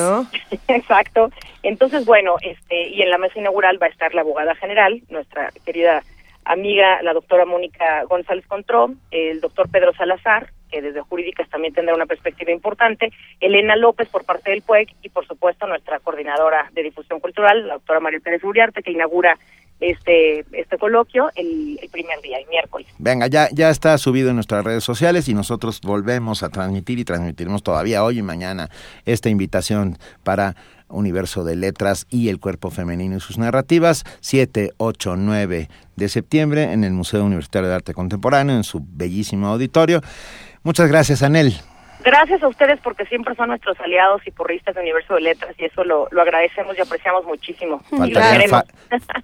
Exacto. Entonces, bueno, este y en la mesa inaugural va a estar la abogada general, nuestra querida amiga, la doctora Mónica González Contró, el doctor Pedro Salazar, que desde jurídicas también tendrá una perspectiva importante, Elena López por parte del PUEC y por supuesto nuestra coordinadora de difusión cultural, la doctora María Pérez Uriarte, que inaugura este este coloquio el, el primer día, el miércoles. Venga, ya, ya está subido en nuestras redes sociales y nosotros volvemos a transmitir y transmitiremos todavía hoy y mañana esta invitación para Universo de Letras y el Cuerpo Femenino y sus narrativas, 7, 8, 9 de septiembre en el Museo Universitario de Arte Contemporáneo, en su bellísimo auditorio. Muchas gracias, Anel. Gracias a ustedes porque siempre son nuestros aliados y porristas de Universo de Letras y eso lo, lo agradecemos y apreciamos muchísimo. Faltaría, queremos. fa-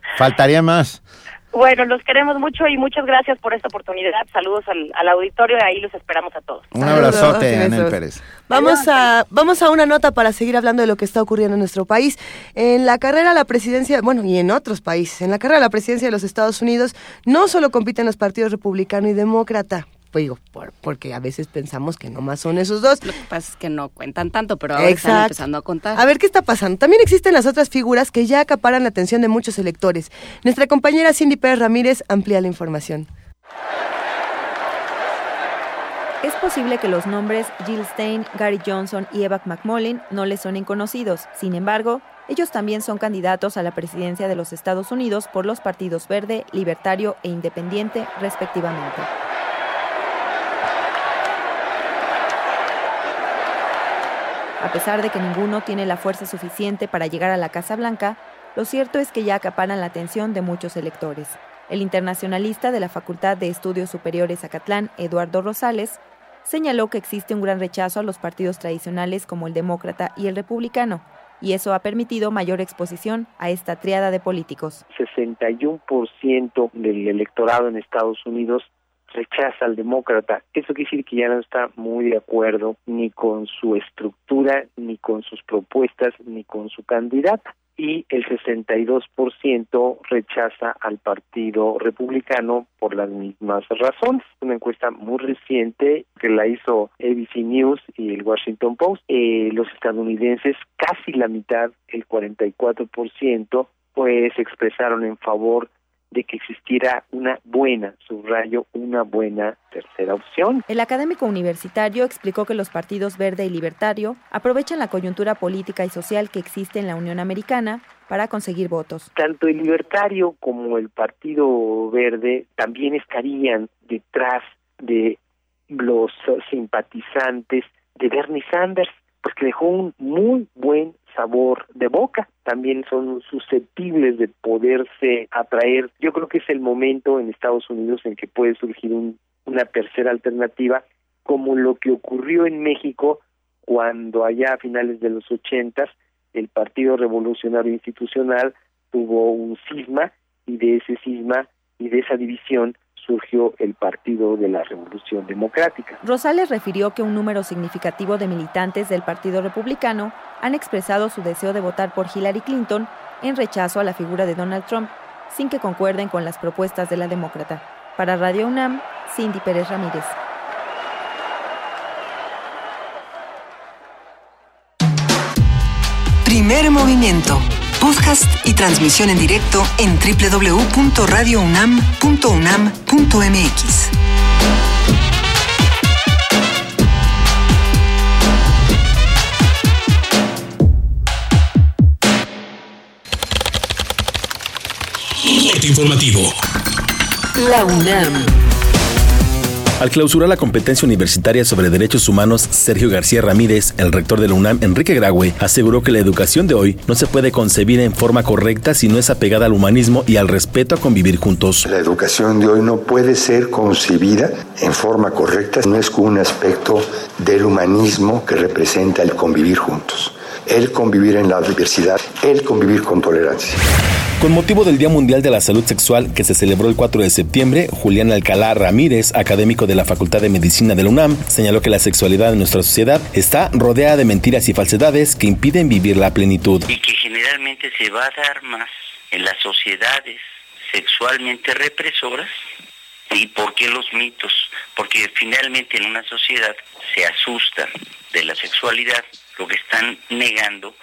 faltaría más. Bueno, los queremos mucho y muchas gracias por esta oportunidad. Saludos al, al auditorio y ahí los esperamos a todos. Un abrazote, Anel. Pérez. Vamos a, vamos a una nota para seguir hablando de lo que está ocurriendo en nuestro país. En la carrera a la presidencia, bueno, y en otros países, en la carrera a la presidencia de los Estados Unidos, no solo compiten los partidos republicano y demócrata, pues digo, por- porque a veces pensamos que nomás son esos dos. Lo que pasa es que no cuentan tanto, pero ahora están Exacto. empezando a contar. A ver qué está pasando. También existen las otras figuras que ya acaparan la atención de muchos electores. Nuestra compañera Cindy Pérez Ramírez amplía la información. Es posible que los nombres Jill Stein, Gary Johnson y Eva McMullin no les suenen conocidos. Sin embargo, ellos también son candidatos a la presidencia de los Estados Unidos por los partidos Verde, Libertario e Independiente, respectivamente. A pesar de que ninguno tiene la fuerza suficiente para llegar a la Casa Blanca, lo cierto es que ya acaparan la atención de muchos electores. El internacionalista de la Facultad de Estudios Superiores Acatlán, Eduardo Rosales, señaló que existe un gran rechazo a los partidos tradicionales como el demócrata y el republicano, y eso ha permitido mayor exposición a esta triada de políticos. 61% del electorado en Estados Unidos rechaza al demócrata. Eso quiere decir que ya no está muy de acuerdo ni con su estructura, ni con sus propuestas, ni con su candidata. Y el 62% rechaza al Partido Republicano por las mismas razones. Una encuesta muy reciente que la hizo ABC News y el Washington Post. Eh, los estadounidenses, casi la mitad, el 44%, pues expresaron en favor de que existiera una buena, subrayo, una buena tercera opción. El académico universitario explicó que los partidos verde y libertario aprovechan la coyuntura política y social que existe en la Unión Americana para conseguir votos. Tanto el libertario como el Partido Verde también estarían detrás de los simpatizantes de Bernie Sanders, pues que dejó un muy buen sabor de boca. También son susceptibles de poderse atraer. Yo creo que es el momento en Estados Unidos en que puede surgir un- una tercera alternativa, como lo que ocurrió en México cuando allá a finales de los ochentas el Partido Revolucionario Institucional tuvo un cisma y de ese cisma y de esa división surgió el Partido de la Revolución Democrática. Rosales refirió que un número significativo de militantes del Partido Republicano han expresado su deseo de votar por Hillary Clinton en rechazo a la figura de Donald Trump, sin que concuerden con las propuestas de la demócrata. Para Radio UNAM, Cindy Pérez Ramírez. Primer movimiento. Podcast y transmisión en directo en www.radiounam.unam.mx. Informativo. La UNAM. Al clausurar la competencia universitaria sobre derechos humanos, Sergio García Ramírez, el rector de la UNAM, Enrique Graue, aseguró que la educación de hoy no se puede concebir en forma correcta si no es apegada al humanismo y al respeto a convivir juntos. La educación de hoy no puede ser concebida en forma correcta, no es un aspecto del humanismo que representa el convivir juntos el convivir en la diversidad, el convivir con tolerancia. Con motivo del Día Mundial de la Salud Sexual que se celebró el 4 de septiembre, Julián Alcalá Ramírez, académico de la Facultad de Medicina de la UNAM, señaló que la sexualidad en nuestra sociedad está rodeada de mentiras y falsedades que impiden vivir la plenitud. Y que generalmente se va a dar más en las sociedades sexualmente represoras. ¿Y por qué los mitos? Porque finalmente en una sociedad se asustan de la sexualidad lo que están negando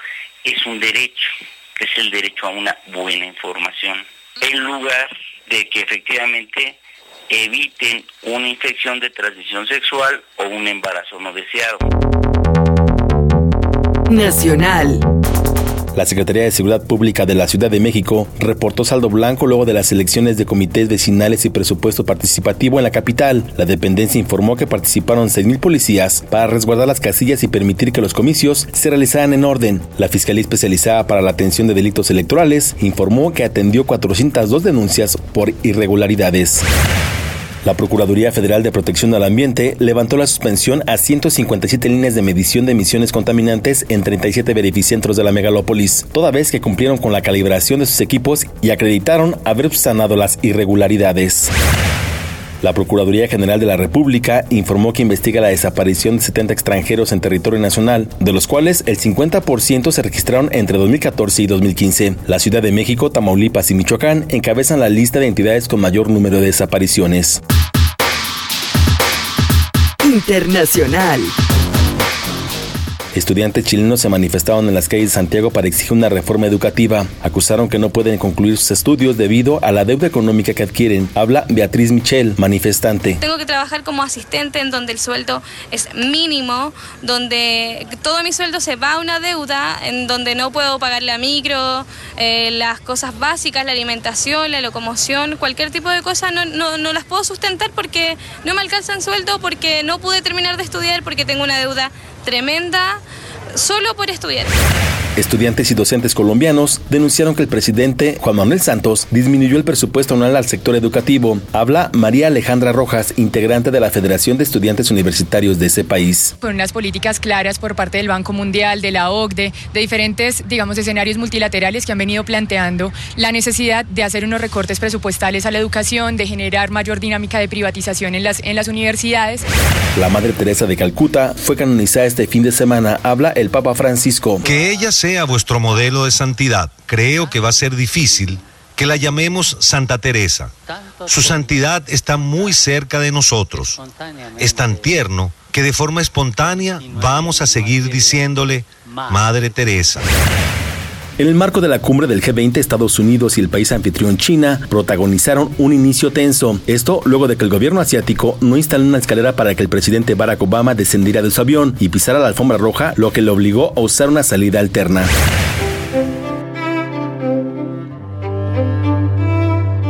es un derecho, que es el derecho a una buena información, en lugar de que efectivamente eviten una infección de transmisión sexual o un embarazo no deseado. Nacional. La Secretaría de Seguridad Pública de la Ciudad de México reportó saldo blanco luego de las elecciones de comités vecinales y presupuesto participativo en la capital. La dependencia informó que participaron 6.000 policías para resguardar las casillas y permitir que los comicios se realizaran en orden. La Fiscalía Especializada para la Atención de Delitos Electorales informó que atendió 402 denuncias por irregularidades. La Procuraduría Federal de Protección al Ambiente levantó la suspensión a 157 líneas de medición de emisiones contaminantes en 37 verificentros de la megalópolis, toda vez que cumplieron con la calibración de sus equipos y acreditaron haber sanado las irregularidades. La Procuraduría General de la República informó que investiga la desaparición de 70 extranjeros en territorio nacional, de los cuales el 50% se registraron entre 2014 y 2015. La Ciudad de México, Tamaulipas y Michoacán encabezan la lista de entidades con mayor número de desapariciones. Internacional. Estudiantes chilenos se manifestaron en las calles de Santiago para exigir una reforma educativa. Acusaron que no pueden concluir sus estudios debido a la deuda económica que adquieren. Habla Beatriz Michel, manifestante. Tengo que trabajar como asistente en donde el sueldo es mínimo, donde todo mi sueldo se va a una deuda, en donde no puedo pagar la micro, eh, las cosas básicas, la alimentación, la locomoción, cualquier tipo de cosas no, no, no las puedo sustentar porque no me alcanzan sueldo, porque no pude terminar de estudiar, porque tengo una deuda tremenda solo por estudiar. Estudiantes y docentes colombianos denunciaron que el presidente Juan Manuel Santos disminuyó el presupuesto anual al sector educativo. Habla María Alejandra Rojas, integrante de la Federación de Estudiantes Universitarios de ese país. Con unas políticas claras por parte del Banco Mundial, de la OCDE, de diferentes, digamos, escenarios multilaterales que han venido planteando la necesidad de hacer unos recortes presupuestales a la educación, de generar mayor dinámica de privatización en las, en las universidades. La Madre Teresa de Calcuta fue canonizada este fin de semana. Habla el Papa Francisco. Que ella sea vuestro modelo de santidad. Creo que va a ser difícil que la llamemos Santa Teresa. Su santidad está muy cerca de nosotros. Es tan tierno que de forma espontánea vamos a seguir diciéndole Madre Teresa. En el marco de la cumbre del G20, Estados Unidos y el país anfitrión China protagonizaron un inicio tenso. Esto luego de que el gobierno asiático no instaló una escalera para que el presidente Barack Obama descendiera de su avión y pisara la alfombra roja, lo que le obligó a usar una salida alterna.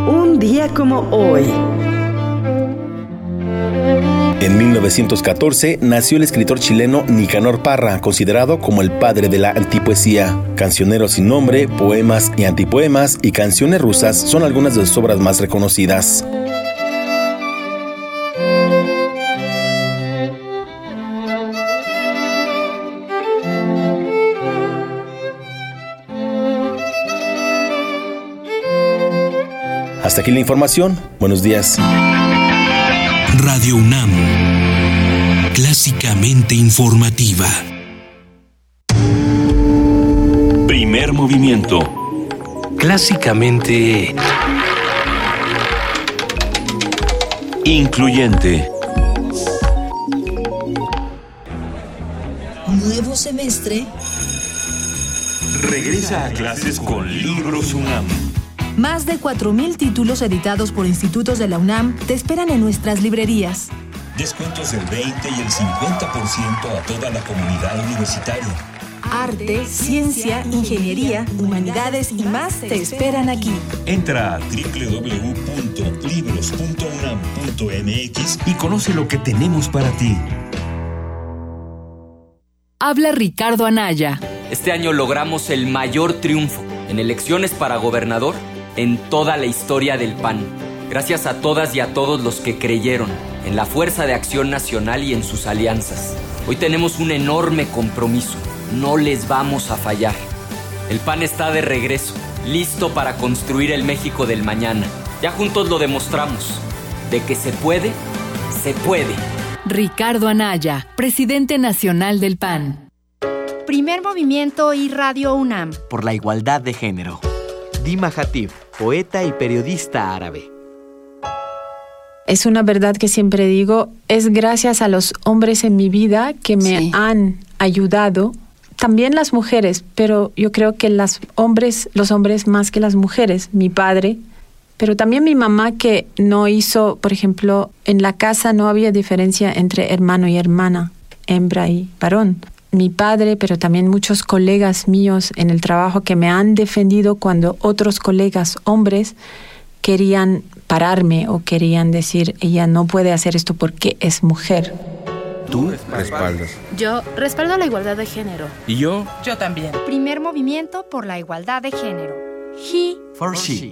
Un día como hoy. En 1914 nació el escritor chileno Nicanor Parra, considerado como el padre de la antipoesía. Cancionero sin nombre, poemas y antipoemas y canciones rusas son algunas de sus obras más reconocidas. Hasta aquí la información. Buenos días. Radio UNAM, clásicamente informativa. Primer movimiento. Clásicamente... Incluyente. Nuevo semestre. Regresa a clases con Libros UNAM. Más de 4.000 títulos editados por institutos de la UNAM te esperan en nuestras librerías. Descuentos del 20 y el 50% a toda la comunidad universitaria. arte, ciencia, ingeniería, humanidades y más te esperan aquí. Entra a www.libros.unam.mx y conoce lo que tenemos para ti. Habla Ricardo Anaya. Este año logramos el mayor triunfo en elecciones para gobernador en toda la historia del PAN. Gracias a todas y a todos los que creyeron en la Fuerza de Acción Nacional y en sus alianzas. Hoy tenemos un enorme compromiso. No les vamos a fallar. El PAN está de regreso, listo para construir el México del mañana. Ya juntos lo demostramos. De que se puede, se puede. Ricardo Anaya, presidente nacional del PAN. Primer movimiento y Radio UNAM. Por la igualdad de género. Dima Hatib, poeta y periodista árabe. Es una verdad que siempre digo, es gracias a los hombres en mi vida que me han ayudado, también las mujeres, pero yo creo que las hombres, los hombres más que las mujeres, mi padre, pero también mi mamá que no hizo, por ejemplo, en la casa no había diferencia entre hermano y hermana, hembra y varón. Mi padre, pero también muchos colegas míos en el trabajo que me han defendido cuando otros colegas hombres querían pararme o querían decir, ella no puede hacer esto porque es mujer. Tú respaldas. Yo respaldo la igualdad de género. ¿Y yo? Yo también. Primer movimiento por la igualdad de género. He For she.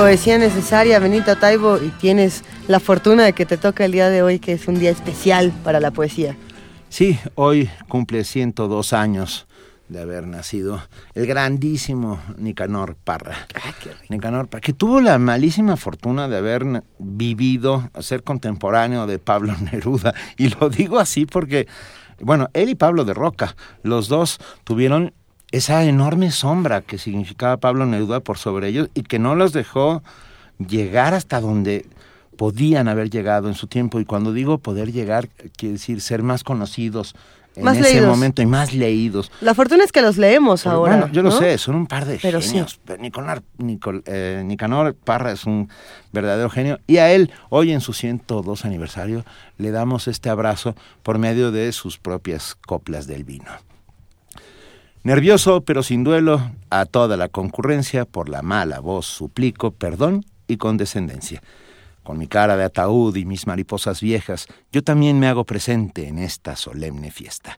Poesía necesaria, Benito Taibo, y tienes la fortuna de que te toca el día de hoy, que es un día especial para la poesía. Sí, hoy cumple 102 años de haber nacido el grandísimo Nicanor Parra. Nicanor Parra, que tuvo la malísima fortuna de haber vivido, ser contemporáneo de Pablo Neruda. Y lo digo así porque, bueno, él y Pablo de Roca, los dos tuvieron esa enorme sombra que significaba Pablo Neruda por sobre ellos y que no los dejó llegar hasta donde podían haber llegado en su tiempo. Y cuando digo poder llegar, quiere decir ser más conocidos en Más ese leídos. momento y más leídos. La fortuna es que los leemos Pero ahora. bueno, yo lo ¿no? sé, son un par de Pero sí. genios. Nicanor, Nicol- eh, Nicanor Parra es un verdadero genio. Y a él, hoy en su 102 aniversario, le damos este abrazo por medio de sus propias coplas del vino. Nervioso, pero sin duelo, a toda la concurrencia, por la mala voz suplico perdón y condescendencia. Con mi cara de ataúd y mis mariposas viejas, yo también me hago presente en esta solemne fiesta.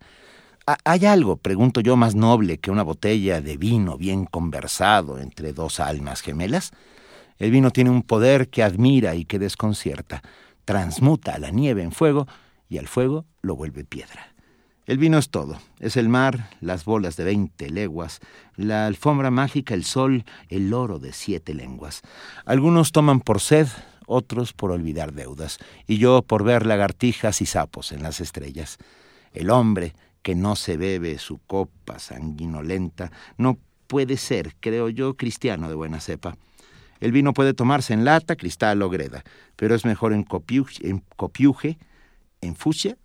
¿Ha- ¿Hay algo, pregunto yo, más noble que una botella de vino bien conversado entre dos almas gemelas? El vino tiene un poder que admira y que desconcierta. Transmuta la nieve en fuego y al fuego lo vuelve piedra. El vino es todo. Es el mar, las bolas de veinte leguas, la alfombra mágica, el sol, el oro de siete lenguas. Algunos toman por sed, otros por olvidar deudas, y yo por ver lagartijas y sapos en las estrellas. El hombre que no se bebe su copa sanguinolenta no puede ser, creo yo, cristiano de buena cepa. El vino puede tomarse en lata, cristal o greda, pero es mejor en copiuje, en, copiuje,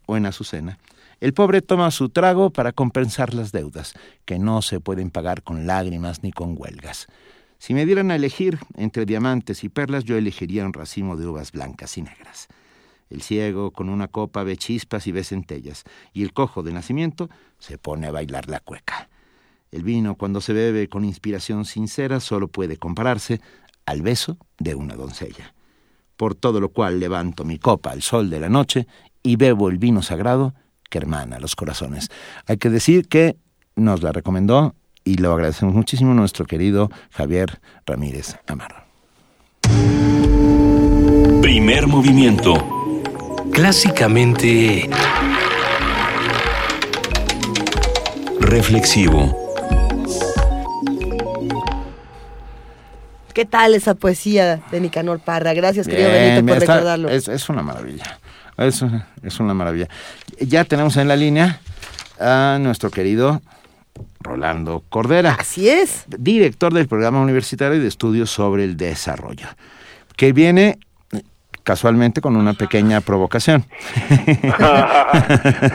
o en azucena. El pobre toma su trago para compensar las deudas, que no se pueden pagar con lágrimas ni con huelgas. Si me dieran a elegir entre diamantes y perlas, yo elegiría un racimo de uvas blancas y negras. El ciego con una copa ve chispas y ve centellas, y el cojo de nacimiento se pone a bailar la cueca. El vino, cuando se bebe con inspiración sincera, solo puede compararse al beso de una doncella. Por todo lo cual levanto mi copa al sol de la noche y bebo el vino sagrado que hermana los corazones. Hay que decir que nos la recomendó y lo agradecemos muchísimo nuestro querido Javier Ramírez Amaro. Primer movimiento. Clásicamente reflexivo. ¿Qué tal esa poesía de Nicanor Parra? Gracias, querido Bien, Benito, por está- recordarlo. Es, es una maravilla. Es, es una maravilla. Ya tenemos en la línea a nuestro querido Rolando Cordera. Así es. Director del programa universitario de estudios sobre el desarrollo, que viene casualmente con una pequeña provocación.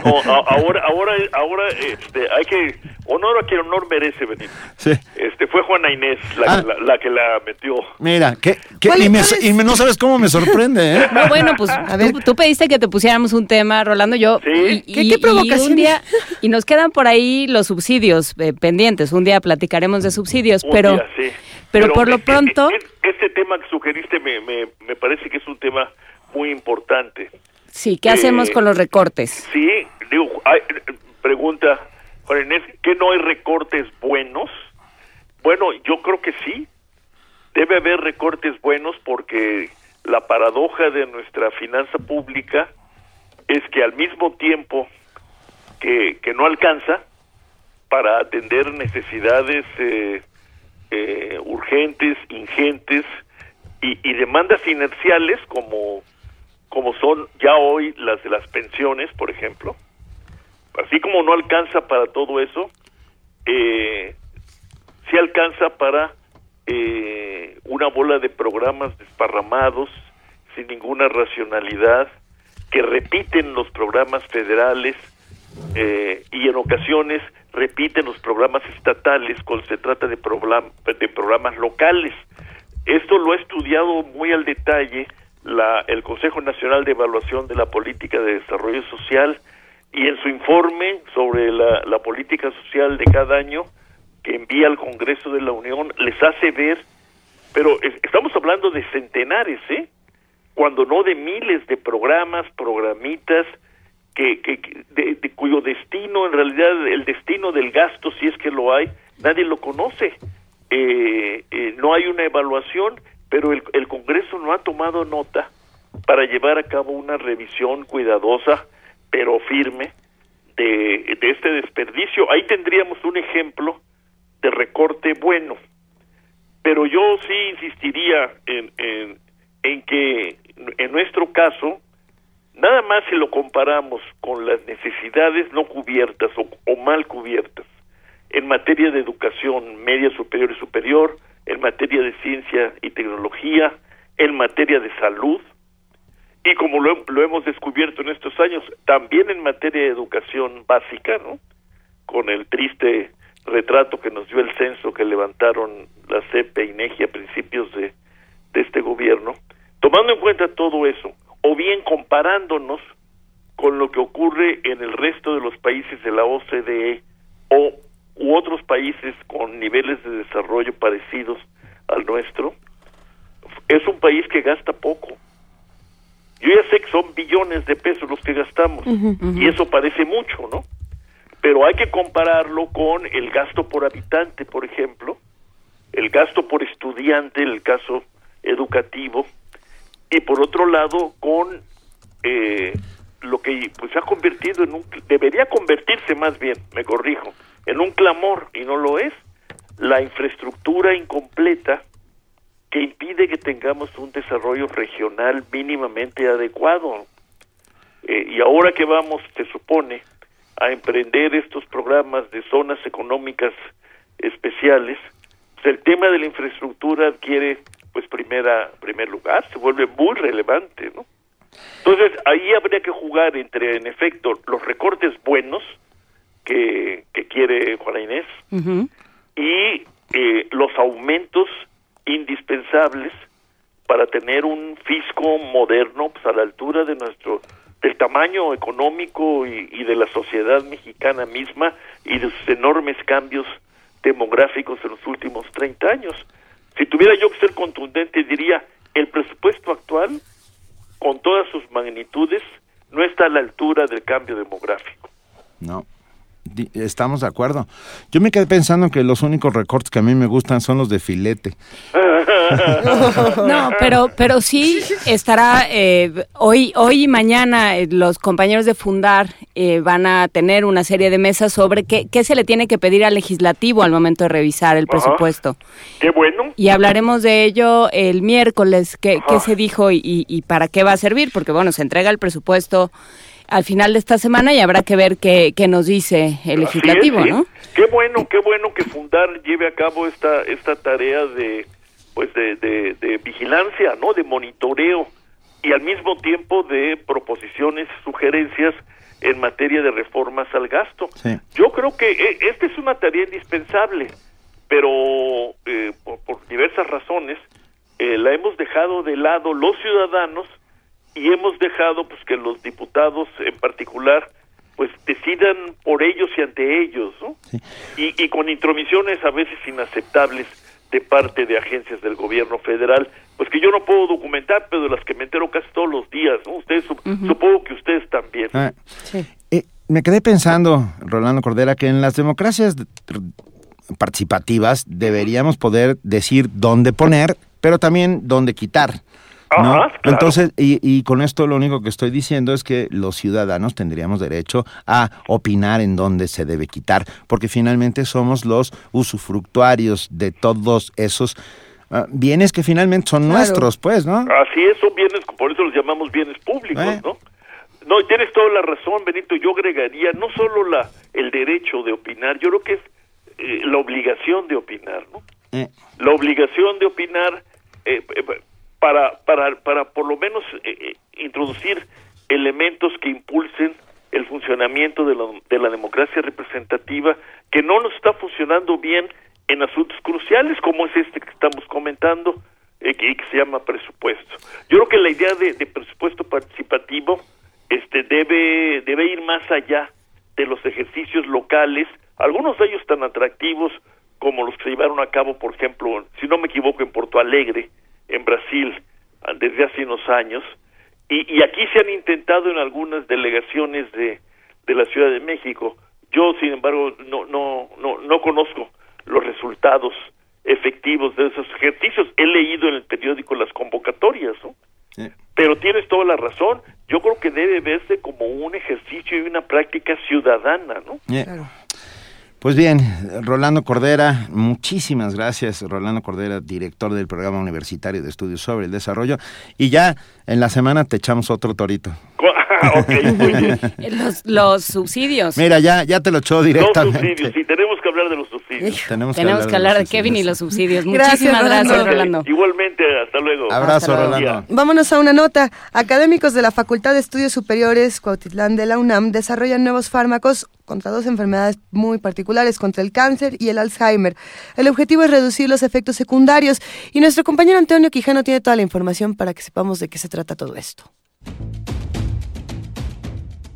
ahora, ahora, ahora, este, hay que honor a quien honor merece, venir. Sí. Este, fue Juana Inés la, Ah. la, la que la metió. Mira, ¿Cuál- y, me- y me- no sabes cómo me sorprende, ¿eh? No, bueno, pues tú, tú pediste que te pusiéramos un tema, Rolando, yo. Y, ¿Qué- y- qué y un día, y nos quedan por ahí los subsidios eh, pendientes. Un día platicaremos de subsidios, Un pero, día, sí. Pero, por lo pronto, este tema que sugeriste me, me, me parece que es un tema muy importante. sí, ¿qué hacemos eh, con los recortes? Sí, digo, hay- pregunta Juan Inés, ¿que no hay recortes buenos? Bueno, yo creo que sí. Debe haber recortes buenos porque la paradoja de nuestra finanza pública es que al mismo tiempo que, que no alcanza para atender necesidades eh, eh, urgentes, ingentes y, y demandas inerciales como, como son ya hoy las de las pensiones, por ejemplo, así como no alcanza para todo eso, eh, sí alcanza para eh, una bola de programas desparramados, sin ninguna racionalidad, que repiten los programas federales eh, y en ocasiones repiten los programas estatales cuando se trata de, de programas locales. Esto lo ha estudiado muy al detalle la, el Consejo Nacional de Evaluación de la Política de Desarrollo Social y en su informe sobre la, política social de cada año que envía al Congreso de la Unión les hace ver, pero es- estamos hablando de centenares, ¿eh? cuando no de miles de programas, programitas, que, que, de, cuyo destino, en realidad el destino del gasto, si es que lo hay, nadie lo conoce. Eh, eh, no hay una evaluación, pero el, el Congreso no ha tomado nota para llevar a cabo una revisión cuidadosa, pero firme, de, de este desperdicio. Ahí tendríamos un ejemplo de recorte bueno. Pero yo sí insistiría en, en que en nuestro caso, nada más si lo comparamos con las necesidades no cubiertas o, o mal cubiertas en materia de educación media, superior y superior, en materia de ciencia y tecnología, en materia de salud, y como lo, lo hemos descubierto en estos años, también en materia de educación básica, ¿no? Con el triste retrato que nos dio el censo que levantaron la CEPE y INEGI a principios de, de este gobierno, tomando en cuenta todo eso, o bien comparándonos con lo que ocurre en el resto de los países de la OCDE o u otros países con niveles de desarrollo parecidos al nuestro, es un país que gasta poco. Yo ya sé que son billones de pesos los que gastamos y eso parece mucho, ¿no? Pero hay que compararlo con el gasto por habitante, por ejemplo, el gasto por estudiante, en el caso educativo, y por otro lado con eh, lo que pues ha convertido en un debería convertirse más bien me corrijo en un clamor y no lo es la infraestructura incompleta que impide que tengamos un desarrollo regional mínimamente adecuado. Eh, y ahora que vamos se supone a emprender estos programas de zonas económicas especiales pues el tema de la infraestructura adquiere pues primera primer lugar se vuelve muy relevante no entonces ahí habría que jugar entre en efecto los recortes buenos que, que quiere Juana Inés y eh, los aumentos indispensables para tener un fisco moderno pues, a la altura de nuestro del tamaño económico y, y de la sociedad mexicana misma y de sus enormes cambios demográficos en los últimos 30 años. Si tuviera yo que ser contundente, diría, el presupuesto actual, con todas sus magnitudes, no está a la altura del cambio demográfico. No. Estamos de acuerdo. Yo me quedé pensando que los únicos recortes que a mí me gustan son los de filete. No, pero, pero sí estará eh, hoy, hoy y mañana eh, los compañeros de Fundar eh, van a tener una serie de mesas sobre qué, qué se le tiene que pedir al legislativo al momento de revisar el Ajá. presupuesto. Qué bueno. Y hablaremos de ello el miércoles, qué, qué se dijo y, y- y para qué va a servir, porque bueno, se entrega el presupuesto al final de esta semana y habrá que ver qué, qué nos dice el legislativo, Así es, sí. ¿no? Qué bueno, qué bueno que Fundar lleve a cabo esta esta tarea de pues de, de, de vigilancia, ¿no? De monitoreo y al mismo tiempo de proposiciones, sugerencias en materia de reformas al gasto. Yo creo que eh, esta es una tarea indispensable, pero eh, por, por diversas razones eh, la hemos dejado de lado los ciudadanos y hemos dejado pues que los diputados en particular pues decidan por ellos y ante ellos, ¿no? Y, y con intromisiones a veces inaceptables de parte de agencias del gobierno federal, pues que yo no puedo documentar, pero de las que me entero casi todos los días, ¿no? Ustedes, sup- supongo que ustedes también. Ah, eh, me quedé pensando, Rolando Cordera, que en las democracias de- participativas deberíamos poder decir dónde poner, pero también dónde quitar. ¿No? Ajá, claro. Entonces, y, y con esto lo único que estoy diciendo es que los ciudadanos tendríamos derecho a opinar en dónde se debe quitar, porque finalmente somos los usufructuarios de todos esos ah, bienes que finalmente son Claro. nuestros, pues, ¿no? Así es, son bienes, por eso los llamamos bienes públicos, Eh. ¿no? No, y tienes toda la razón, Benito. Yo agregaría no solo la el derecho de opinar, yo creo que es eh, la obligación de opinar, ¿no? Eh. La obligación de opinar eh, eh, para, para, para por lo menos eh, eh, introducir elementos que impulsen el funcionamiento de la, de la democracia representativa que no nos está funcionando bien en asuntos cruciales como es este que estamos comentando eh, que, se llama presupuesto. Yo creo que la idea de, de presupuesto participativo este debe debe ir más allá de los ejercicios locales, algunos de ellos tan atractivos como los que se llevaron a cabo, por ejemplo, si no me equivoco, en Porto Alegre, en Brasil, desde hace unos años, y, y aquí se han intentado en algunas delegaciones de, de la Ciudad de México. Yo, sin embargo, no, no, no, no conozco los resultados efectivos de esos ejercicios. He leído en el periódico las convocatorias, ¿no? Pero tienes toda la razón. Yo creo que debe verse como un ejercicio y una práctica ciudadana, ¿no? Eh, Pues bien, Rolando Cordera, muchísimas gracias, Rolando Cordera, director del programa universitario de estudios sobre el desarrollo. Y ya en la semana te echamos otro torito. Los, los subsidios. Mira, ya, ya te lo echó Los directamente. subsidios, sí, tenemos hablar de los subsidios. Tenemos Tenemos que hablar de Kevin y los subsidios. Gracias, Muchísimas gracias, Rolando. Rolando. Igualmente, hasta luego. Abrazo, Hasta luego. Rolando. Vámonos a una nota. Académicos de la Facultad de Estudios Superiores Cuautitlán de la UNAM desarrollan nuevos fármacos contra dos enfermedades muy particulares, contra el cáncer y el Alzheimer. El objetivo es reducir los efectos secundarios y nuestro compañero Antonio Quijano tiene toda la información para que sepamos de qué se trata todo esto.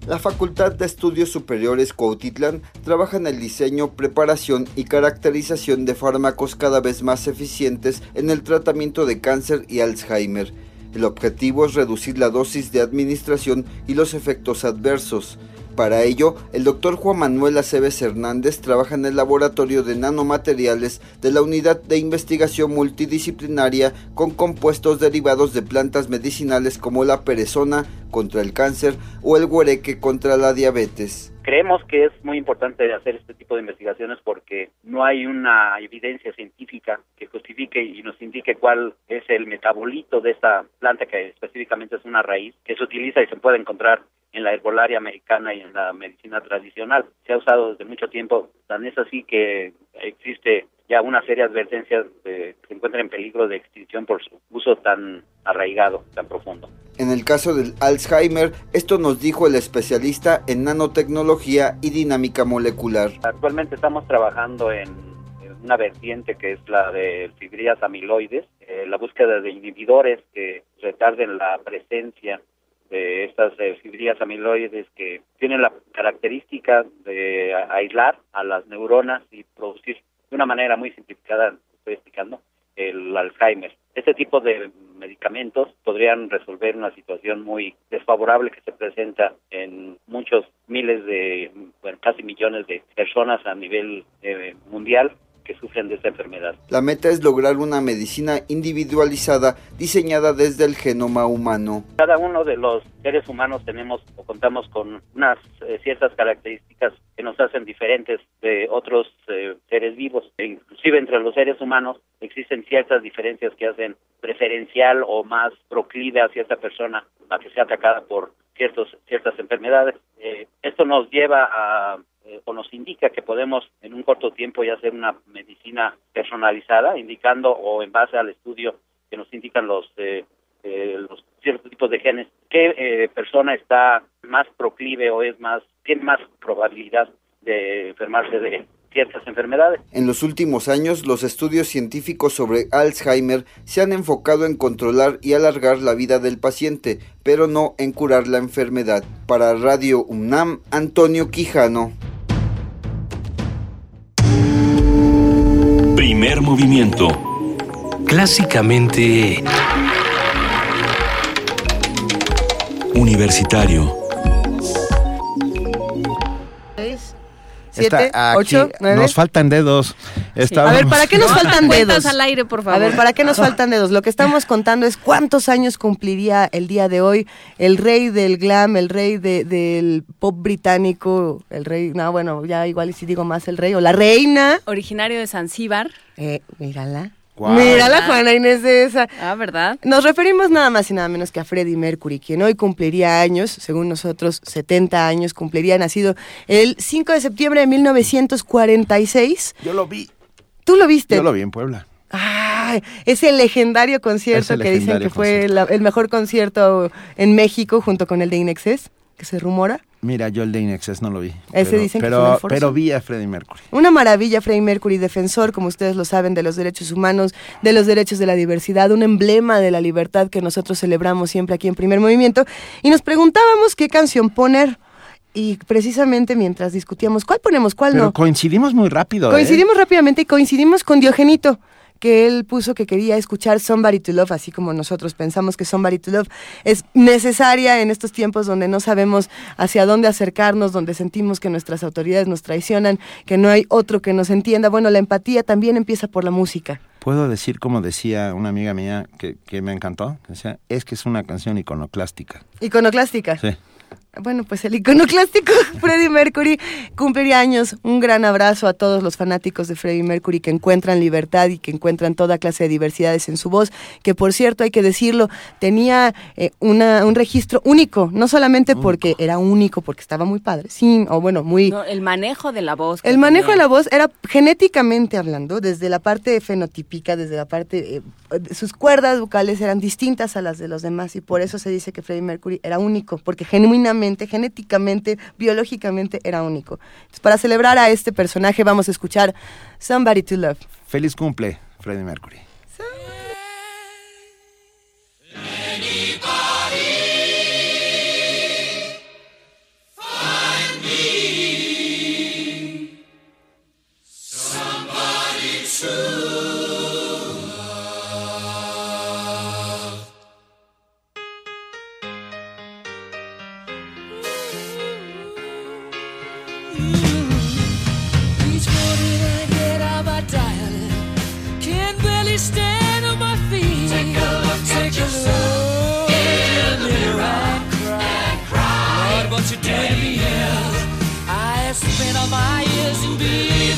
La Facultad de Estudios Superiores Cuautitlán trabaja en el diseño, preparación y caracterización de fármacos cada vez más eficientes en el tratamiento de cáncer y Alzheimer. El objetivo es reducir la dosis de administración y los efectos adversos. Para ello, el doctor Juan Manuel Aceves Hernández trabaja en el Laboratorio de Nanomateriales de la Unidad de Investigación Multidisciplinaria con compuestos derivados de plantas medicinales como la perezona contra el cáncer o el huereque contra la diabetes. Creemos que es muy importante hacer este tipo de investigaciones porque no hay una evidencia científica que justifique y nos indique cuál es el metabolito de esta planta que específicamente es una raíz que se utiliza y se puede encontrar en la herbolaria americana y en la medicina tradicional. Se ha usado desde mucho tiempo, tan es así que existe ya una serie de advertencias de que se encuentra en peligro de extinción por su uso tan arraigado, tan profundo. En el caso del Alzheimer, esto nos dijo el especialista en nanotecnología y dinámica molecular. Actualmente estamos trabajando en, en una vertiente que es la de fibrillas amiloides, eh, la búsqueda de inhibidores que retarden la presencia de estas eh, fibrillas amiloides que tienen la característica de aislar a las neuronas y producir de una manera muy simplificada, estoy explicando, el Alzheimer. Este tipo de medicamentos podrían resolver una situación muy desfavorable que se presenta en muchos miles de, bueno, casi millones de personas a nivel eh, mundial que sufren de esta enfermedad. La meta es lograr una medicina individualizada diseñada desde el genoma humano. Cada uno de los seres humanos tenemos o contamos con unas eh, ciertas características que nos hacen diferentes de otros eh, seres vivos. E inclusive entre los seres humanos existen ciertas diferencias que hacen preferencial o más proclive a cierta persona a que sea atacada por ciertos, ciertas enfermedades. Eh, esto nos lleva a eh, o nos indica que podemos en un corto tiempo ya hacer una medicina personalizada, indicando o en base al estudio que nos indican los, eh, eh, los ciertos tipos de genes, qué eh, persona está más proclive o es más tiene más probabilidad de enfermarse de ciertas enfermedades. En los últimos años, los estudios científicos sobre Alzheimer se han enfocado en controlar y alargar la vida del paciente, pero no en curar la enfermedad. Para Radio UNAM, Antonio Quijano. Primer movimiento. Clásicamente... Universitario. Siete, aquí, ocho, nueve. Nos faltan dedos. A ver, Estábamos- ¿para qué nos faltan dedos? al aire, por favor. A ver, ¿para qué nos faltan dedos? Lo que estamos contando es cuántos años cumpliría el día de hoy el rey del glam, el rey de- del pop británico, el rey, no, bueno, ya igual y si digo más el rey, o la reina. Originario de Zanzíbar. Eh, mírala. Guau. Mírala, Juana Inés de esa. Ah, ¿verdad? Nos referimos nada más y nada menos que a Freddie Mercury, quien hoy cumpliría años, según nosotros, 70 años, cumpliría nacido el 5 de septiembre de 1946. Yo lo vi. ¿Tú lo viste? Yo lo vi en Puebla. Ay, ese legendario concierto Ese que dicen que fue la- el mejor concierto en México junto con el de Inexes, que se rumora. Mira, yo el de Inexes no lo vi. Ese pero, dicen que pero, fue una pero vi a Freddie Mercury. Una maravilla, Freddie Mercury, defensor, como ustedes lo saben, de los derechos humanos, de los derechos de la diversidad, un emblema de la libertad que nosotros celebramos siempre aquí en Primer Movimiento. Y nos preguntábamos qué canción poner. Y precisamente mientras discutíamos cuál ponemos, cuál Pero no. coincidimos muy rápido. ¿eh? Coincidimos rápidamente y coincidimos con Diogenito, que él puso que quería escuchar Somebody to Love, así como nosotros pensamos que Somebody to Love es necesaria en estos tiempos donde no sabemos hacia dónde acercarnos, donde sentimos que nuestras autoridades nos traicionan, que no hay otro que nos entienda. Bueno, la empatía también empieza por la música. Puedo decir, como decía una amiga mía que, que me encantó, decía, es que es una canción iconoclástica. Iconoclástica. Sí. Bueno, pues el iconoclástico Freddie Mercury cumpliría años. Un gran abrazo a todos los fanáticos de Freddie Mercury que encuentran libertad y que encuentran toda clase de diversidades en su voz, que por cierto, hay que decirlo, tenía eh, una, un registro único, no solamente porque era único, porque estaba muy padre, sí, o bueno, muy... No, el manejo de la voz. El manejo de la voz era genéticamente hablando, desde la parte fenotípica, desde la parte... eh, sus cuerdas vocales eran distintas a las de los demás y por eso se dice que Freddie Mercury era único, porque genuinamente, genéticamente, biológicamente era único. Entonces, para celebrar a este personaje vamos a escuchar Somebody to Love. Feliz cumple, Freddie Mercury.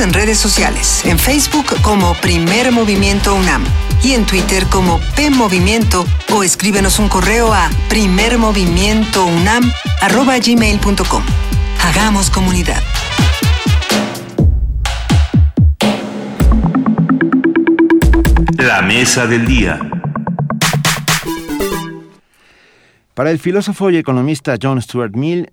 En redes sociales, en Facebook como Primer Movimiento UNAM y en Twitter como P Movimiento o escríbenos un correo a primermovimientounam@gmail.com. Hagamos comunidad. La mesa del día. Para el filósofo y economista John Stuart Mill,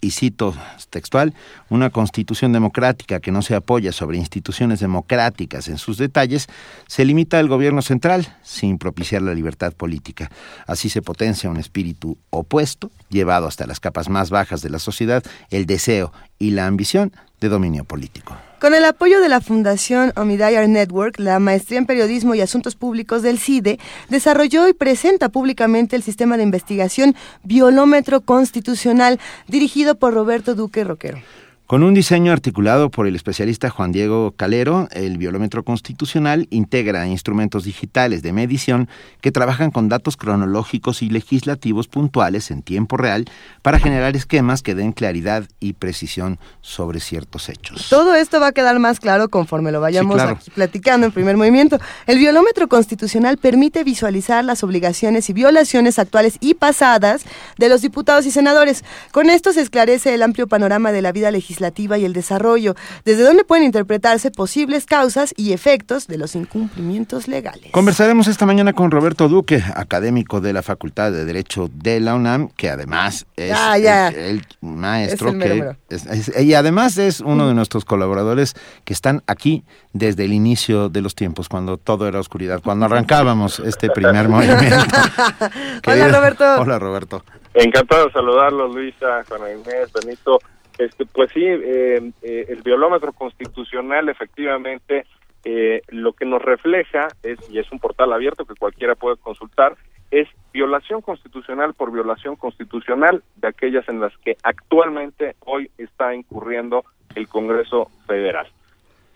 y cito textual, una constitución democrática que no se apoya sobre instituciones democráticas en sus detalles, se limita al gobierno central sin propiciar la libertad política. Así se potencia un espíritu opuesto, llevado hasta las capas más bajas de la sociedad, el deseo y la ambición de dominio político. Con el apoyo de la Fundación Omidyar Network, la Maestría en Periodismo y Asuntos Públicos del CIDE desarrolló y presenta públicamente el sistema de investigación Biolómetro Constitucional, dirigido por Roberto Duque Roquero. Con un diseño articulado por el especialista Juan Diego Calero, el biolómetro constitucional integra instrumentos digitales de medición que trabajan con datos cronológicos y legislativos puntuales en tiempo real para generar esquemas que den claridad y precisión sobre ciertos hechos. Todo esto va a quedar más claro conforme lo vayamos Sí, claro. aquí platicando en primer movimiento. El biolómetro constitucional permite visualizar las obligaciones y violaciones actuales y pasadas de los diputados y senadores. Con esto se esclarece el amplio panorama de la vida legislativa y el desarrollo, desde donde pueden interpretarse posibles causas y efectos de los incumplimientos legales. Conversaremos esta mañana con Roberto Duque, académico de la Facultad de Derecho de la UNAM, que además es ya. El, el maestro Es el mero, que mero. es- es- y además es uno de nuestros colaboradores que están aquí desde el inicio de los tiempos, cuando todo era oscuridad, cuando arrancábamos este primer movimiento. Hola Roberto. Hola Roberto. Encantado de saludarlos, Luisa, Juana Inés, Benito. Este, pues sí, eh, eh, el biolómetro constitucional efectivamente eh, lo que nos refleja es, y es un portal abierto que cualquiera puede consultar, es violación constitucional por violación constitucional de aquellas en las que actualmente hoy está incurriendo el Congreso Federal.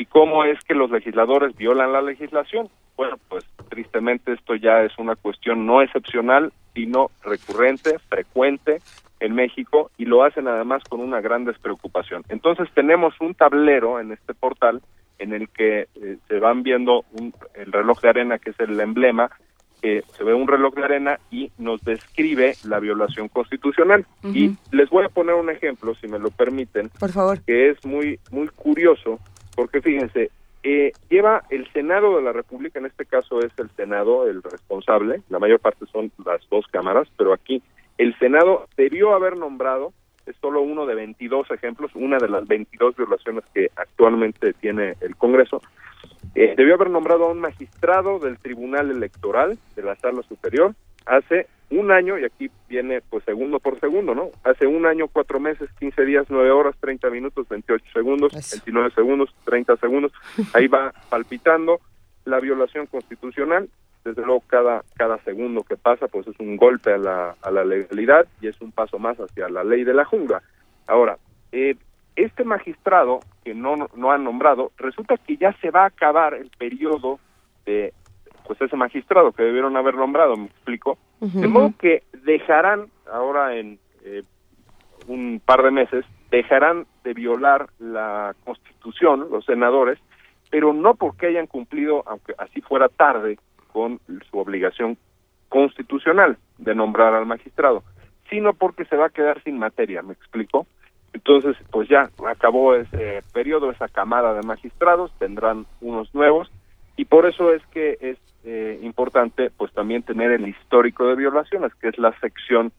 ¿Y cómo es que los legisladores violan la legislación? Bueno, pues tristemente esto ya es una cuestión no excepcional, sino recurrente, frecuente en México y lo hacen además con una gran despreocupación. Entonces tenemos un tablero en este portal en el que eh, se van viendo un- el reloj de arena, que es el emblema, eh, se ve un reloj de arena y nos describe la violación constitucional. Y les voy a poner un ejemplo, si me lo permiten, Por favor. que es muy muy curioso porque fíjense eh, lleva el Senado de la República en este caso es el Senado el responsable la mayor parte son las dos cámaras pero aquí El Senado debió haber nombrado, es solo uno de 22 ejemplos, una de las 22 violaciones que actualmente tiene el Congreso, eh, debió haber nombrado a un magistrado del Tribunal Electoral de la Sala Superior hace un año, y aquí viene pues segundo por segundo, ¿no? Hace un año, cuatro meses, 15 días, 9 horas, 30 minutos, 28 segundos, 29 segundos, 30 segundos, ahí va palpitando la violación constitucional, desde luego cada, cada segundo que pasa pues es un golpe a la, a la legalidad y es un paso más hacia la ley de la jungla. Ahora, eh, este magistrado que no, no han nombrado, resulta que ya se va a acabar el periodo de pues ese magistrado que debieron haber nombrado, me explico, de modo que dejarán ahora en eh, un par de meses, dejarán de violar la constitución, los senadores, pero no porque hayan cumplido, aunque así fuera tarde, con su obligación constitucional de nombrar al magistrado, sino porque se va a quedar sin materia, ¿me explico? Entonces, pues ya acabó ese periodo, esa camada de magistrados, tendrán unos nuevos, y por eso es que es eh, importante, pues también tener el histórico de violaciones, que es la sección,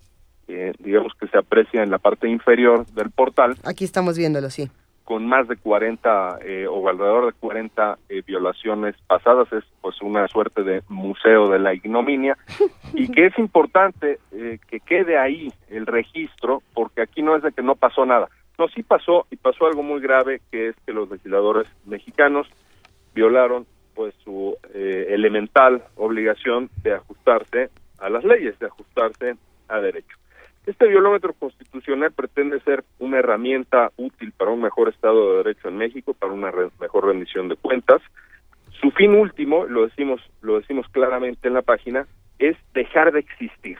eh, digamos, que se aprecia en la parte inferior del portal, Aquí estamos viéndolo, sí. con más de 40 eh, o alrededor de 40 eh, violaciones pasadas. Es pues una suerte de museo de la ignominia. Y que es importante eh, que quede ahí el registro porque aquí no es de que no pasó nada. No sí pasó y pasó algo muy grave que es que los legisladores mexicanos violaron pues su eh, elemental obligación de ajustarse a las leyes de ajustarse a derecho este violómetro constitucional pretende ser una herramienta útil para un mejor Estado de Derecho en México, para una re- mejor rendición de cuentas. Su fin último, lo decimos, lo decimos claramente en la página, es dejar de existir.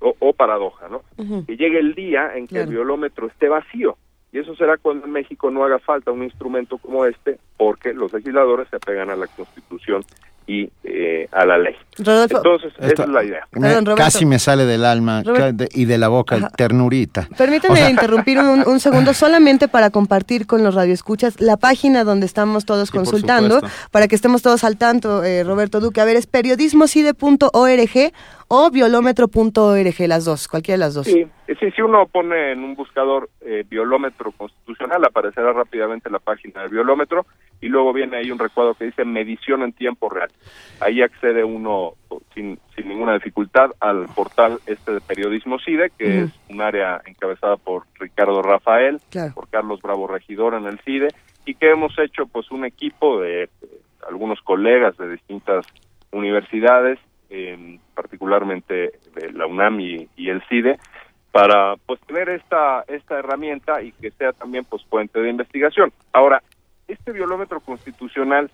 O, o paradoja, ¿no? Que llegue el día en que el violómetro esté vacío. Y eso será cuando en México no haga falta un instrumento como este, porque los legisladores se apegan a la Constitución y eh, a la ley. Rodolfo. Entonces, esa es la idea. me- Perdón, Roberto. casi me sale del alma de- y de la boca Ajá. ternurita. O sea, interrumpir un, un segundo solamente para compartir con los radioescuchas la página donde estamos todos consultando, para que estemos todos al tanto, eh, Roberto Duque. A ver, es periodismocide.org o violómetro.org, las dos, cualquiera de las dos. Sí, sí, si uno pone en un buscador eh, violómetro constitucional, aparecerá rápidamente la página del violómetro y luego viene ahí un recuadro que dice medición en tiempo real. Ahí accede uno sin, sin ninguna dificultad al portal este de Periodismo CIDE, que es un área encabezada por Ricardo Rafael, Claro. por Carlos Bravo Regidor en el CIDE, y que hemos hecho pues un equipo de algunos colegas de distintas universidades, eh, particularmente de la UNAM y, y el CIDE, para pues tener esta esta herramienta y que sea también pues puente de investigación. Ahora, este violómetro constitucional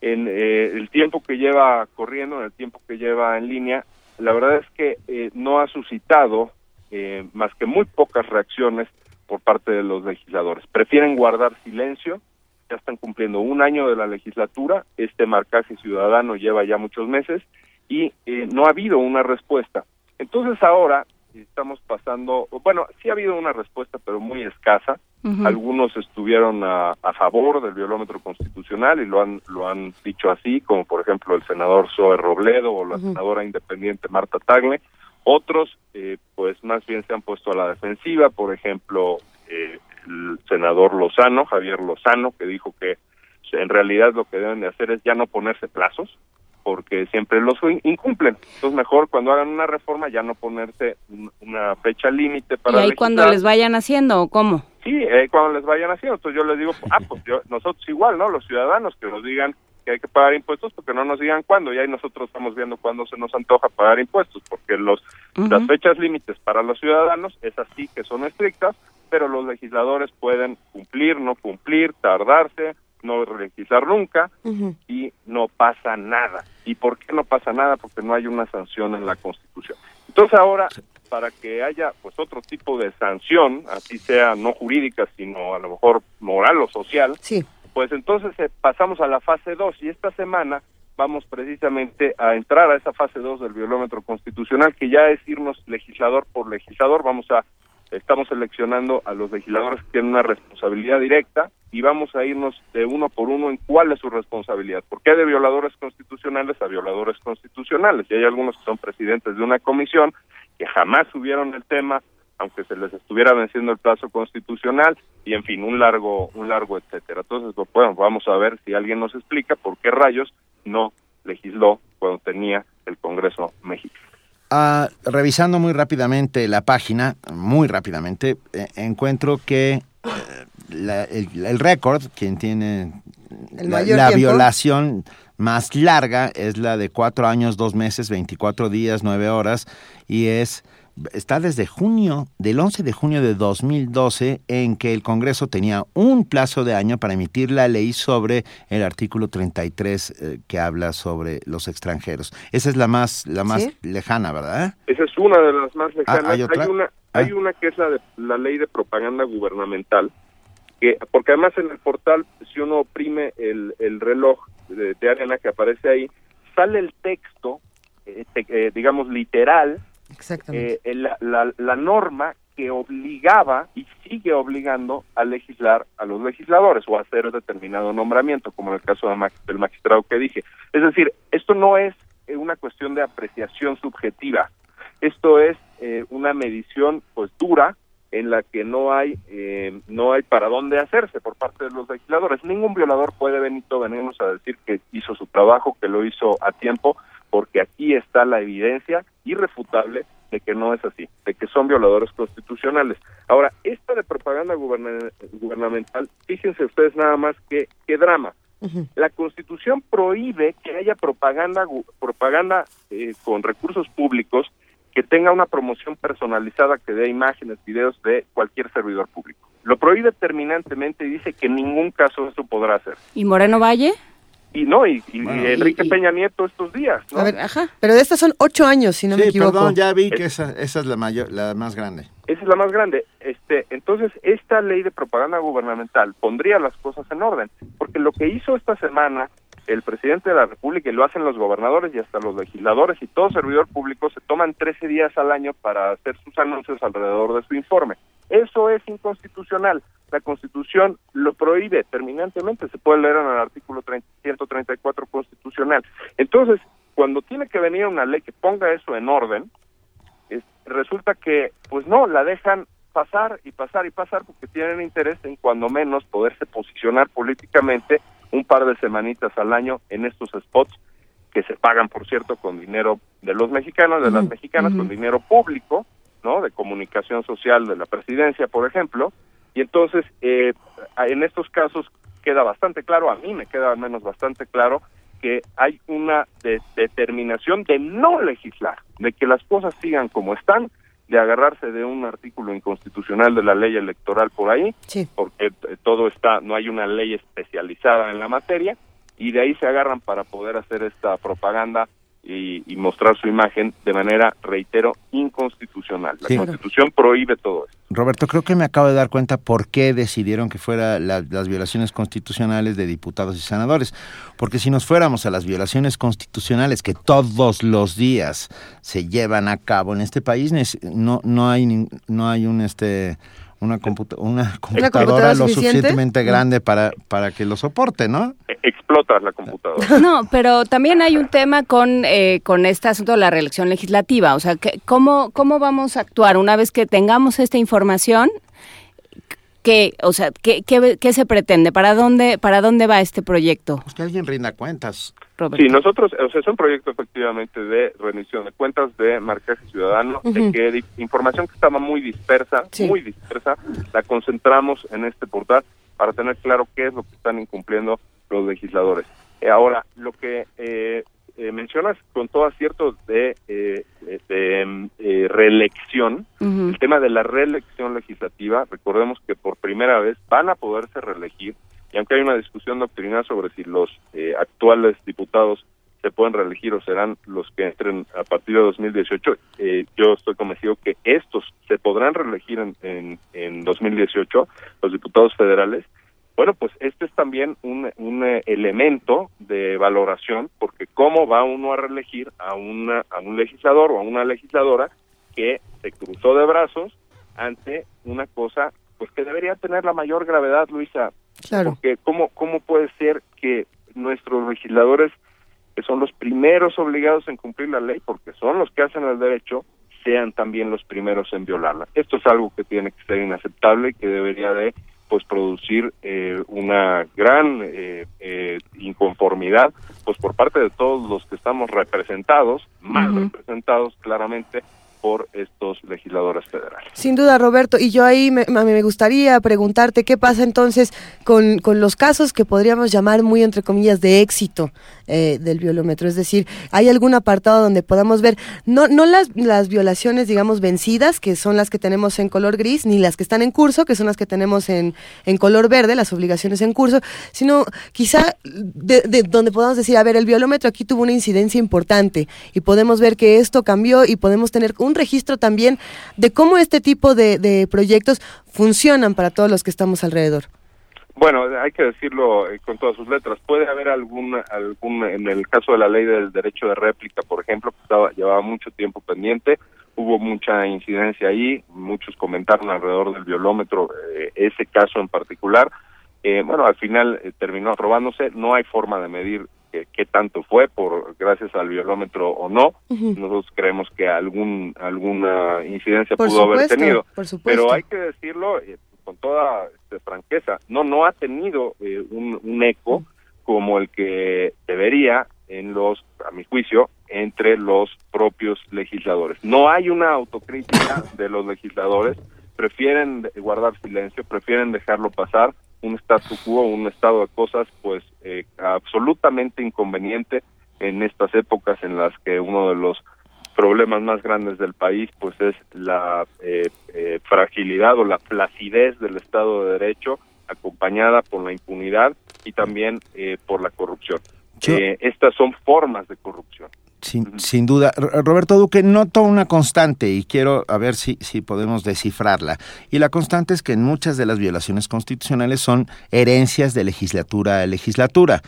en eh, el tiempo que lleva corriendo, en el tiempo que lleva en línea, la verdad es que eh, no ha suscitado eh, más que muy pocas reacciones por parte de los legisladores. Prefieren guardar silencio, ya están cumpliendo un año de la legislatura, este marcaje ciudadano lleva ya muchos meses y eh, no ha habido una respuesta. Entonces ahora estamos pasando, bueno, sí ha habido una respuesta, pero muy escasa. Algunos estuvieron a, a favor del violómetro constitucional y lo han lo han dicho así, como por ejemplo el senador Zoe Robledo o la senadora independiente Marta Tagle. Otros, eh, pues más bien se han puesto a la defensiva, por ejemplo, eh, el senador Lozano, Javier Lozano, que dijo que en realidad lo que deben de hacer es ya no ponerse plazos, porque siempre los in- incumplen. Entonces mejor cuando hagan una reforma ya no ponerse un- una fecha límite ¿Y para ahí cuando les vayan haciendo o cómo? Sí, eh, cuando les vayan haciendo. Entonces yo les digo, ah, pues yo- nosotros igual, ¿no? Los ciudadanos que nos digan que hay que pagar impuestos porque no nos digan cuándo. Y ahí nosotros estamos viendo cuándo se nos antoja pagar impuestos, porque los las fechas límites para los ciudadanos es así que son estrictas, pero los legisladores pueden cumplir, no cumplir, tardarse, no legislar nunca y no pasa nada. ¿Y por qué no pasa nada? Porque no hay una sanción en la Constitución. Entonces ahora, para que haya pues otro tipo de sanción, así sea no jurídica, sino a lo mejor moral o social, Sí. pues entonces eh, pasamos a la fase 2 y esta semana vamos precisamente a entrar a esa fase 2 del violómetro constitucional, que ya es irnos legislador por legislador, vamos a estamos seleccionando a los legisladores que tienen una responsabilidad directa y vamos a irnos de uno por uno en cuál es su responsabilidad. Porque hay de violadores constitucionales a violadores constitucionales y hay algunos que son presidentes de una comisión que jamás subieron el tema, aunque se les estuviera venciendo el plazo constitucional y en fin, un largo, un largo etcétera. Entonces, pues, bueno, vamos a ver si alguien nos explica por qué rayos no legisló cuando tenía el Congreso mexicano. Ah, revisando muy rápidamente la página, muy rápidamente, eh, encuentro que eh, la- el, el récord, quien tiene El la, mayor la tiempo. violación más larga es la de cuatro años, dos meses, 24 días, nueve horas, y es está desde junio, del 11 de junio de 2012, en que el Congreso tenía un plazo de año para emitir la ley sobre el artículo 33 eh, que habla sobre los extranjeros. Esa es la más, la más ¿Sí? lejana, ¿verdad? Esa es una de las más lejanas. Ah, ¿hay otra? una, hay una que es la de la ley de propaganda gubernamental, que porque además en el portal, si uno oprime el, el reloj de, de arena que aparece ahí, sale el texto, eh, te- eh, digamos, literal, Exactamente. eh, la, la- la norma que obligaba y sigue obligando a legislar a los legisladores o a hacer determinado nombramiento, como en el caso del magistrado que dije. Es decir, esto no es eh, una cuestión de apreciación subjetiva, esto es eh, una medición pues dura en la que no hay eh, no hay para dónde hacerse por parte de los legisladores. Ningún violador puede Benito venirnos a decir que hizo su trabajo, que lo hizo a tiempo, porque aquí está la evidencia irrefutable de que no es así, de que son violadores constitucionales. Ahora, esta de propaganda guberna- gubernamental, fíjense ustedes nada más que qué drama. La Constitución prohíbe que haya propaganda propaganda eh, con recursos públicos que tenga una promoción personalizada que dé imágenes, videos de cualquier servidor público. Lo prohíbe terminantemente y dice que en ningún caso eso podrá hacer. ¿Y Moreno Valle? Y no, y, y Bueno, Enrique y- Peña Nieto estos días, ¿no? A ver, pero de estas son ocho años, si no me sí, equivoco. perdón, ya vi que esa, esa es la mayor, la más grande. Esa es la más grande. Este, entonces, esta ley de propaganda gubernamental pondría las cosas en orden, porque lo que hizo esta semana el presidente de la República y lo hacen los gobernadores y hasta los legisladores y todo servidor público se toman 13 días al año para hacer sus anuncios alrededor de su informe. Eso es inconstitucional. La Constitución lo prohíbe terminantemente, se puede leer en el artículo 30 134 constitucional. Entonces, cuando tiene que venir una ley que ponga eso en orden, es- resulta que, pues no, la dejan pasar y pasar y pasar porque tienen interés en cuando menos poderse posicionar políticamente un par de semanitas al año en estos spots que se pagan, por cierto, con dinero de los mexicanos, de las mexicanas, con dinero público, ¿no? De comunicación social de la presidencia, por ejemplo. Y entonces, eh, en estos casos queda bastante claro, a mí me queda al menos bastante claro, que hay una de- determinación de no legislar, de que las cosas sigan como están, de agarrarse de un artículo inconstitucional de la ley electoral por ahí, porque eh, todo está, no hay una ley especializada en la materia, y de ahí se agarran para poder hacer esta propaganda y, y mostrar su imagen de manera, reitero, inconstitucional. La Sí. Constitución prohíbe todo esto. Roberto, creo que me acabo de dar cuenta por qué decidieron que fuera la- las violaciones constitucionales de diputados y senadores. Porque si nos fuéramos a las violaciones constitucionales que todos los días se llevan a cabo en este país, no, no hay no hay un este una, computa- una computadora computadora lo suficiente? suficientemente grande para, para que lo soporte, ¿no? E- Explotas la computadora. No, pero también hay un tema con, eh, con este asunto de la reelección legislativa. O sea, que, ¿cómo, ¿cómo vamos a actuar una vez que tengamos esta información? ¿Qué, o sea, ¿qué, qué, qué se pretende? ¿Para dónde, ¿Para dónde va este proyecto? Pues que alguien rinda cuentas. Roberto. Sí, nosotros, o sea, es un proyecto efectivamente de rendición de cuentas, de marcaje ciudadano, de Ujú. que di- información que estaba muy dispersa, muy dispersa, la concentramos en este portal para tener claro qué es lo que están incumpliendo los legisladores. Eh, ahora, lo que eh, eh, mencionas con todo acierto de, eh, de- eh, reelección, el tema de la reelección legislativa, recordemos que por primera vez van a poderse reelegir, y aunque hay una discusión doctrinal sobre si los eh, actuales diputados se pueden reelegir o serán los que entren a partir de 2018, eh, yo estoy convencido que estos se podrán reelegir en, en, en 2018, los diputados federales. Bueno, pues este es también un, un eh, elemento de valoración, porque cómo va uno a reelegir a, una, a un legislador o a una legisladora que se cruzó de brazos ante una cosa pues que debería tener la mayor gravedad, Luisa, Claro. porque cómo cómo puede ser que nuestros legisladores que son los primeros obligados en cumplir la ley porque son los que hacen el derecho sean también los primeros en violarla. Esto es algo que tiene que ser inaceptable y que debería de pues producir eh, una gran eh, eh, inconformidad pues por parte de todos los que estamos representados, mal representados claramente por estos legisladores federales. Sin duda, Roberto. Y yo ahí me, me me gustaría preguntarte qué pasa entonces con, con los casos que podríamos llamar muy, entre comillas, de éxito eh, del violómetro. Es decir, ¿hay algún apartado donde podamos ver no, no las, las violaciones, digamos, vencidas, que son las que tenemos en color gris, ni las que están en curso, que son las que tenemos en, en color verde, las obligaciones en curso, sino quizá de, de donde podamos decir, a ver, el violómetro aquí tuvo una incidencia importante y podemos ver que esto cambió y podemos tener un registro también de cómo este tipo de, de proyectos funcionan para todos los que estamos alrededor. Bueno, hay que decirlo eh, con todas sus letras. Puede haber algún, algún, en el caso de la ley del derecho de réplica, por ejemplo, que estaba, llevaba mucho tiempo pendiente, hubo mucha incidencia ahí, muchos comentaron alrededor del violómetro eh, ese caso en particular. Eh, bueno, al final eh, terminó aprobándose, no hay forma de medir qué, qué tanto fue por gracias al violómetro o no. Nosotros creemos que algún alguna incidencia Por pudo haber tenido, por supuesto. pero hay que decirlo eh, con toda este, franqueza, no no ha tenido eh, un, eco como el que debería en los, a mi juicio, entre los propios legisladores. No hay una autocrítica de los legisladores, prefieren guardar silencio, prefieren dejarlo pasar, un statu quo, un estado de cosas, pues eh, absolutamente inconveniente en estas épocas en las que uno de los problemas más grandes del país pues es la eh, eh, fragilidad o la placidez del Estado de Derecho acompañada por la impunidad y también eh, por la corrupción. Eh, estas son formas de corrupción. Sin, sin duda. Roberto Duque, noto una constante y quiero a ver si, si podemos descifrarla. Y la constante es que en muchas de las violaciones constitucionales son herencias de legislatura a legislatura.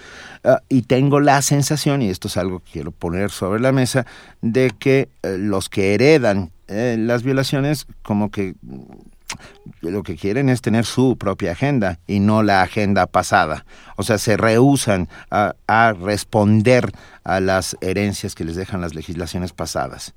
Ah, y tengo la sensación, y esto es algo que quiero poner sobre la mesa, de que eh, los que heredan eh, las violaciones como que lo que quieren es tener su propia agenda y no la agenda pasada. O sea, se rehusan a, a responder a las herencias que les dejan las legislaciones pasadas.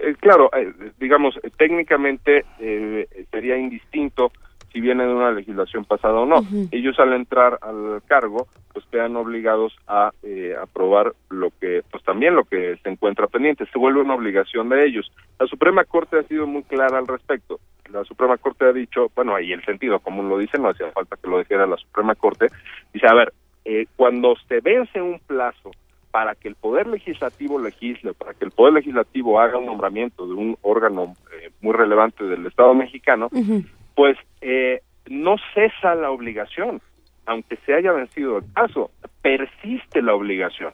Eh, claro, eh, digamos, eh, técnicamente eh, sería indistinto si viene de una legislación pasada o no. Ellos al entrar al cargo, pues quedan obligados a eh, aprobar lo que, pues también lo que se encuentra pendiente. Se vuelve una obligación de ellos. La Suprema Corte ha sido muy clara al respecto. La Suprema Corte ha dicho, bueno, ahí el sentido común lo dice, no hacía falta que lo dijera la Suprema Corte. Dice, a ver, eh, cuando se vence un plazo para que el Poder Legislativo legisle, para que el Poder Legislativo haga un nombramiento de un órgano eh, muy relevante del Estado mexicano, pues eh, no cesa la obligación, aunque se haya vencido el caso, persiste la obligación.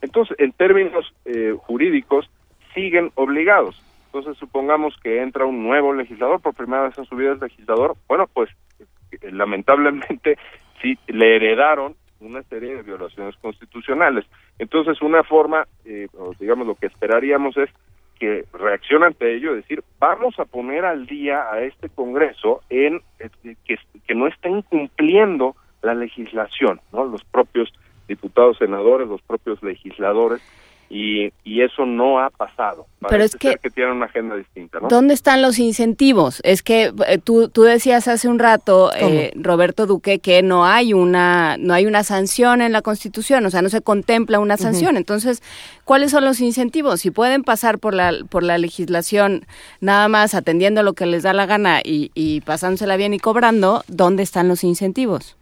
Entonces, en términos eh, jurídicos, siguen obligados. Entonces, supongamos que entra un nuevo legislador, por primera vez en su vida es legislador, bueno, pues eh, lamentablemente sí le heredaron una serie de violaciones constitucionales. Entonces, una forma, eh, digamos, lo que esperaríamos es que reaccione ante ello, decir, vamos a poner al día a este Congreso en eh, que, que no está incumpliendo la legislación, ¿no? Los propios diputados, senadores, los propios legisladores, y, y eso no ha pasado. Pero es Parece que- ser que tienen una agenda distinta, ¿no? ¿Dónde están los incentivos? Es que eh, tú, tú decías hace un rato, eh, Roberto Duque, que no hay una no hay una sanción en la Constitución, o sea, no se contempla una sanción. Entonces, ¿cuáles son los incentivos? Si pueden pasar por la por la legislación nada más atendiendo lo que les da la gana y, y pasándosela bien y cobrando, ¿dónde están los incentivos?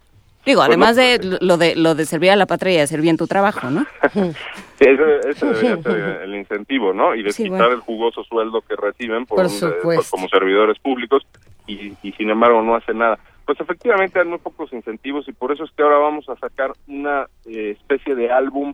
Digo, Pues además no, de lo de lo de servir a la patria y hacer bien tu trabajo, ¿no? Sí, ese, ese debería ser el incentivo, ¿no? Y de Sí, quitar bueno. el jugoso sueldo que reciben por Por un- eh, como servidores públicos y, y sin embargo no hacen nada. Pues efectivamente hay muy pocos incentivos y por eso es que ahora vamos a sacar una eh, especie de álbum,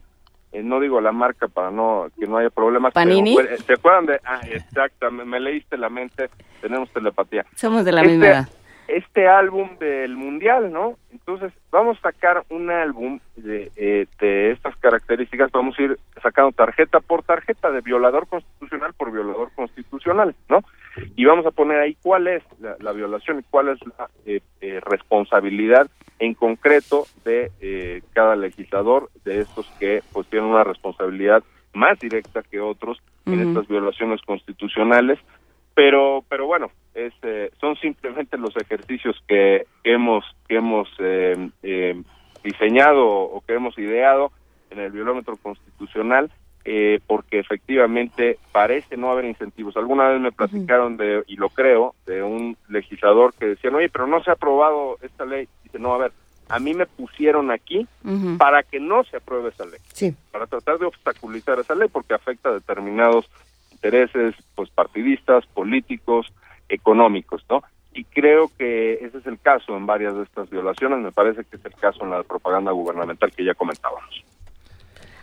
eh, no digo la marca para no que no haya problemas. pero, ¿Panini? bueno, ¿Se acuerdan de? Ah, exactamente, me leíste la mente, tenemos telepatía. Somos de la Este- misma edad. Este álbum del mundial, ¿no? Entonces vamos a sacar un álbum de, eh, de estas características, vamos a ir sacando tarjeta por tarjeta de violador constitucional por violador constitucional, ¿no? Y vamos a poner ahí cuál es la, la violación y cuál es la eh, eh, responsabilidad en concreto de eh, cada legislador, de estos que pues tienen una responsabilidad más directa que otros en estas violaciones constitucionales, pero pero bueno, es, eh, son simplemente los ejercicios que, que hemos que hemos eh, eh, diseñado o que hemos ideado en el violómetro constitucional eh, porque efectivamente parece no haber incentivos. Alguna vez me platicaron de, y lo creo, de un legislador que decía, oye, pero no se ha aprobado esta ley. Dice, no, a ver, a mí me pusieron aquí para que no se apruebe esa ley, Sí. para tratar de obstaculizar esa ley porque afecta a determinados intereses pues partidistas, políticos, económicos, ¿no? Y creo que ese es el caso en varias de estas violaciones, me parece que es el caso en la propaganda gubernamental que ya comentábamos.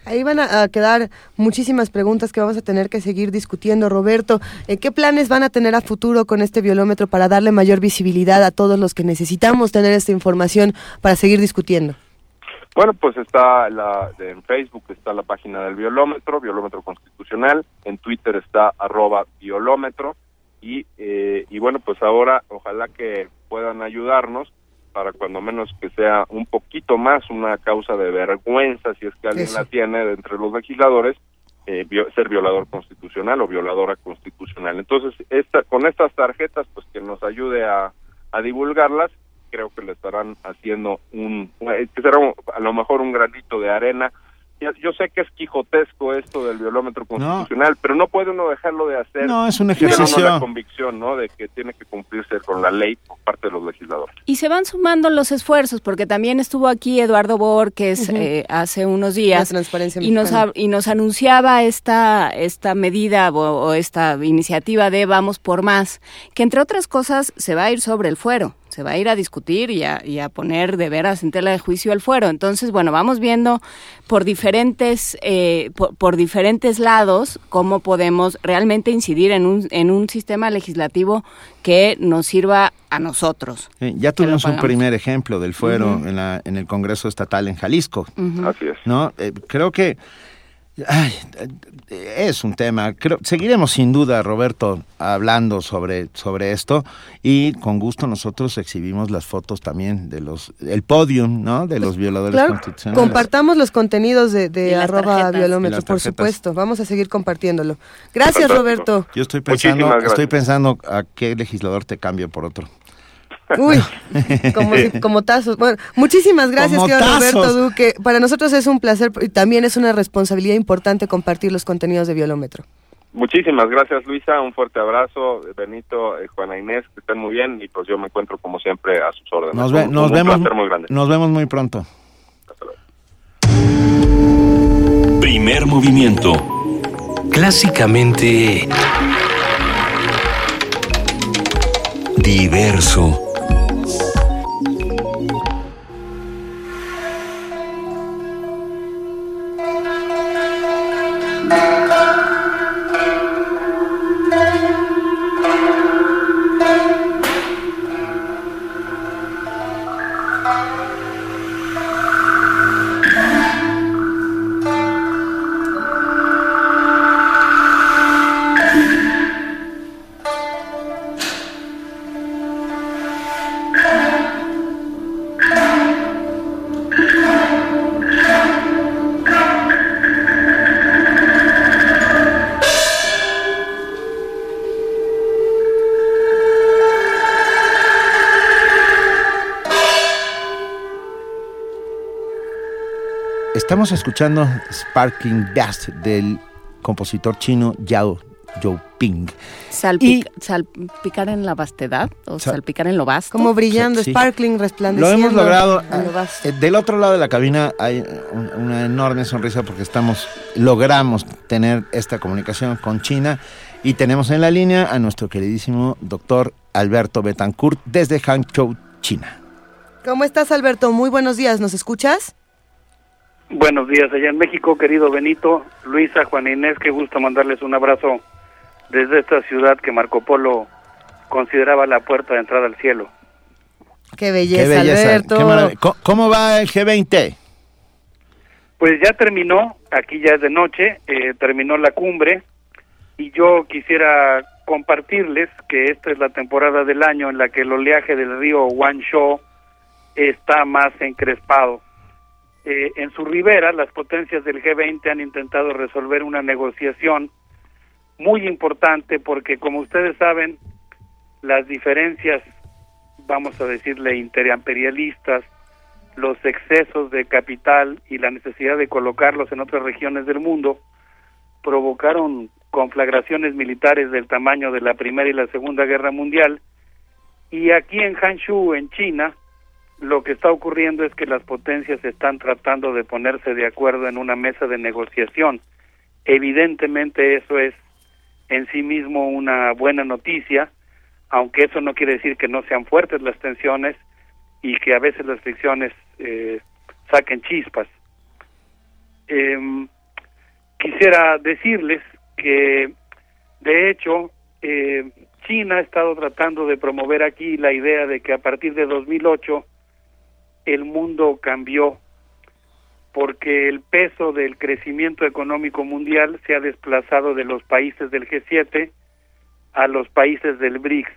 Ahí van a, quedar muchísimas preguntas que vamos a tener que seguir discutiendo. Roberto, eh, ¿qué planes van a tener a futuro con este biolómetro para darle mayor visibilidad a todos los que necesitamos tener esta información para seguir discutiendo? Bueno, pues está la, en Facebook está la página del violómetro, violómetro constitucional, en Twitter está arroba violómetro y, eh, y bueno, pues ahora ojalá que puedan ayudarnos para cuando menos que sea un poquito más una causa de vergüenza, si es que alguien Eso. la tiene de entre los legisladores, eh, ser violador constitucional o violadora constitucional. Entonces, esta, con estas tarjetas, pues que nos ayude a, a divulgarlas, creo que le estarán haciendo un, eh, que será un- a lo mejor un granito de arena. Ya- Yo sé que es quijotesco esto del violómetro constitucional, pero no puede uno dejarlo de hacer. No, es un tiene uno ejercicio- la convicción, ¿no? De que tiene que cumplirse con la ley por parte de los legisladores. Y se van sumando los esfuerzos, porque también estuvo aquí Eduardo Borges eh, hace unos días La transparencia y nos, y nos anunciaba esta, esta medida o, o esta iniciativa de Vamos por Más, que entre otras cosas se va a ir sobre el fuero, se va a ir a discutir y a, y a poner de veras en tela de juicio el fuero. Entonces, bueno, vamos viendo por diferentes, eh, por, por diferentes lados cómo podemos realmente incidir en un, en un sistema legislativo que nos sirva a nosotros. Eh, ya tuvimos un primer ejemplo del fuero en, la, en el Congreso Estatal en Jalisco. Así es. ¿no? Eh, creo que ay, es un tema. Creo, seguiremos sin duda, Roberto, hablando sobre, sobre esto y con gusto nosotros exhibimos las fotos también de los, el podium, ¿no? De los violadores Claro, constitucionales. compartamos los contenidos de, de arroba violómetro, por supuesto. Vamos a seguir compartiéndolo. Gracias, Fantástico. Roberto. Yo estoy pensando, estoy pensando a qué legislador te cambio por otro. Uy, como, si- como tazos. Bueno, muchísimas gracias, querido Roberto. Duque. Para nosotros es un placer y también es una responsabilidad importante compartir los contenidos de Violómetro. Muchísimas gracias, Luisa. Un fuerte abrazo, Benito, eh, Juana Inés, que estén muy bien y pues yo me encuentro como siempre a sus órdenes. Nos, ve- Un- nos un vemos, placer muy grande. nos vemos muy pronto. Primer movimiento. Clásicamente... Diverso. Estamos escuchando Sparkling Dust del compositor chino Yao Youping. Salpic- ¿Salpicar en la vastedad o Sal- salpicar en lo vasto? Como brillando, Sí. sparkling, Lo resplandeciendo. hemos logrado. lo. Eh, Del otro lado de la cabina hay un- una enorme sonrisa porque estamos, logramos tener esta comunicación con China y tenemos en la línea a nuestro queridísimo doctor Alberto Betancourt desde Hangzhou, China. ¿Cómo estás, Alberto? Muy buenos días. ¿Nos escuchas? Buenos días allá en México, querido Benito, Luisa, Juan Inés, qué gusto mandarles un abrazo desde esta ciudad que Marco Polo consideraba la puerta de entrada al cielo. Qué belleza, Qué belleza, Alberto. qué maravilla. ¿Cómo, cómo va el G20? Pues ya terminó, aquí ya es de noche, eh, terminó la cumbre y yo quisiera compartirles que esta es la temporada del año en la que el oleaje del río Guangzhou está más encrespado. Eh, en su ribera, las potencias del G20 han intentado resolver una negociación muy importante porque, como ustedes saben, las diferencias, vamos a decirle, interimperialistas, los excesos de capital y la necesidad de colocarlos en otras regiones del mundo provocaron conflagraciones militares del tamaño de la Primera y la Segunda Guerra Mundial. Y aquí en Hanshu, en China, lo que está ocurriendo es que las potencias están tratando de ponerse de acuerdo en una mesa de negociación. Evidentemente eso es en sí mismo una buena noticia, aunque eso no quiere decir que no sean fuertes las tensiones y que a veces las fricciones eh, saquen chispas. Em, quisiera decirles que, de hecho, eh, China ha estado tratando de promover aquí la idea de que a partir de 2008 el mundo cambió porque el peso del crecimiento económico mundial se ha desplazado de los países del G7 a los países del BRICS.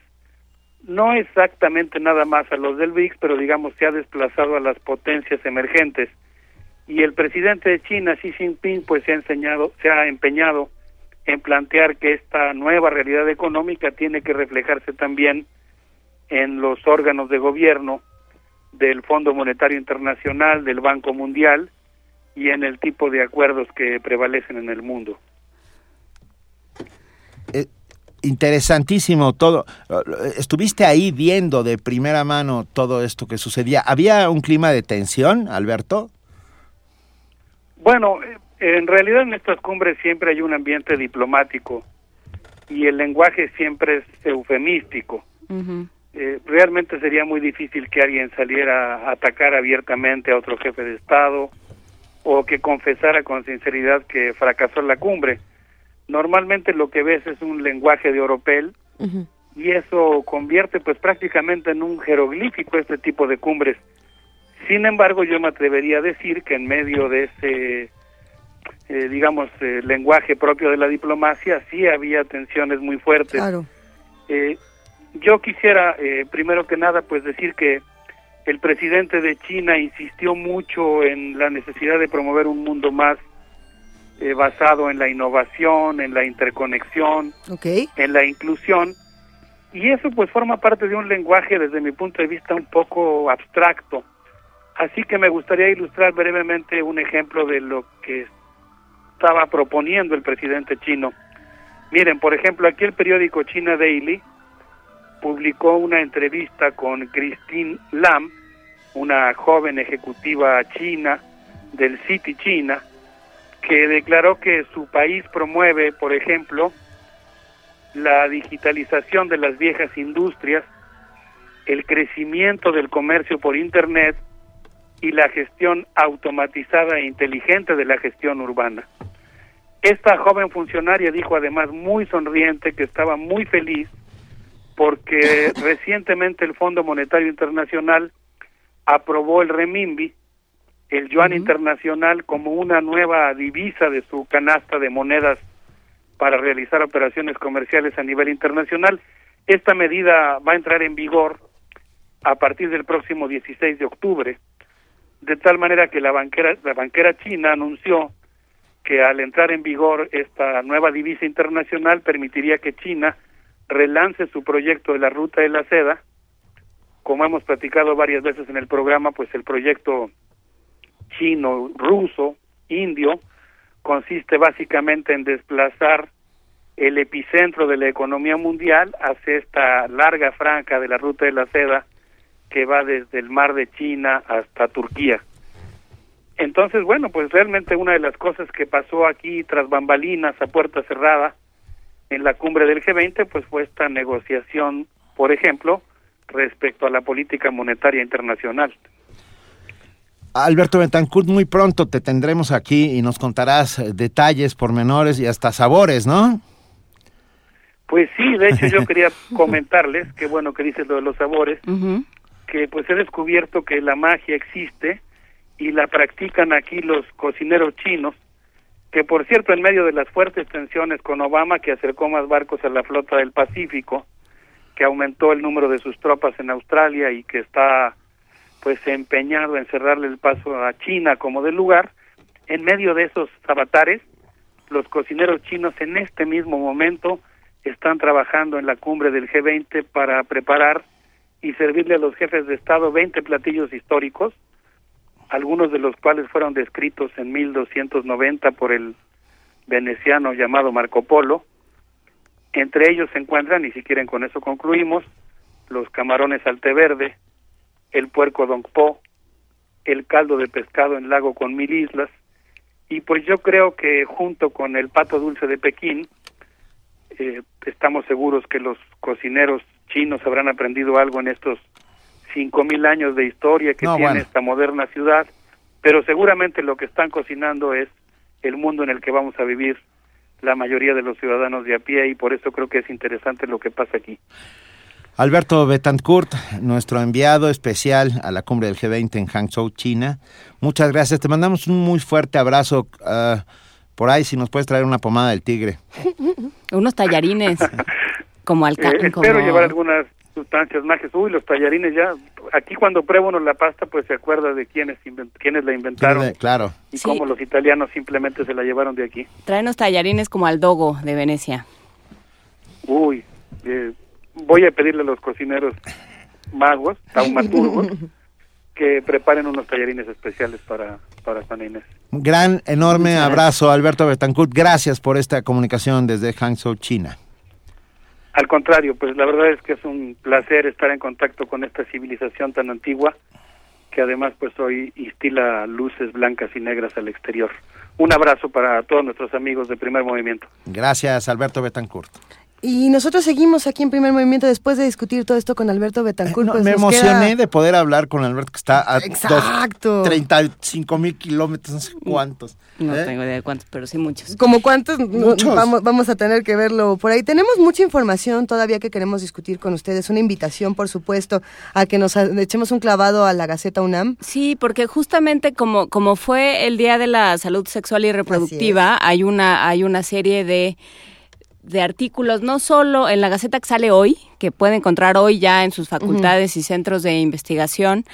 No exactamente nada más a los del BRICS, pero digamos se ha desplazado a las potencias emergentes. Y el presidente de China, Xi Jinping, pues se ha enseñado, se ha empeñado en plantear que esta nueva realidad económica tiene que reflejarse también en los órganos de gobierno del Fondo Monetario Internacional, del Banco Mundial y en el tipo de acuerdos que prevalecen en el mundo. Eh, interesantísimo todo. Estuviste ahí viendo de primera mano todo esto que sucedía. ¿Había un clima de tensión, Alberto? Bueno, eh, en realidad en estas cumbres siempre hay un ambiente diplomático y el lenguaje siempre es eufemístico. Eh, realmente sería muy difícil que alguien saliera a atacar abiertamente a otro jefe de Estado o que confesara con sinceridad que fracasó en la cumbre. Normalmente lo que ves es un lenguaje de oropel y eso convierte pues prácticamente en un jeroglífico este tipo de cumbres. Sin embargo, yo me atrevería a decir que en medio de ese, eh, digamos, eh, lenguaje propio de la diplomacia, sí había tensiones muy fuertes. Claro. Eh, yo quisiera, eh, primero que nada, pues decir que el presidente de China insistió mucho en la necesidad de promover un mundo más eh, basado en la innovación, en la interconexión, en la inclusión, y eso pues forma parte de un lenguaje desde mi punto de vista un poco abstracto. Así que me gustaría ilustrar brevemente un ejemplo de lo que estaba proponiendo el presidente chino. Miren, por ejemplo, aquí el periódico China Daily publicó una entrevista con Christine Lam, una joven ejecutiva china del City China, que declaró que su país promueve, por ejemplo, la digitalización de las viejas industrias, el crecimiento del comercio por Internet y la gestión automatizada e inteligente de la gestión urbana. Esta joven funcionaria dijo además muy sonriente que estaba muy feliz porque recientemente el Fondo Monetario Internacional aprobó el renminbi, el yuan internacional, como una nueva divisa de su canasta de monedas para realizar operaciones comerciales a nivel internacional. Esta medida va a entrar en vigor a partir del próximo 16 de octubre, de tal manera que la banquera, la banquera china anunció que al entrar en vigor esta nueva divisa internacional permitiría que China relance su proyecto de la ruta de la seda. Como hemos platicado varias veces en el programa, pues el proyecto chino, ruso, indio, consiste básicamente en desplazar el epicentro de la economía mundial hacia esta larga franja de la ruta de la seda que va desde el mar de China hasta Turquía. Entonces, bueno, pues realmente una de las cosas que pasó aquí tras bambalinas a puerta cerrada en la cumbre del G20 pues fue esta negociación, por ejemplo, respecto a la política monetaria internacional. Alberto Betancourt, muy pronto te tendremos aquí y nos contarás detalles, pormenores y hasta sabores, ¿no? Pues sí, de hecho yo quería comentarles, qué bueno que dices lo de los sabores, que pues he descubierto que la magia existe y la practican aquí los cocineros chinos que por cierto en medio de las fuertes tensiones con Obama que acercó más barcos a la flota del Pacífico, que aumentó el número de sus tropas en Australia y que está pues empeñado en cerrarle el paso a China como del lugar. En medio de esos avatares, los cocineros chinos en este mismo momento están trabajando en la cumbre del G20 para preparar y servirle a los jefes de Estado 20 platillos históricos, algunos de los cuales fueron descritos en 1290 por el veneciano llamado Marco Polo. Entre ellos se encuentran, y si quieren con eso concluimos, los camarones alteverde, el puerco Don Po, el caldo de pescado en lago con mil islas, y pues yo creo que junto con el pato dulce de Pekín, eh, estamos seguros que los cocineros chinos habrán aprendido algo en estos cinco mil años de historia que No, tiene bueno. esta moderna ciudad, pero seguramente lo que están cocinando es el mundo en el que vamos a vivir la mayoría de los ciudadanos de a pie y por eso creo que es interesante lo que pasa aquí. Alberto Betancourt, nuestro enviado especial a la cumbre del G20 en Hangzhou, China. Muchas gracias. Te mandamos un muy fuerte abrazo. ah, por ahí, si nos puedes traer una pomada del tigre. Unos tallarines, como al Eh, espero llevar algunas sustancias mágicas. Uy, los tallarines ya. Aquí cuando prueba uno la pasta, pues se acuerda de quiénes, invent- quiénes la inventaron Claro. y cómo los italianos simplemente se la llevaron de aquí. Tráenos tallarines como al dogo de Venecia. Uy, eh, voy a pedirle a los cocineros magos, taumaturgos, que preparen unos tallarines especiales para, para Juana Inés. Un gran, enorme abrazo, Alberto Betancourt. Gracias por esta comunicación desde Hangzhou, China. Al contrario, pues la verdad es que es un placer estar en contacto con esta civilización tan antigua que además pues hoy instila luces blancas y negras al exterior. Un abrazo para todos nuestros amigos de Primer Movimiento. Gracias, Alberto Betancourt. Y nosotros seguimos aquí en Primer Movimiento después de discutir todo esto con Alberto Betancourt. pues Me emocioné queda- de poder hablar con Alberto, que está a Exacto. dos- 35 mil kilómetros, no sé cuántos. No ¿Eh? tengo idea de cuántos, pero sí muchos. Como cuántos, no- Muchos. Vamos, vamos a tener que verlo por ahí. Tenemos mucha información todavía que queremos discutir con ustedes. Una invitación, por supuesto, a que nos echemos un clavado a la Gaceta UNAM. Sí, porque justamente como, como fue el Día de la Salud Sexual y Reproductiva, hay una, hay una serie de, de artículos, no solo en la Gaceta que sale hoy, que puede encontrar hoy ya en sus facultades y centros de investigación,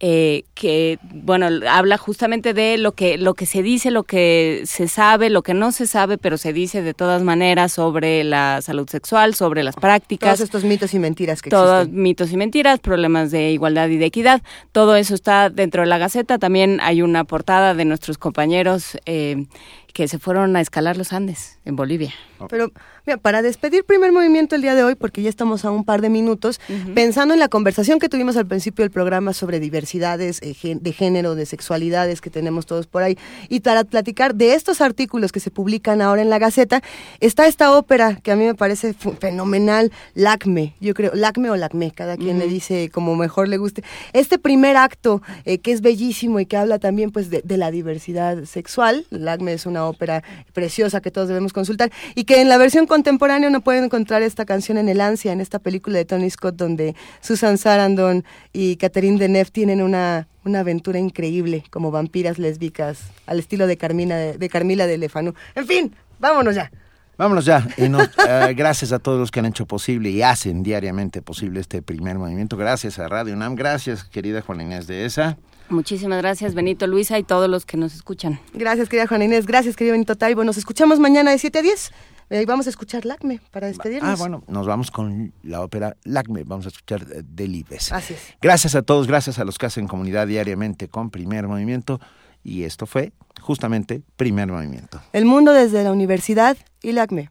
eh, que bueno habla justamente de lo que lo que se dice lo que se sabe lo que no se sabe pero se dice de todas maneras sobre la salud sexual sobre las prácticas Todos estos mitos y mentiras que todos existen. mitos y mentiras, problemas de igualdad y de equidad. Todo eso está dentro de la Gaceta. También hay una portada de nuestros compañeros eh, que se fueron a escalar los Andes en Bolivia. Pero mira, para despedir primer movimiento el día de hoy, porque ya estamos a un par de minutos, pensando en la conversación que tuvimos al principio del programa sobre diversidades eh, de género, de sexualidades que tenemos todos por ahí, y para platicar de estos artículos que se publican ahora en la Gaceta, está esta ópera que a mí me parece fenomenal, Lacme, yo creo, Lacme o Lacme, cada quien le dice como mejor le guste. Este primer acto eh, que es bellísimo y que habla también pues de, de la diversidad sexual, Lacme es una ópera preciosa que todos debemos consultar y que en la versión contemporánea uno puede encontrar esta canción en El Ansia, en esta película de Tony Scott donde Susan Sarandon y Catherine Deneuve tienen una una aventura increíble como vampiras lésbicas al estilo de Carmina de, de Carmila de Lefanu. En fin, vámonos ya. Vámonos ya. Y no- eh, gracias a todos los que han hecho posible y hacen diariamente posible este primer movimiento. Gracias a Radio UNAM. Gracias, querida Juana Inés de esa. Muchísimas gracias, Benito, Luisa y todos los que nos escuchan. Gracias, querida Juana Inés. Gracias, querido Benito Taibo. Nos escuchamos mañana de 7 a 10. Eh, vamos a escuchar Lacme para despedirnos. Ah, bueno, nos vamos con la ópera Lacme. Vamos a escuchar eh, Delibes. Así es. Gracias a todos, gracias a los que hacen comunidad diariamente con Primer Movimiento. Y esto fue justamente Primer Movimiento. El mundo desde la universidad y Lacme.